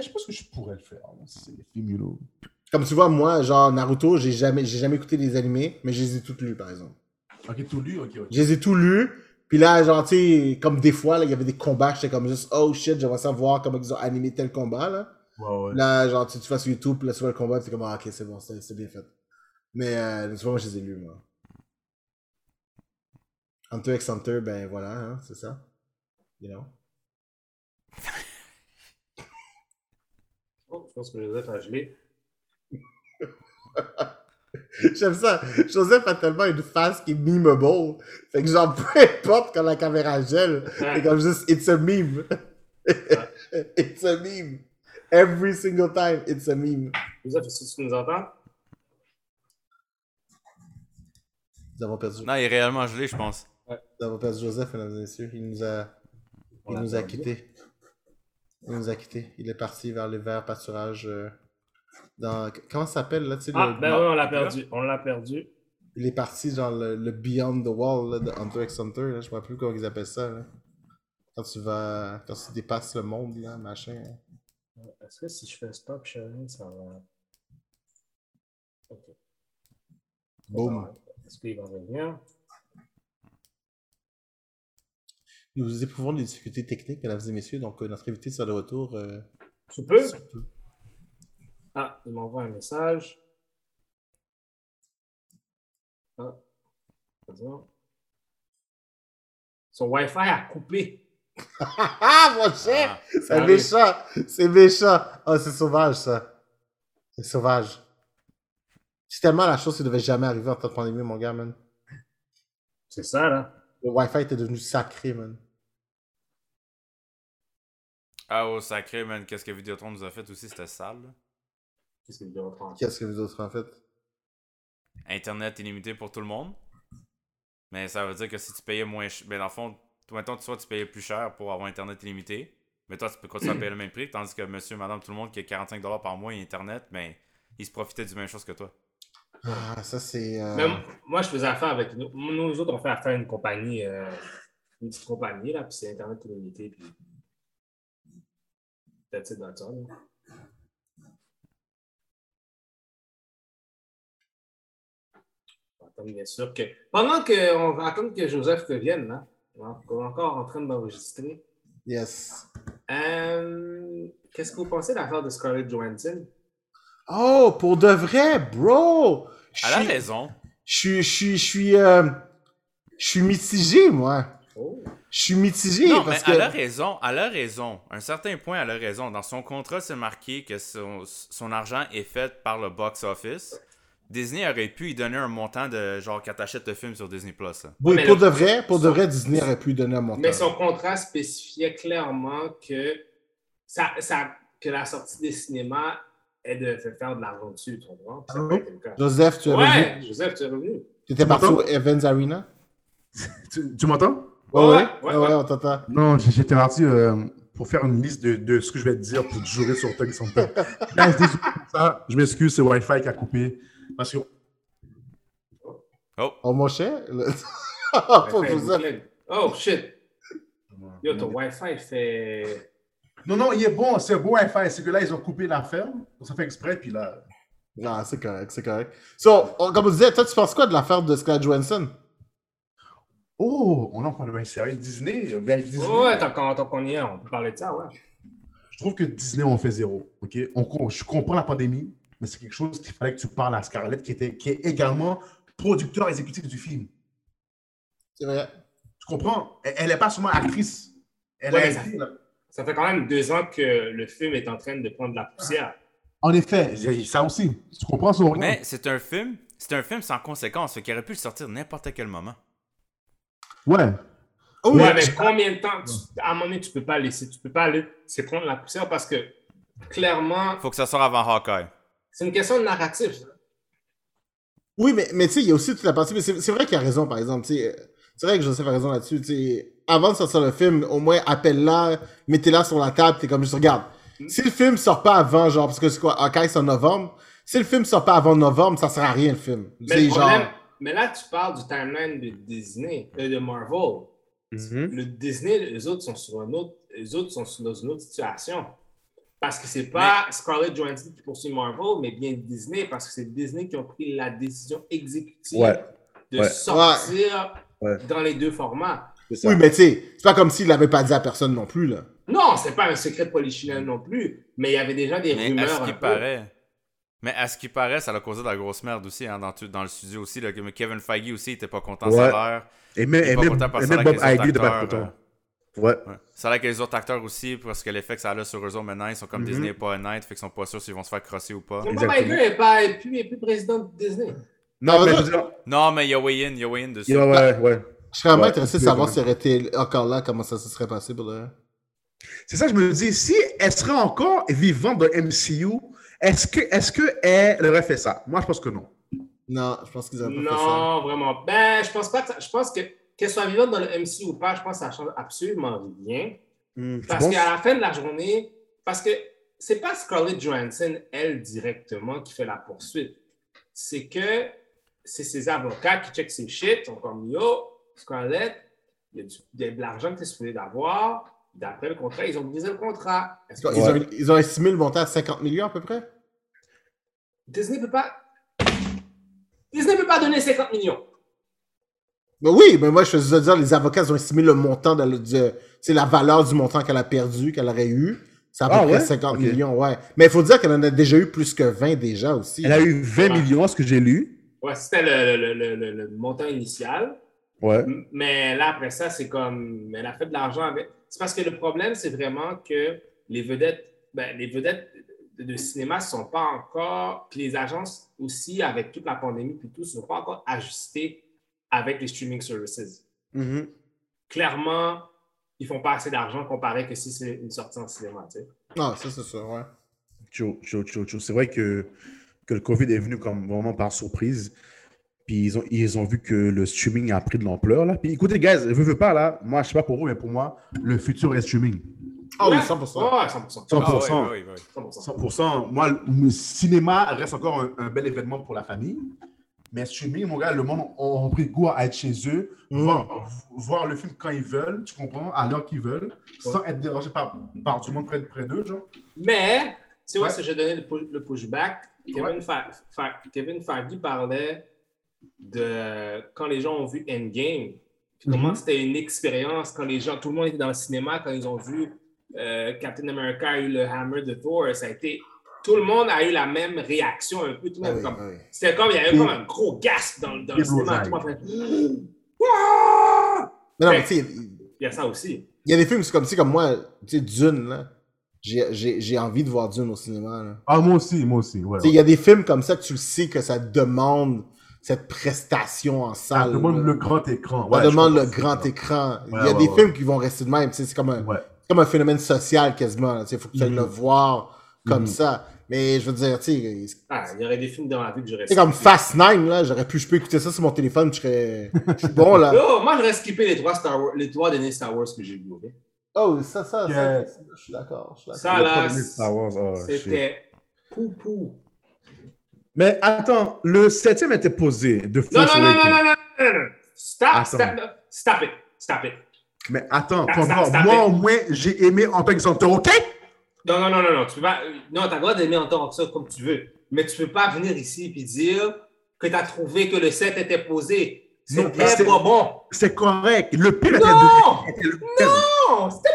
S2: je pense que je pourrais le faire. c'est les films, you know.
S3: Comme tu vois, moi, genre Naruto, j'ai jamais, jamais écouté les animés, mais je les ai toutes lus, par exemple.
S2: Ok, tout lu, ok, ok.
S3: Je les ai tous lus. Puis là, genre, tu sais, comme des fois, là, il y avait des combats, j'étais comme juste, oh shit, j'aimerais savoir comment ils ont animé tel combat, là.
S2: Ouais, ouais.
S3: Là, genre, tu, tu vas sur YouTube, là, tu vois le combat, t'es comme, ah, ok, c'est bon, c'est bien fait. Mais, euh, vois, moi, je les ai lus, moi. Hunter x Hunter, ben voilà, hein, c'est ça. You know?
S1: Oh, je pense que Joseph a gelé.
S3: J'aime ça. Joseph a tellement une face qui est memeable. Fait que genre, peu importe quand la caméra gèle, c'est comme juste, it's a meme. it's a meme. Every single time, it's a meme.
S1: Joseph, est-ce que tu nous entends?
S3: Nous avons perdu,
S4: Non, il est réellement gelé, je pense.
S3: nous avons perdu Joseph, mesdames et messieurs. Il nous a, il nous a quittés. Il nous a quittés. Il est parti vers les verts pâturages euh, dans... Comment ça s'appelle, là, tu sais,
S1: Ah,
S3: le-
S1: ben oui, on l'a perdu. On l'a perdu.
S3: Il est parti dans le, le Beyond the Wall là, de Hunter x Hunter. Là. Je ne sais plus comment ils appellent ça. Là. Quand tu vas. Quand tu dépasses le monde, là, machin.
S1: Est-ce que si je fais stop sharing, ça va? Ok.
S3: Boom.
S1: Est-ce qu'il va revenir?
S3: Nous éprouvons des difficultés techniques, mesdames et messieurs. Donc, euh, notre invité sera de retour. euh,
S1: Tu peux?
S3: sous peu.
S1: Ah, il m'envoie un message. Ah. Son Wi-Fi a coupé.
S3: Ah, mon cher!
S4: Ah,
S3: C'est méchant! C'est méchant! Oh, c'est sauvage, ça. C'est sauvage. C'est tellement la chose qui devait jamais arriver en temps de pandémie, mon gars, man.
S1: C'est ça, là.
S3: Le Wi-Fi était devenu sacré, man.
S4: Ah, oh, sacré, man. Qu'est-ce que Vidéotron nous a fait aussi? C'était sale. là.
S1: Qu'est-ce que?
S3: Qu'est-ce vous autres en fait?
S4: Internet illimité pour tout le monde. Mais ça veut dire que si tu payais moins cher. Ben, dans le fond, toi, mettons, soit tu payais plus cher pour avoir Internet illimité. Mais toi, tu peux continuer à payer le même prix. Tandis que monsieur, madame, tout le monde qui a 45$ par mois et Internet, ben, ils se profitaient du même chose que toi.
S3: Ah, ça c'est. euh,
S1: Même moi, je faisais affaire avec nous. Nous autres, on fait affaire à une compagnie, euh, une petite compagnie, là, puis c'est Internet illimité, puis. That's it, that's all, là. Attends, bien sûr que. Pendant qu'on va attendre que Joseph revienne, là, on est encore en train d'enregistrer.
S3: Yes.
S1: Euh, Qu'est-ce que vous pensez de l'affaire de Scarlett Johansson?
S3: Oh, pour de vrai, bro!
S4: Elle a raison.
S3: Je suis. Je suis. Je suis. euh, Je suis mitigé, moi.
S1: Oh.
S3: Je suis mitigé
S4: Non, mais
S3: parce que.
S4: elle a raison. Elle a raison. À un certain point, elle a raison. Dans son contrat, c'est marqué que son, son argent est fait par le box-office. Disney aurait pu y donner un montant de genre quand t'achètes le film sur Disney Plus.
S3: Oui,
S1: Mais
S3: pour
S1: le-
S3: de vrai, pour de vrai, Disney aurait pu donner un montant.
S1: Mais son contrat spécifiait clairement que, ça, ça, que la sortie des cinémas est de faire de l'argent dessus, tu comprends?
S3: Ah. Joseph, tu es revenu?
S1: Ouais, Joseph, tu es revenu.
S3: Tu étais parti au Evans Arena?
S2: Tu, tu m'entends?
S3: Ouais,
S1: Ouais,
S3: ouais,
S1: ouais,
S3: ouais,
S1: ouais.
S3: ouais, on t'entend.
S2: Non, j'étais parti euh, pour faire une liste de, de ce que je vais te dire pour te jurer sur Tug son temps. Guys, désolé pour ça. Je m'excuse, c'est Wi-Fi qui a coupé. Parce que
S3: Oh, mon cher?
S1: Oh, shit. Yo, ton Wi-Fi fait.
S2: Non, non, il est bon, c'est beau Wi-Fi. C'est que là, ils ont coupé la ferme. Ça fait exprès, puis là.
S3: Non, c'est correct, c'est correct. So, on- comme on disait, toi, tu penses quoi de l'affaire de Scarlett Johansson?
S2: Oh, on en parle bien sérieux. Disney, euh, ben, Disney.
S1: Ouais, tant qu'on tant qu'on y est, on peut parler de ça, ouais.
S2: Je trouve que Disney ont fait zéro. Ok, on, je comprends la pandémie, mais c'est quelque chose qu'il fallait que tu parles à Scarlett, qui, était, qui est également producteur exécutif du film.
S3: C'est vrai.
S2: Tu comprends? Elle n'est pas seulement actrice. Elle
S1: Ouais,
S2: a
S1: mais ça- fait quand même deux ans que le film est en train de prendre de la poussière.
S2: En effet, ça aussi. Tu comprends son?
S4: Mais c'est un film. C'est un film sans conséquence. Qu'il aurait pu le sortir n'importe quel moment.
S2: Ouais.
S3: Oh,
S1: Ouais,
S3: mais-
S1: mais combien de temps, tu- à un moment donné, tu peux pas laisser, tu peux pas laisser prendre la poussière parce que clairement,
S4: Faut que ça sorte avant Hawkeye.
S1: C'est une question de narratif. ça.
S3: Oui, mais, mais tu sais, il y a aussi toute la partie. Mais c'est c'est vrai qu'il a raison, par exemple. tu sais, C'est vrai que Joseph a raison là-dessus. tu sais. Avant de sortir le film, au moins, appelle-la, mettez-la sur la table, t'es comme juste, regarde. Si le film sort pas avant, genre, parce que c'est quoi, ok, c'est en novembre. Si le film sort pas avant novembre, ça sert à rien, le film.
S1: Mais,
S3: genre.
S1: là, tu parles du timeline de Disney, euh, de Marvel.
S3: Mhm.
S1: Le Disney, les autres sont sur un autre, les autres sont dans une autre situation. Parce que c'est pas Scarlett Johansson qui poursuit Marvel, mais bien Disney, parce que c'est Disney qui ont pris la décision exécutive
S2: Ouais.
S1: de
S2: Ouais.
S1: sortir
S2: Ouais.
S1: dans les deux formats.
S3: Oui, mais tu sais, c'est pas comme s'il l'avait pas dit à personne non plus, là.
S1: Non, c'est pas un secret de polichinelle non plus, mais il y avait déjà des
S4: Mais à
S1: rumeurs.
S4: ce qui
S1: peu.
S4: paraît. Mais à ce qui paraît, ça a causé de la grosse merde aussi hein, dans, le studio aussi. Là, que Kevin Feige aussi, il était pas content de
S2: Ouais.
S4: salaire.
S2: Et même, et même, et Bob Iger pas content. Ouais.
S4: Ouais. Ça a l'air que les autres acteurs aussi, parce que l'effet que ça a là sur eux autres maintenant, ils sont comme
S2: Mhm.
S4: Disney est pas honnête, fait qu'ils sont pas sûrs s'ils vont se faire crosser ou pas.
S1: Bob
S2: Exactement.
S1: Iger n'est pas est plus, est plus président de Disney.
S2: Non, mais
S3: ça-
S2: je veux dire,
S4: Non, mais il y a Way-In, il y a Way-In dessus.
S2: ouais, ouais, ouais.
S3: Je serais vraiment
S2: Ouais,
S3: intéressé de savoir s'il aurait été encore là, comment ça se serait passé pour le.
S2: C'est ça, je me dis, si elle serait encore vivante dans MCU, est-ce que, est-ce que elle aurait fait ça? Moi, je pense que non.
S3: Non, je pense qu'ils auraient pas fait ça.
S1: Non, vraiment. Ben, je pense pas que ça- je pense que qu'elle soit vivante dans le MC ou pas, je pense que ça change absolument rien.
S2: Hmm,
S1: Parce qu'à la fin de la journée, parce que c'est pas Scarlett Johansson, elle, directement, qui fait la poursuite. C'est que c'est ses avocats qui checkent ses shit, sont comme Yo, Scarlett, il y a de l'argent que tu es supposé d'avoir. D'après le contrat, ils ont brisé le contrat.
S3: Ils, ont, ils ont estimé le montant à 50 millions à peu près?
S1: Disney peut pas. Disney peut pas donner 50 millions.
S3: Ben oui, mais moi, je faisais dire, les avocats ils ont estimé le montant, de, la valeur du montant qu'elle a perdu, qu'elle aurait eu. C'est à peu
S2: Ah
S3: près
S2: ouais?
S3: 50
S2: Ok.
S3: millions, ouais. Mais il faut dire qu'elle en a déjà eu plus que 20 déjà aussi.
S2: Elle a eu 20
S1: Ouais.
S2: millions, ce que j'ai lu.
S1: Ouais, c'était le, le- le- le- le montant initial.
S2: Ouais.
S1: Mais là, après ça, c'est comme. Elle a fait de l'argent avec. C'est parce que le problème, c'est vraiment que les vedettes, ben, les vedettes de, de cinéma ne sont pas encore. Puis les agences aussi, avec toute la pandémie, puis tout, ne sont pas encore ajustées avec les streaming services.
S3: Mhm.
S1: Clairement, ils font pas assez d'argent comparé que si c'est une sortie en cinéma. Tu sais.
S3: Non, ça, c'est ça, ouais.
S2: C'est vrai que, que le COVID est venu comme vraiment par surprise. Puis ils ont, ils ont vu que le streaming a pris de l'ampleur. là. Puis écoutez, guys, je veux pas là. Moi, je sais pas pour vous, mais pour moi, le futur est streaming.
S3: Ah oui,
S1: Ouais.
S3: 100%.
S1: Ouais, 100%.
S2: 100%.
S4: Ah, oui, oui, oui, oui.
S1: 100%.
S2: 100%. Moi, le cinéma reste encore un, un bel événement pour la famille. Mais streaming, mon gars, le monde ont pris goût à être chez eux,
S3: Mm.
S2: voir, voir le film quand ils veulent, tu comprends, à l'heure qu'ils veulent, sans être dérangé par, par du monde près, près d'eux, genre.
S1: Mais, tu sais,
S2: Ouais.
S1: si je donnais le, pu- le pushback, Kevin, Fa- Fa- Kevin Feige parlait de quand les gens ont vu Endgame, puis comment
S2: Mhm.
S1: c'était une expérience quand les gens, tout le monde était dans le cinéma, quand ils ont vu euh, Captain America eu le hammer de Thor, ça a été. Tout le monde a eu la même réaction un peu. Tout le
S3: Ah oui,
S1: comme-
S3: ah oui.
S1: C'était comme, il y avait
S2: Et-
S1: comme un gros gasp dans, dans le cinéma.
S2: Bullseye.
S1: Tout le monde fait, Wouah!
S3: Non, mais tu sais,
S1: Il y a ça aussi.
S3: il y a des films, c'est comme, sais, comme moi, tu sais, Dune, là. J'ai- J'ai j'ai envie de voir Dune au cinéma, là.
S2: Ah, moi aussi, moi aussi, ouais.
S3: Tu sais, il y a des films comme ça que tu le sais que ça demande cette prestation en
S2: Ça
S3: salle.
S2: demande
S3: là.
S2: le grand écran.
S3: Ça
S2: Ouais,
S3: demande le grand écran. Il y a
S2: Ouais,
S3: des films qui vont rester de même. tu sais, C'est comme un, comme un phénomène social quasiment. Il faut que tu ailles
S2: Mhm.
S3: le voir comme
S2: Mhm.
S3: ça. Mais je veux dire, tu sais,
S1: Ah, il y aurait des films dans la vie que j'aurais
S3: c'est comme Fast Nine, là. J'aurais pu, je peux écouter ça sur mon téléphone, je serais je suis bon, là.
S1: Yo, moi, j'aurais skippé les trois, Star Wars, les trois derniers Star Wars que j'ai vus. ok?
S3: Oh, ça, ça, ça,
S2: Yeah.
S3: je suis d'accord. je suis d'accord.
S1: Ça, là,
S2: oh,
S1: c'était pou-pou.
S2: Mais attends, le septième était posé de
S1: Non,
S2: Force
S1: non, non, non, non, non, non, non. Stop, stop, stop it, stop it.
S2: Mais attends,
S1: Stop, stop, stop
S2: moi
S1: it.
S2: au moins, j'ai aimé en tant que OK?
S1: Non, non, non, non, non, tu peux pas. Non, t'as le droit d'aimer entendre ça comme tu veux. Mais tu peux pas venir ici et dire que t'as trouvé que le set était posé. C'était
S2: c'est-
S1: pas bon.
S2: C'est correct. Le pire était
S1: Non!
S2: était le pire.
S1: Non, c'était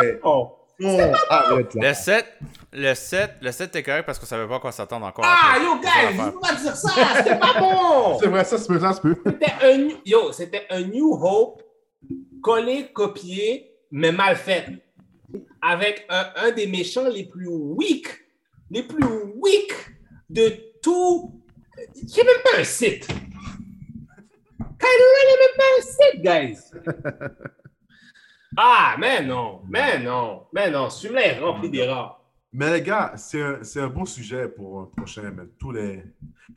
S2: C'était- Oh, non, arrête là.
S4: Le 7, le 7, le 7 était correct parce qu'on savait pas à quoi s'attendre encore.
S1: Ah,
S4: après.
S1: yo, guys, je peux pas dire ça, c'était pas bon.
S2: C'est vrai, ça se peut, ça se peut.
S1: C'était un, new- yo, c'était un New Hope collé, copié, mais mal fait. Avec un, un des méchants les plus weak, les plus weak de tout. C'est même pas un site. Kylo Ren n'est même pas un site, guys. Ah, mais non, mais non, mais non, celui-là est rempli d'erreurs.
S2: Mais les gars, c'est un, c'est un bon sujet pour un prochain. Mais tous les...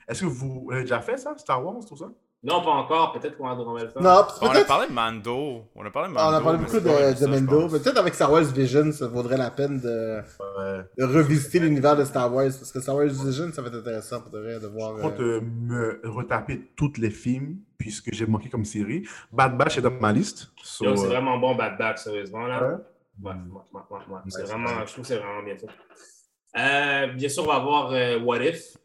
S2: Est-ce que vous avez déjà fait ça, Star Wars, tout ça?
S1: Non, pas encore, peut-être qu'on va le faire.
S3: Non,
S4: On a parlé de Mando. On a parlé de
S3: Ah,
S4: Mando.
S3: on a parlé beaucoup de,
S4: ça,
S3: mais peut-être avec Star Wars Vision, ça vaudrait la peine de,
S2: Ouais.
S3: de revisiter l'univers de Star Wars, parce que Star Wars Vision, ça va être intéressant pour de vrai de voir.
S2: Je compte
S3: euh,
S2: euh, me retaper tous les films, puisque j'ai manqué comme série. Bad Batch est dans ma liste. So,
S1: Yo, c'est
S2: euh,
S1: vraiment bon, Bad Batch, sérieusement, là.
S2: Ouais.
S1: Ouais, ouais, ouais, ouais, ouais. C'est
S2: Ouais,
S1: vraiment, je trouve que c'est vraiment bien fait. Euh, bien sûr, on va voir euh, What If,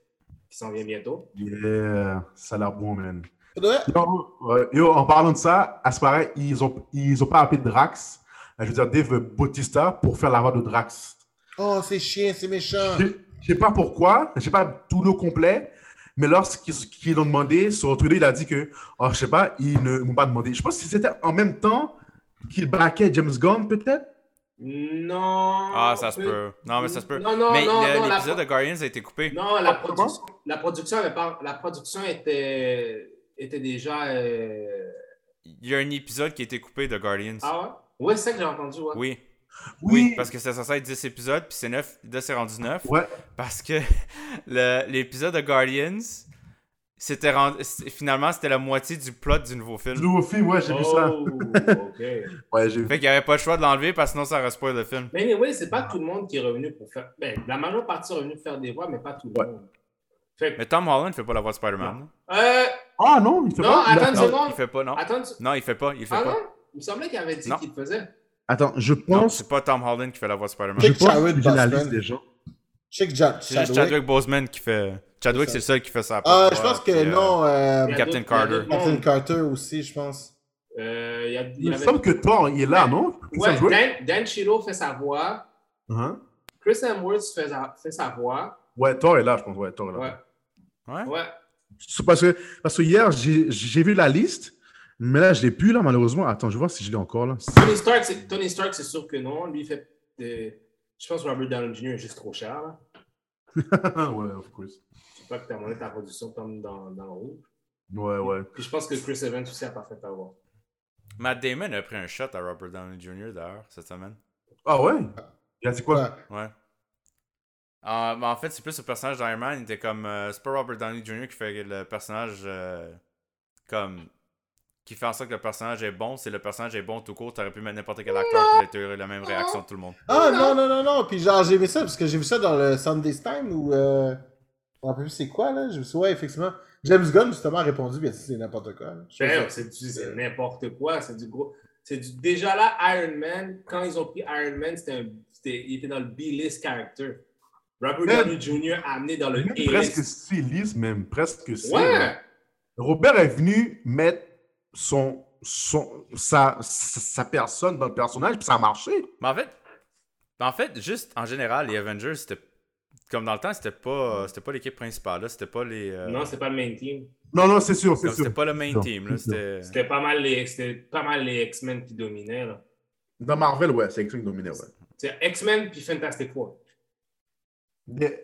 S1: qui s'en vient bientôt.
S2: yeah, ça a l'air bon, man. Yo, yo, en parlant de ça, à ce paraît, ils ont, ils ont pas appelé Drax, euh, je veux dire Dave Bautista, pour faire la voix de Drax.
S3: Oh, c'est chiant, c'est méchant.
S2: Je je sais pas pourquoi, je sais pas tout le complet, mais lorsqu'ils qu'ils l'ont demandé, sur Twitter, il a dit que, oh, je sais pas, ils ne m'ont pas demandé. Je pense que c'était en même temps qu'il baquait James Gunn, peut-être?
S1: Non.
S4: Ah, ça se peut. Non, mais ça se peut.
S1: Non, non,
S4: mais
S1: non, la-
S4: l'épisode de Guardians a été coupé.
S1: Non, la
S2: Ah,
S1: production, la production, avait la production était, était déjà. euh,
S4: Il y a un épisode qui a été coupé de Guardians.
S1: Ah ouais? Ouais, c'est ça que j'ai entendu, ouais.
S4: Oui.
S2: Oui.
S4: Oui, parce que c'était censé être 10 épisodes, puis c'est 9, là c'est rendu 9.
S2: Ouais.
S4: Parce que le- l'épisode de Guardians, c'était rendu, finalement c'était la moitié du plot du nouveau
S2: Du
S4: film.
S2: nouveau film, ouais, j'ai vu ça.
S1: Oh, ok.
S2: Ouais, j'ai vu.
S4: Fait qu'il n'y avait pas le choix de l'enlever parce que sinon ça aurait spoilé le film.
S1: Mais anyway, c'est pas tout le monde qui est revenu pour faire. Ben, la majeure partie est revenue faire des voix, mais pas tout le
S2: Ouais.
S1: monde. Fait
S4: Mais Tom Holland fait pas la voix de Spider-Man.
S1: Euh,
S2: Ah non, il fait
S1: Non,
S2: pas.
S1: attends une
S4: Non,
S1: seconde.
S4: il fait pas, non.
S1: attends.
S4: Non, il fait pas, il fait
S1: Ah
S4: pas.
S1: non? Il me semblait qu'il avait dit
S4: Non.
S1: qu'il le faisait.
S2: Attends, je
S4: Non,
S2: pense.
S4: c'est pas Tom Holland qui fait la voix de Spider-Man.
S2: Je
S3: Check
S2: pense
S3: Chadwick
S2: que j'ai la liste
S3: Ja-
S4: C'est juste
S3: Chadwick.
S4: Chadwick Boseman qui fait. Chadwick,
S3: C'est
S4: le seul qui fait ça.
S3: Ah, je pense que non. euh,
S1: y a
S4: Captain Carter.
S3: Captain. Carter aussi, je pense.
S1: Euh, il y a- il
S2: me
S1: avait-
S2: semble que Thor, il est là, non?
S1: Ouais? Dan, Dan fait sa voix.
S2: Hein?
S1: Chris Hemsworth fait sa voix.
S2: Ouais, Thor est là, je pense. Ouais, Thor est là.
S1: Ouais.
S4: Ouais?
S2: Parce que, parce que hier, j'ai j'ai vu la liste. Mais là, je l'ai plus, là, malheureusement. Attends, je vais voir si je l'ai encore, là.
S1: Tony Stark, c'est, Tony Stark, c'est sûr que non. Lui, il fait. des- Je pense que Robert Downey Jr. est juste trop cher. Là.
S2: ouais, of course.
S1: Je sais pas que ta monnaie, ta production tombe dans, dans le rouge.
S2: Ouais, ouais.
S1: Puis je pense que Chris Evans aussi a pas fait avoir.
S4: Matt Damon a pris un shot à Robert Downey Jr. d'ailleurs cette semaine.
S2: Ah ouais? Il a dit quoi?
S3: Ouais.
S4: Ouais. Ah, ben, en fait, c'est plus le personnage d'Iron Man. Il était comme. euh, c'est pas Robert Downey Jr. qui fait le personnage euh, comme. qui fait en sorte que le personnage est bon. C'est le personnage est bon tout court. T'aurais pu mettre n'importe quel acteur qui aurait eu la même réaction de tout le monde.
S3: Ah non, non, non, non. Puis genre, j'ai vu ça parce que j'ai vu ça dans le Sunday's Time où. Euh... Je me rappelle plus c'est quoi là. J'ai vu ça, ouais, effectivement. James Gunn justement a répondu, dit c'est n'importe quoi. Je
S1: Ben, c'est, du- n'importe quoi. C'est du gros. C'est du, déjà là, Iron Man, quand ils ont pris Iron Man, c'était un, c'était- il était dans le B-list character. Robert Downey Jr. a amené dans le
S2: Même presque
S1: A-list.
S2: styliste, même. Presque c'est.
S1: Ouais!
S2: Robert est venu mettre son, son, sa, sa, sa personne dans le personnage, puis ça a marché.
S4: Mais en fait. En fait, juste en général, les Avengers, c'était. Comme dans le temps, c'était pas, c'était pas l'équipe principale. Là, c'était pas les. euh,
S1: Non, c'est pas le main team.
S2: Non, non, c'est sûr, c'est sûr.
S4: c'était pas le main team. Là, c'était.
S1: C'était pas mal les, c'était pas mal les X-Men qui dominaient. Là.
S2: Dans Marvel, ouais, c'est X-Men dominé, ouais.
S1: C'est X-Men puis Fantastic Four.
S2: Des,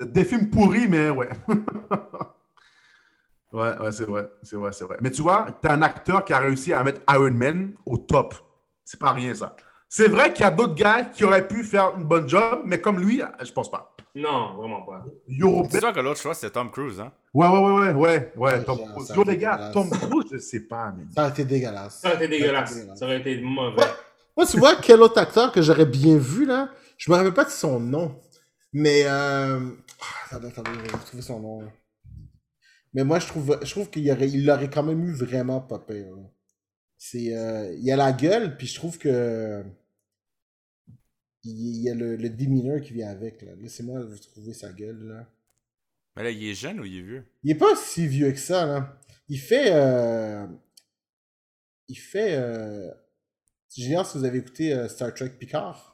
S2: des films pourris, mais ouais. ouais, ouais, c'est vrai, c'est vrai, c'est vrai. Mais tu vois, t'as un acteur qui a réussi à mettre Iron Man au top. C'est pas rien, ça. C'est vrai qu'il y a d'autres gars qui auraient pu faire une bonne job, mais comme lui, je pense pas.
S1: Non, vraiment pas.
S2: Yo,
S4: C'est sûr que l'autre choix, c'était Tom Cruise. Hein?
S2: Ouais, ouais, ouais, ouais, ouais, ouais. Tom Cruise. Yo, les gars. Tom Cruise, je sais pas, mais.
S3: Ça a été dégueulasse.
S1: Ça aurait été dégueulasse.
S3: dégueulasse.
S1: Ça aurait été mauvais.
S3: Ouais. Moi, tu vois, quel autre acteur que j'aurais bien vu, là? Je me rappelle pas de son nom. Mais. Euh... Attendez, attendez, je vais trouver son nom. là. Mais moi, je trouve, je trouve qu'il aurait, il l'aurait quand même eu vraiment pas là. C'est, euh, il a la gueule, puis je trouve que. Il y a le, le demeanor qui vient avec. là. Laissez-moi vous trouver sa gueule. là.
S4: Mais là, il est jeune ou il est vieux?
S3: Il est pas si vieux que ça, là. Il fait. Euh... Il fait. Euh... J'ignore si vous avez écouté euh, Star Trek Picard.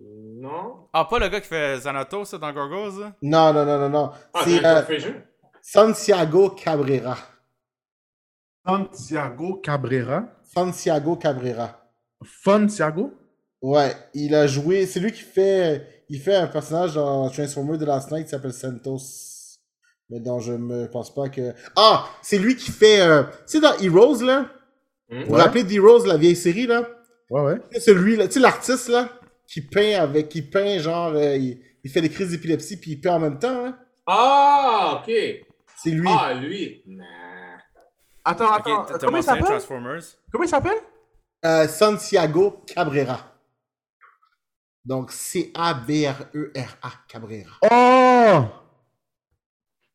S1: Non?
S4: Ah, pas le gars qui fait Xanatos ça, dans Gorgos? là?
S3: Non, non, non, non, non.
S1: Ah,
S3: C'est euh? Santiago Cabrera.
S2: Santiago Cabrera.
S3: Santiago Cabrera.
S2: Santiago?
S3: Ouais, il a joué. C'est lui qui fait. Il fait un personnage dans Transformers de Last Night qui s'appelle Santos. Mais dont je me pense pas que. Ah! C'est lui qui fait. euh, Tu sais, dans Heroes, là?
S1: Hmm?
S3: Vous vous rappelez d'Heroes, la vieille série, là?
S2: Ouais, ouais.
S3: C'est celui là, tu sais l'artiste là? Qui peint avec qui peint genre euh, il, il fait des crises d'épilepsie puis il peint en même temps là.
S1: Ah, ok.
S3: C'est lui.
S1: Ah, lui. Nah.
S2: Attends, attends. comment il s'appelle?
S4: Transformers.
S2: Comment il s'appelle?
S3: Euh, Santiago Cabrera. Donc C A B R E R A Cabrera.
S2: Oh!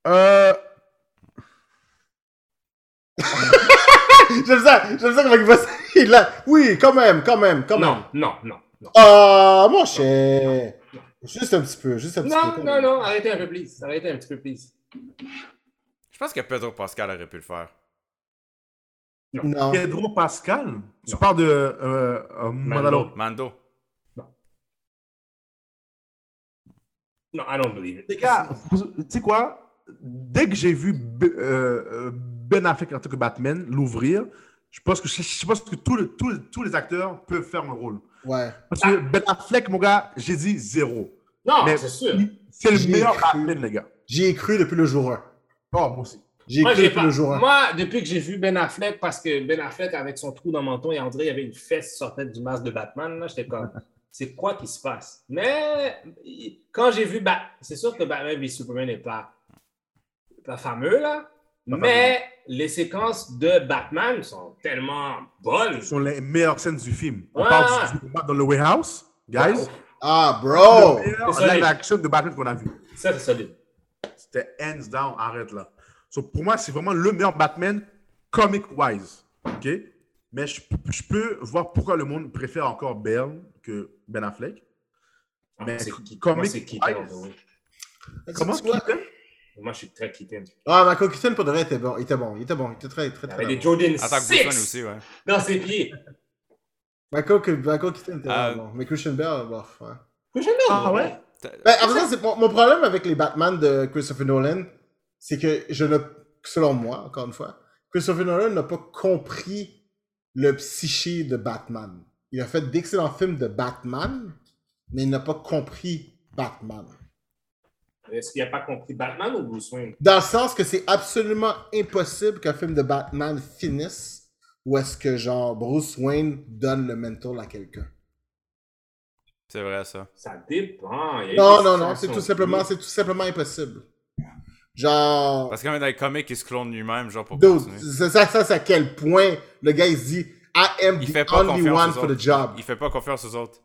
S2: Euh.
S3: j'aime ça, j'aime ça comment il va il. Oui, quand même, quand même, quand même.
S1: Non, non, non. Non,
S3: Ah, mon cher. Juste un petit peu, juste un petit
S1: non,
S3: peu.
S1: non,
S3: même.
S1: non, arrêtez un peu, please. Arrêtez un petit peu, please.
S4: Je pense que Pedro Pascal aurait pu le faire.
S3: Non.
S2: Pedro Pascal? Tu
S1: Non.
S2: parles de euh, euh, Mandalore.
S4: Mando.
S1: Non, I don't believe it.
S2: Les gars, tu sais quoi? Dès que j'ai vu B- euh, Ben Affleck en tant que Batman l'ouvrir, je pense que, je, je pense que tous les- tous les- tous les acteurs peuvent faire un rôle.
S3: Ouais.
S2: Parce que Ben Affleck, mon gars, j'ai dit zéro.
S1: Non,
S2: Mais
S1: c'est sûr.
S2: c'est le meilleur. Batman, les gars.
S3: J'y ai cru depuis le jour 1.
S2: Oh, moi aussi.
S3: J'y ai
S1: Moi,
S3: cru
S1: j'ai
S3: depuis
S1: pas-
S3: le jour 1.
S1: Moi, depuis que j'ai vu Ben Affleck, parce que Ben Affleck, avec son trou dans le menton, et dirait qu'il y avait une fesse qui sortait du masque de Batman, là, j'étais comme, c'est quoi qui se passe? Mais il- quand j'ai vu, Bat- c'est sûr que Batman v Superman n'est pas, pas fameux, là, mais les séquences de Batman sont tellement bonnes.
S2: Ce sont les meilleures scènes du film. On
S1: Ouais.
S2: parle du combat dans le warehouse, guys.
S3: Ah, bro!
S1: C'est solide.
S2: live action de Batman qu'on a vu.
S1: Ça, c'est solide.
S2: C'était hands down, arrête là. So, pour moi, c'est vraiment le meilleur Batman comic-wise. OK? Mais je, je peux voir pourquoi le monde préfère encore Bale que Ben Affleck. Mais
S1: c'est qui-
S2: comic
S1: moi, c'est Keaton,
S2: wise.
S1: oui.
S2: Comment Keaton?
S1: Moi, je suis très Keaton.
S3: Ah, Michael Keaton, pour de vrai, était bon. Il était bon. Il était bon. Il était très, très, très
S1: Avec
S3: bon.
S1: des Jordan
S4: En tant que Bruce Wayne
S1: 6
S4: aussi, ouais.
S1: dans ses pieds.
S3: Michael, Michael Keaton était
S4: Euh,
S3: bon. Mais Christian Bale, bof. Ouais.
S2: Ah ouais?
S3: Ben, en fait, c'est mon, mon problème avec les Batman de Christopher Nolan, c'est que je ne, selon moi, encore une fois, Christopher Nolan n'a pas compris le psyché de Batman. Il a fait d'excellents films de Batman, mais il n'a pas compris Batman.
S1: Est-ce qu'il n'a pas compris Batman ou Bruce Wayne?
S3: Dans le sens que c'est absolument impossible qu'un film de Batman finisse où est-ce que genre Bruce Wayne donne le mental à quelqu'un.
S4: C'est vrai, ça.
S1: Ça dépend. Il y a
S3: Non, non, non, c'est tout simplement, c'est tout simplement impossible. Genre,
S4: Parce que même dans les comics, il se clone lui-même, genre, pour
S3: c'est ça, ça, c'est à quel point le gars il se dit I am
S4: Il
S3: the
S4: fait pas
S3: only one for the job.
S4: Il fait pas confiance aux autres.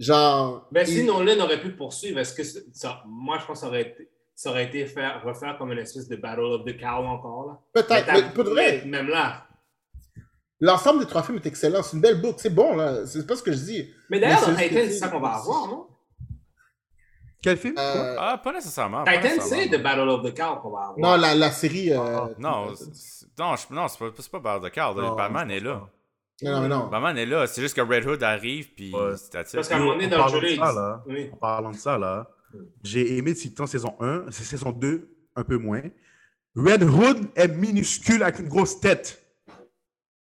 S3: Genre,
S1: Ben,
S3: il-
S1: si Nolan aurait pu poursuivre, est-ce que ça, moi, je pense que ça aurait été, ça aurait été faire, refaire comme une espèce de Battle of the Cow encore, là.
S3: peut-être, vrai,
S1: Même là.
S3: l'ensemble des trois films est excellent. C'est une belle boucle, c'est bon là. C'est pas ce que je dis.
S1: Mais d'ailleurs, dans Titan,
S3: c'est-
S1: ça qu'on va avoir, non?
S2: Quel film?
S3: Euh,
S4: Ah, pas nécessairement.
S1: Titan, c'est The Battle of the Cow qu'on va avoir.
S3: non, la, la série. euh,
S4: Non, c'est- non, c'est pas, pas Barre de Card.
S2: Non,
S4: Batman est là.
S3: Non, non, mais non.
S4: Batman est là. C'est juste que Red Hood arrive, puis
S2: Ouais.
S4: c'est.
S1: Parce qu'à un moment donné,
S2: En
S1: dans le
S2: parlant
S1: jeu, là, Oui.
S2: En parlant de ça, là, j'ai aimé Titan saison 1, c'est saison 2, un peu moins. Red Hood est minuscule avec une grosse tête.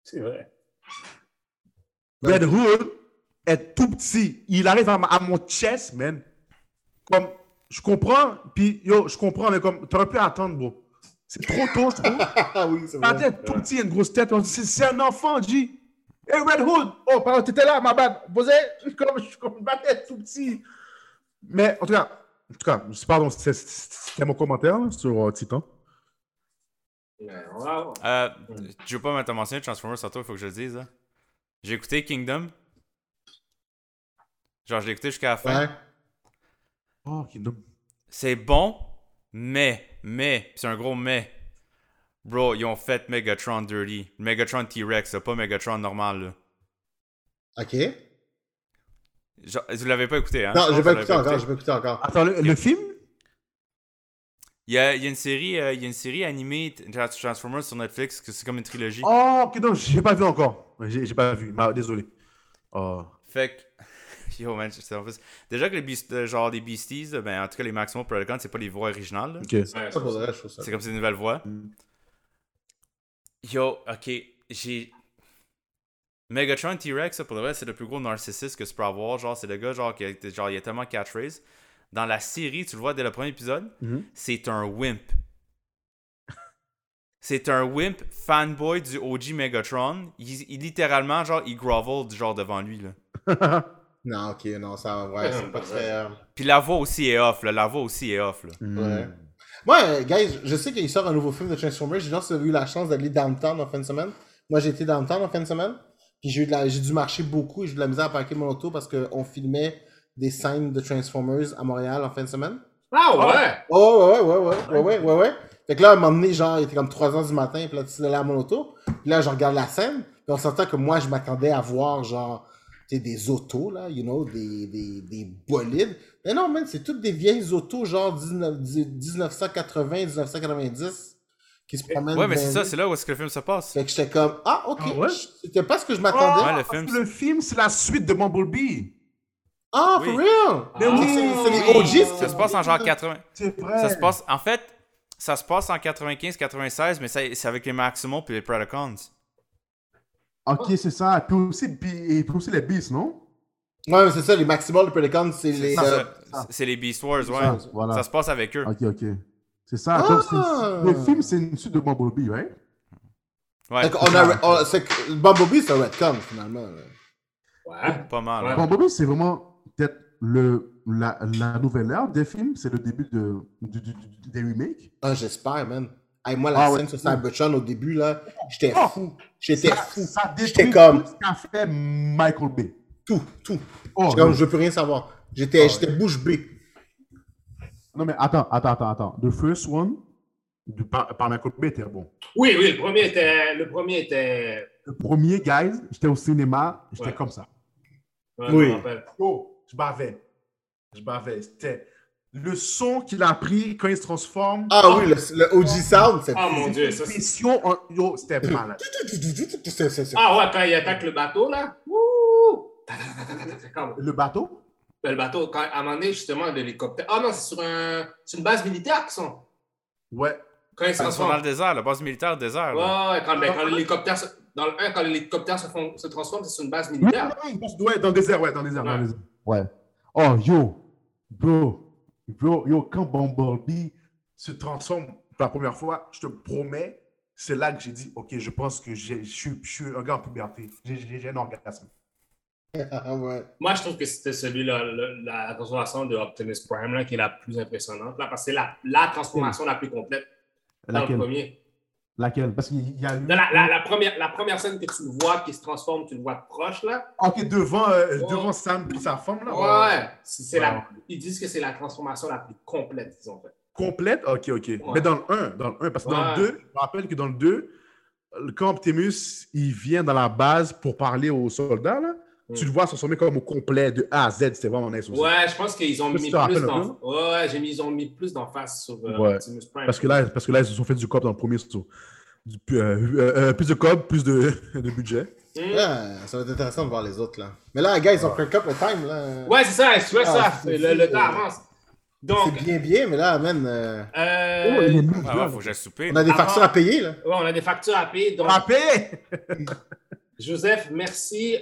S1: C'est vrai.
S2: Red Hood est tout petit. Il arrive à, ma- à mon chest, man. Comme, je comprends, puis yo, je comprends, mais comme, t'aurais pu attendre, bro. C'est trop tôt, je trouve.
S3: Ah oui, c'est
S2: La
S3: vrai.
S2: tête tout petit, il a une grosse tête. C'est un enfant, G. Hey, Red Hood! Oh, pardon, t'étais là, ma bad. Suis comme, je suis comme ma tête tout petit. Mais, en tout cas, en tout cas, pardon, c'était mon commentaire là, sur euh, Titan.
S1: Mais on va voir.
S4: Euh, je veux pas mettre mentionné Transformers tantôt, il faut que je le dise. là. J'ai écouté Kingdom. Genre, je l'ai écouté jusqu'à la fin.
S3: Ouais.
S2: Oh, Kingdom.
S4: C'est bon, mais, mais, c'est un gros mais. Bro, ils ont fait Megatron dirty. Megatron T-Rex, pas Megatron normal. Là.
S3: Ok.
S4: Genre, vous l'avez pas écouté, hein?
S3: Non,
S4: Je
S3: j'ai
S4: pense
S3: pas
S4: l'avez
S3: encore, j'ai pas écouté encore.
S2: Attends, le, le film?
S4: Il y a, il y a une série, euh, il y a une série animée Trans- Transformers sur Netflix, que c'est comme une trilogie.
S2: Oh, ok, non, j'ai pas vu encore. J'ai pas vu, Ah, désolé. Oh.
S4: Fait que. Yo, man, c'est en plus. Déjà que les Beast, euh, genre les Beasties, ben en tout cas les Maximum Predacons, c'est pas les voix originales. là.
S2: Ok.
S1: Ouais,
S3: Ça pour vrai, je trouve ça.
S4: C'est comme des nouvelles voix.
S2: Mm.
S4: Yo, ok, j'ai. Megatron T-Rex, ça, pour le vrai, c'est le plus gros narcissiste que tu peux avoir. Genre, c'est le gars, genre, qui a, genre, il a tellement catchphrase. Dans la série, tu le vois dès le premier épisode,
S2: Mhm.
S4: c'est un wimp. C'est un wimp fanboy du OG Megatron. Il, il littéralement, genre, il grovel genre devant lui, là.
S3: Non, ok, non, ça, ouais, c'est pas très. euh,
S4: Puis la voix aussi est off, là. La voix aussi est off, là.
S3: Ouais. Moi, euh, guys, je sais qu'il sort un nouveau film de Transformers. J'ai juste eu la chance d'aller downtown en fin de semaine. Moi, j'ai été downtown en fin de semaine. Puis j'ai eu de la- j'ai dû marcher beaucoup et j'ai eu de la misère à parquer mon auto parce qu'on filmait des scènes de Transformers à Montréal en fin de semaine.
S1: Ah ouais!
S3: Oh, ouais, ouais, ouais, ouais, ouais, ouais, ouais. Fait que là, à un moment donné, genre, il était comme 3h du matin, puis là, tu allé à mon auto. Puis là, je regarde la scène, puis on s'entend que moi, je m'attendais à voir, genre, des autos, là, you know, des, des, des bolides. Mais non, man, c'est toutes des vieilles autos, genre 19 1980, 1990, qui se promènent.
S4: Ouais, mais c'est ça, c'est là où est-ce que le film se passe.
S3: Fait que j'étais comme, ah, ok,
S2: Ah ouais?
S3: c'était pas ce que je m'attendais.
S4: Ouais, le
S2: Ah,
S4: film,
S2: Le film, c'est la suite de Bumblebee.
S3: Ah,
S4: Oui.
S3: for real?
S1: Mais
S3: Ah,
S1: oui,
S3: c'est- c'est les
S1: oui.
S3: OGs,
S4: Ça se passe en genre 80.
S2: C'est vrai.
S4: Ça se passe. En fait, ça se passe en 95-96, mais c'est avec les Maximum puis les Predacons.
S2: Ok, c'est ça. Puis aussi, puis, et puis aussi les Beasts, non?
S3: Ouais, mais c'est ça, les Maximals, les Pelicans, c'est les.
S2: ça.
S3: euh,
S4: C'est- les Beast Wars, ouais.
S2: Ça, voilà.
S4: Ça se passe avec eux.
S2: Ok, ok. C'est ça.
S3: Ah!
S2: Donc, c'est- le film, c'est une suite de Bumblebee, right?
S4: Ouais,
S3: Fait qu'on a, on- c'est que Bumblebee, c'est un retcon, finalement. là.
S1: Ouais.
S4: pas mal.
S1: Ouais.
S2: Bumblebee, c'est vraiment peut-être le, la, la nouvelle ère des films. C'est le début de, du- du- du- des remakes.
S3: Ah, j'espère, man. Hey, moi, la
S2: Ah ouais.
S3: scène sur Cybertron au début, là, j'étais
S2: Oh!
S3: fou. J'étais fou.
S2: ça
S3: J'étais comme-
S2: tout ce qu'a fait Michael Bay.
S3: Tout, tout.
S2: Oh,
S3: J'étais comme, je veux plus rien savoir. J'étais j'étais bouche bée.
S2: non, mais attends, attends, attends, attends. The first one, du, par, par Michael Bay, était bon.
S1: Oui, oui, le premier était. Le premier était.
S2: Le premier, guys, j'étais au cinéma, j'étais
S1: Ouais.
S2: comme ça.
S1: Ouais,
S3: Oui.
S1: je me rappelle.
S2: Oh, je bavais. Je bavais. C'était le son qu'il a pris quand il se transforme.
S3: Ah oui, le, le OG Sound, c'est.
S1: Ah mon dieu, ça c'est.
S2: En- yo, c'était malade.
S3: c'est-
S1: Ah ouais, quand il attaque le bateau là.
S2: Le bateau?
S1: Ben, Le bateau, quand, à un moment donné, justement, l'hélicoptère. Ah non, c'est sur un, c'est une base militaire qu'ils sont.
S2: Ouais.
S1: Quand ils se
S4: sont dans
S1: transforment.
S4: le désert, la base militaire désert.
S1: Ouais, ouais, quand, ben, quand l'hélicoptère se- dans le 1, quand l'hélicoptère se, font- se transforme, c'est sur une base militaire.
S2: Ouais, dans le désert, ouais, dans le désert. dans le
S1: Ouais.
S2: désert. Ouais. Oh, yo, bro, yo, quand Bumblebee se transforme pour la première fois, je te promets, c'est là que j'ai dit, ok, je pense que je suis, un gars en puberté. J'ai- un orgasme.
S3: Ah ouais.
S1: Moi, je trouve que c'était celui-là, la transformation de Optimus Prime, là, qui est la plus impressionnante, là, parce que c'est la, la transformation la plus complète dans le premier.
S2: Laquelle? Parce qu'il y a eu...
S1: Dans la, la- la première, la première scène que tu le vois qui se transforme, tu le vois de proche, là.
S2: Ok, devant, euh,
S1: Ouais.
S2: devant Sam et sa femme, là?
S1: Ouais, ouais. C'est- c'est la-
S2: Ouais.
S1: ils disent que c'est la transformation la plus complète qu'ils ont faite.
S2: Complète? Ok, ok. Mais dans le 1, dans le 1, parce que dans
S1: Ouais.
S2: le 2, je me rappelle que dans le 2, le- quand Optimus, il vient dans la base pour parler aux soldats, là,
S1: Mm.
S2: tu le vois transformer comme au complet, de A à Z, c'était vraiment nice aussi.
S1: Ouais, je pense qu'ils ont mis plus d'en... Ouais, ouais, j'ai mis, ils ont mis plus d'emphase sur euh,
S2: Ouais.
S1: Optimus Prime.
S2: Parce que là, parce que là, ils se sont fait du cop dans le premier surtout. Du- euh, euh, euh, plus de cop, plus de, de budget.
S1: Mm.
S3: Ouais, ça va être intéressant de voir les autres, là. Mais là, gars, ils ont crank up le time, là.
S1: Ouais, c'est ça, tu vois
S3: Ah,
S1: ça,
S3: c'est-
S1: le, le
S3: c'est-
S1: temps avance. Donc,
S3: C'est bien, bien, mais là, man, euh,
S1: euh,
S2: Oh, il est
S4: Ah ouais, faut que j'aille souper.
S3: on a des
S1: Avant-
S3: factures à payer, là.
S1: ouais, on a des factures à payer. Donc,
S2: Rappé!
S1: Joseph, merci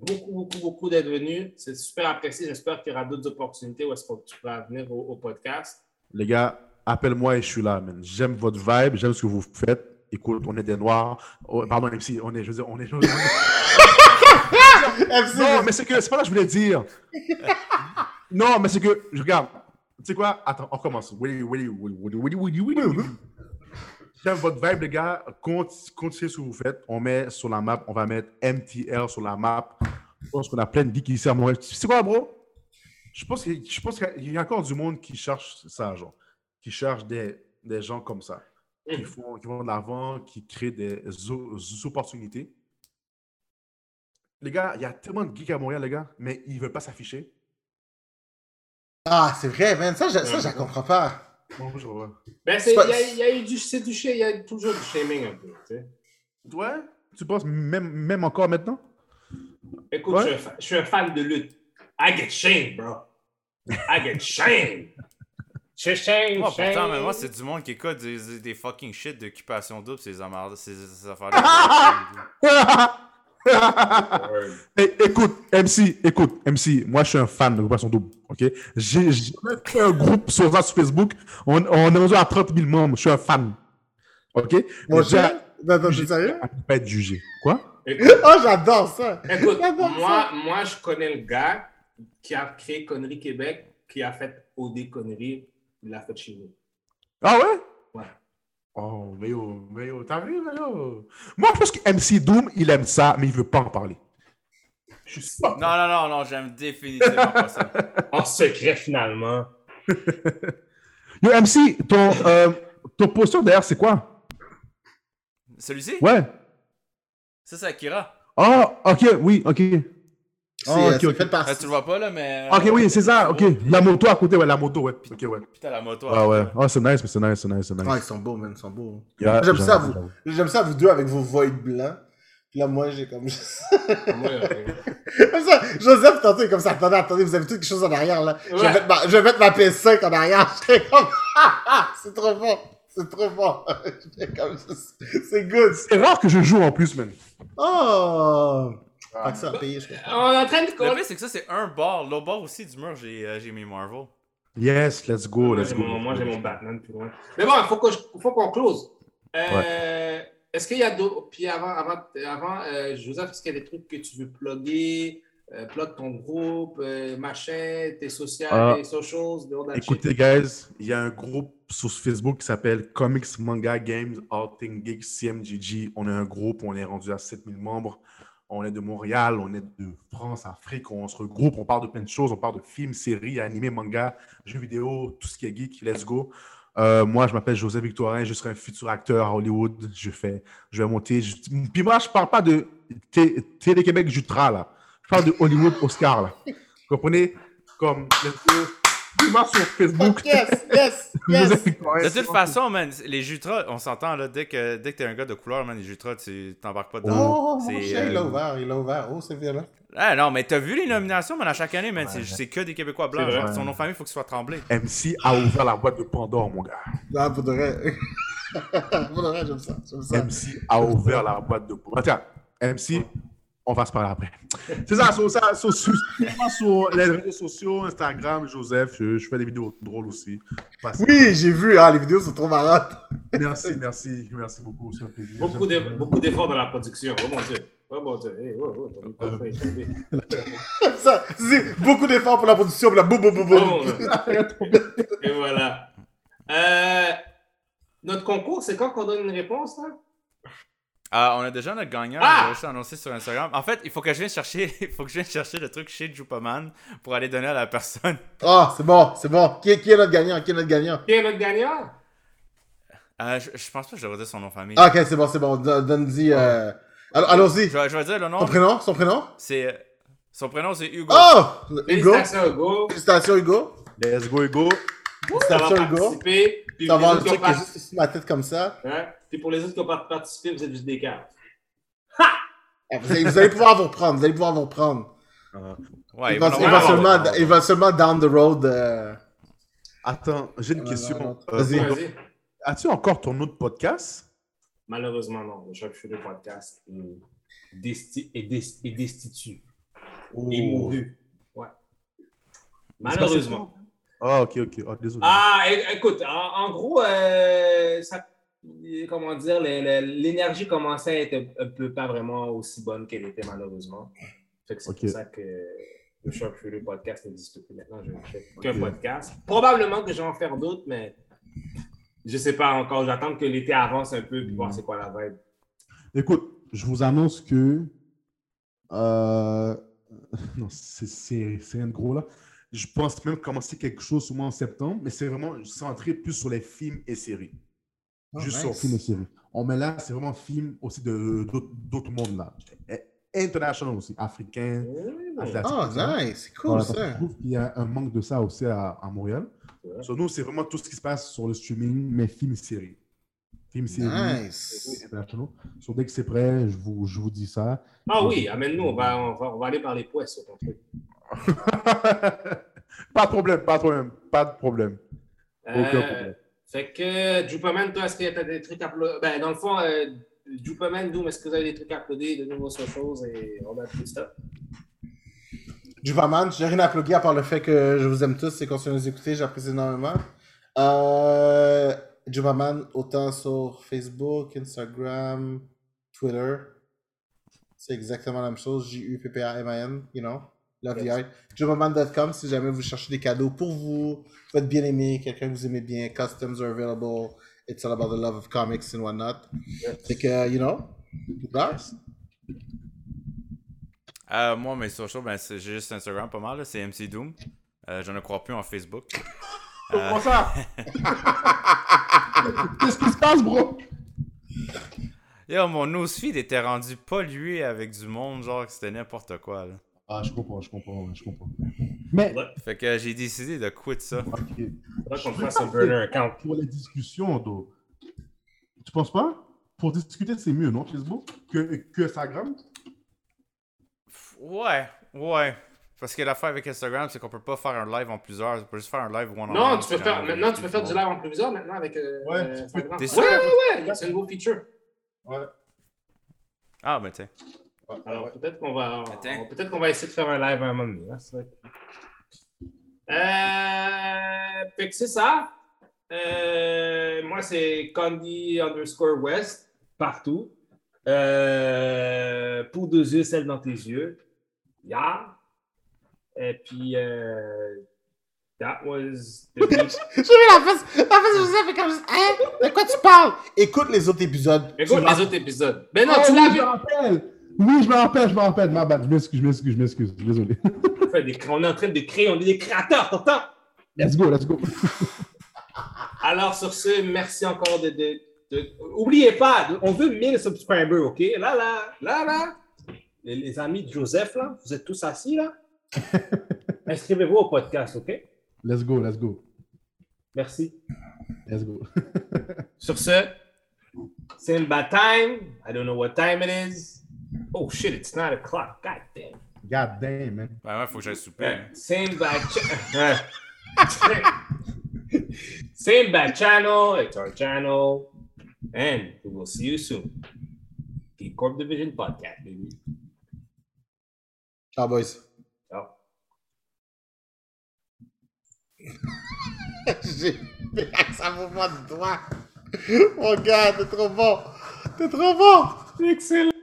S1: beaucoup, beaucoup, beaucoup d'être venu. C'est super apprécié. J'espère qu'il y aura d'autres opportunités où est-ce que tu pourras venir au, au podcast.
S2: Les gars, appelle-moi et je suis là, man. J'aime votre vibe, j'aime ce que vous faites. Écoute, on est des Noirs. Oh, pardon, MC, on est, je veux dire, on est. non, mais c'est que, c'est pas ça que je voulais dire. non, mais c'est que, je regarde. Tu sais quoi? Attends, on commence. J'aime votre vibe, les gars. Conti- Continuez ce que vous faites. On met sur la map, on va mettre MTL sur la map. Je pense qu'on a plein de geeks ici à Montréal. Tu sais quoi, bro? Je pense qu'il je pense qu'il y a encore du monde qui cherche ça, genre. Qui cherche des, des gens comme ça. Qui, font, qui vont de l'avant, qui créent des opportunités. Les gars, il y a tellement de geeks à Montréal, les gars, mais ils ne veulent pas s'afficher.
S3: Ah, c'est vrai, man. Ça, je, ça, je comprends pas.
S2: Bon, je vois.
S1: Ben, c'est, il
S3: pas-
S1: y, a- il y a eu du, c'est du, shame- il y a toujours du shaming un peu. tu sais.
S2: Ouais? Tu penses même, même encore maintenant?
S1: Écoute,
S2: Ouais.
S1: je, suis un je suis un fan de lutte. I get shamed, bro. I get shamed. Je suis shame,
S4: Moi,
S1: shame.
S4: pourtant, mais moi, c'est du monde qui écoute des, des- fucking shit d'occupation double, ces, ces affaires-là.
S2: Eh, écoute, MC, écoute, MC, moi je suis un fan de Occupation Double, ok? J'ai fait un groupe sur, ça sur Facebook, on, on est rendu à 30 000 membres, je suis un fan, ok?
S3: Mon cher, t'es sérieux?
S2: pas être jugé. Quoi?
S1: Écoute,
S3: Oh, j'adore ça.
S1: écoute, moi, moi, je connais le gars qui a créé Conneries Québec, qui a fait OD Conneries, il l'a fait chez nous.
S2: Ah ouais? Oh, mais yo, mais yo, t'as vu, mais yo? Moi je pense que MC Doom, il aime ça, mais il veut pas en parler. Je suis sûr.
S4: Non, non, non, non, j'aime définitivement pas ça.
S1: En secret, finalement.
S2: Yo, MC, ton, euh, ton posture derrière, c'est quoi?
S4: Celui-ci?
S2: Ouais.
S4: Ça, c'est Akira.
S2: Ah, ok, oui, ok. Ah,
S3: euh,
S2: ok,
S3: c'est
S2: ok.
S3: fait par...
S4: Euh, tu le vois pas, là, mais...
S2: Ok, oui, c'est ça, ok. La moto à côté, ouais, la moto, ouais. Ok, ouais.
S4: Putain, la moto.
S2: Ah ouais, ah, c'est nice, mais c'est nice, c'est nice, c'est nice.
S3: Ah, ils sont beaux, man, ils sont beaux.
S2: Yeah,
S3: J'aime ça, vous. J'aime ça, vous deux, avec vos voids blancs. Puis là, moi, j'ai comme...
S1: Moi, euh,
S3: comme ça, Joseph, tantôt, comme ça. Attendez, attendez, vous avez tout quelque chose en arrière, là. Je, vais mettre ma, je vais mettre ma PS5 en arrière. J'étais comme... c'est trop bon. C'est trop comme... C'est good.
S2: C'est rare que je joue en plus, man.
S3: Oh! Pas que ça je crois.
S1: on est en train de...
S4: Le pire, c'est que ça, c'est un bord. L'autre bord aussi du mur, j'ai euh, j'ai mis Marvel.
S2: Yes, let's go,
S1: Moi,
S2: let's
S1: j'ai
S2: go.
S1: mon, moi, j'ai mon Batman plus loin. Mais bon, il faut qu'on close. Euh, Est-ce qu'il y a d'autres. Puis avant, avant, avant euh, Joseph, est-ce qu'il y a des trucs que tu veux plugger? Euh, Plug ton groupe, euh, machin, tes sociales,
S2: Ah.
S1: tes socials?
S2: Écoutez, guys, il y a un groupe sur Facebook qui s'appelle Comics Manga Games All Things Geeks CMGG. On est un groupe, on est rendu à 7000 membres. On est de Montréal, on est de France, Afrique. On se regroupe, on parle de plein de choses. On parle de films, séries, animés, mangas, jeux vidéo, tout ce qui est geek. Let's go. Euh, moi, je m'appelle Joseph Victorin. Je serai un futur acteur à Hollywood. Je, fais, je vais monter. je- Puis moi, je parle pas de Télé-Québec Jutra, là. Je parle de Hollywood Oscar, là. Vous comprenez? Comme, let's go. Sur Facebook.
S3: Yes, yes, yes.
S4: De toute façon, man, les jutras, on s'entend, là, dès que, dès que t'es un gars de couleur, man, les jutras, tu t'embarques pas dedans.
S3: Oh, mon chien, il a
S4: euh,
S3: ouvert, il a ouvert. Oh, c'est violent.
S4: Ah non, mais t'as vu les nominations, man, à chaque année, man, c'est- c'est que des Québécois blancs. Genre, Son nom de famille, faut qu'il soit tremblé.
S2: MC a ouvert la boîte de Pandore, mon gars.
S3: Non, pour de vrai. Pour de vrai, j'aime ça.
S2: MC a ouvert la boîte de pomme. Tiens, MC, on va se parler après. C'est ça, sur, ça, sur, sur, sur les réseaux sociaux, Instagram, Joseph, je, je fais des vidéos drôles aussi. Parce-
S3: Oui, j'ai vu, hein, les vidéos sont trop marrantes.
S2: Merci, merci, merci beaucoup. C'est un plaisir.
S1: Beaucoup de- beaucoup d'efforts dans la production. Oh mon dieu. Oh mon dieu. Hey, oh, oh.
S3: Ça, c'est beaucoup d'efforts pour la production, la boum, boum, boum, boum.
S1: Bon, Et voilà. Euh, notre concours, c'est quand qu'on donne une réponse, là?
S4: Ah, on a déjà notre gagnant,
S1: Ah!
S4: on juste annoncer sur Instagram. En fait, il faut que je vienne chercher, il faut que je vienne chercher le truc chez Jupaman pour aller donner à la personne.
S3: Ah, c'est bon, c'est bon. Qui est, qui est notre gagnant? Qui est notre gagnant?
S1: Qui est notre gagnant?
S4: Euh, je, je pense pas que je devrais dire son nom de famille.
S3: Ah, ok, c'est bon, c'est bon. Don- Donne-y. Euh... Allons- Allons-y.
S4: Je, vais- je vais dire le nom.
S3: Son prénom? Son prénom?
S4: C'est euh, son prénom c'est Hugo.
S3: Oh! Hugo?
S1: Félicitations, Hugo.
S3: Félicitations, Hugo.
S2: Let's go, Hugo.
S3: Félicitations, Hugo. Ça va le truc qui est juste ici, ma tête comme ça.
S1: Hein? Puis pour les autres qui ont pas participé, vous êtes juste des cartes.
S3: Ah, Vous allez, vous allez pouvoir vous reprendre. Vous allez pouvoir vous reprendre.
S4: Ouais,
S3: il, va, il, seulement, il va seulement down the road. euh,
S2: Attends, j'ai une question. Euh,
S3: Vas-y.
S2: As-tu encore ton autre podcast?
S1: Malheureusement, non. Le choc le podcast est, desti-. Et mouru. Ouais. Malheureusement.
S2: Ah, ok, ok. Ah, désolé.
S1: Ah, écoute, en, en gros, euh, ça, comment dire, l'énergie commençait à être un, peu pas vraiment aussi bonne qu'elle était malheureusement. C'est pour ça que le Sharpshooter podcast n'existe plus maintenant. Je ne fais qu'un podcast. Probablement que je vais en faire d'autres, mais je sais pas encore. J'attends que l'été avance un peu puis voir c'est quoi la vibe.
S5: Écoute, je vous annonce que. euh, non, c'est- rien de gros là.
S2: Je pense même commencer quelque chose au mois en septembre, mais c'est vraiment centré plus sur les films et séries.
S3: Oh,
S2: Juste
S3: nice.
S2: sur
S5: Film et série. On met là, c'est vraiment film aussi de d'autres mondes là. Et- International aussi, africain, asiatique.
S3: Oh,
S2: ça.
S3: nice. C'est cool,
S5: Voilà,
S3: ça.
S5: je trouve qu'il y a un manque de ça aussi à, à Montréal.
S1: Ouais.
S2: Sur nous, c'est vraiment tout ce qui se passe sur le streaming, mais films et séries. Films, séries,
S3: Nice.
S5: international. So, dès que c'est prêt, je vous, je vous dis ça.
S1: Ah oui, amène-nous, on va, on, va, on va aller par les poils sur ton truc.
S2: pas de problème, pas de problème, pas de problème. Aucun
S1: Euh,
S2: problème.
S1: Fait que, Jupaman, toi, est-ce que tu as des trucs à uploader? Ben, dans le fond, euh, Jupaman, Doom, est-ce que vous avez des trucs à uploader, de nouveaux socials et on a tout ça?
S3: Jupaman, j'ai rien à plugger à part le fait que je vous aime tous et continuez de nous écouter, j'apprécie énormément. Euh, autant sur Facebook, Instagram, Twitter. C'est exactement la même chose. J-U-P-P-A-M-A-N, you know. Love the art. Jupaman.com si jamais vous cherchez des cadeaux pour vous, votre bien-aimé, quelqu'un que vous aimez bien. Customs are available. It's all about the love of comics and whatnot. Fait que, you know, luck.
S4: Euh, moi, mes socials, ben, c'est- j'ai juste Instagram pas mal, c'est MC Doom. Euh, je ne crois plus en Facebook. Euh,
S2: ça?
S5: Qu'est-ce qui se passe, bro?
S4: yo, mon newsfeed était rendu pollué avec du monde, genre que c'était n'importe quoi. Là.
S5: Ah, je comprends, je comprends, je comprends. Mais,
S4: Fait que j'ai décidé de quitter ça.
S5: ok.
S1: Faudrait qu'on fasse un burner account.
S5: Pour les discussions, Do, tu penses pas? Pour discuter, c'est mieux, non, Facebook? Que, que Instagram?
S4: Ouais, ouais. Parce que l'affaire avec Instagram, c'est qu'on peut pas faire un live en plusieurs. On peut juste faire un live one on
S1: Non, tu peux faire, maintenant, tu peux faire du live en plusieurs maintenant avec. Euh,
S2: Ouais,
S1: euh, Instagram.
S4: T'es
S1: ouais, ouais, ouais, c'est un nouveau feature.
S2: Ouais.
S4: Ah, ben tiens.
S1: Alors, peut-être qu'on va, peut-être qu'on va essayer de faire un live à un moment donné. hein. Euh, fait que c'est ça. Euh, moi, c'est Candy underscore West, partout. Euh, pour deux yeux, celle dans tes yeux. Yeah. Et puis, euh, that was the.
S3: J'ai vu la face, la face de Joseph fait comme Hein? De quoi tu parles? Écoute les autres épisodes.
S1: Écoute
S3: Tu
S1: les autres épisodes. Mais non,
S5: Ah
S1: tu l'as vu.
S5: Oui, je me rappelle, je me rappelle. Ma bad, je m'excuse, je m'excuse, je m'excuse. Désolé.
S1: On, est en train de créer, on est des créateurs, t'entends?
S5: Let's go, let's go.
S1: Alors, sur ce, merci encore de. de, de- Oubliez pas, on veut 1000 subscribers, OK? Là, là, là, là. Les, les amis de Joseph, là, vous êtes tous assis, là? Inscrivez-vous au podcast, OK?
S5: Let's go, let's go.
S1: Merci.
S5: Let's go.
S1: Sur ce, same bad time. I don't know what time it is. Oh shit, it's 9 o'clock. God damn.
S5: God damn, man.
S4: Ben ouais, faut que j'aille souper.
S1: Ouais. Same bad cha- Same bad channel. It's our channel. And we will see you soon. Geek Corp Division Podcast, baby.
S3: Ciao, boys.
S1: Ciao.
S3: J'ai fait un mouvement de doigt. Mon oh, gars, t'es trop bon. T'es trop bon.
S1: Excellent.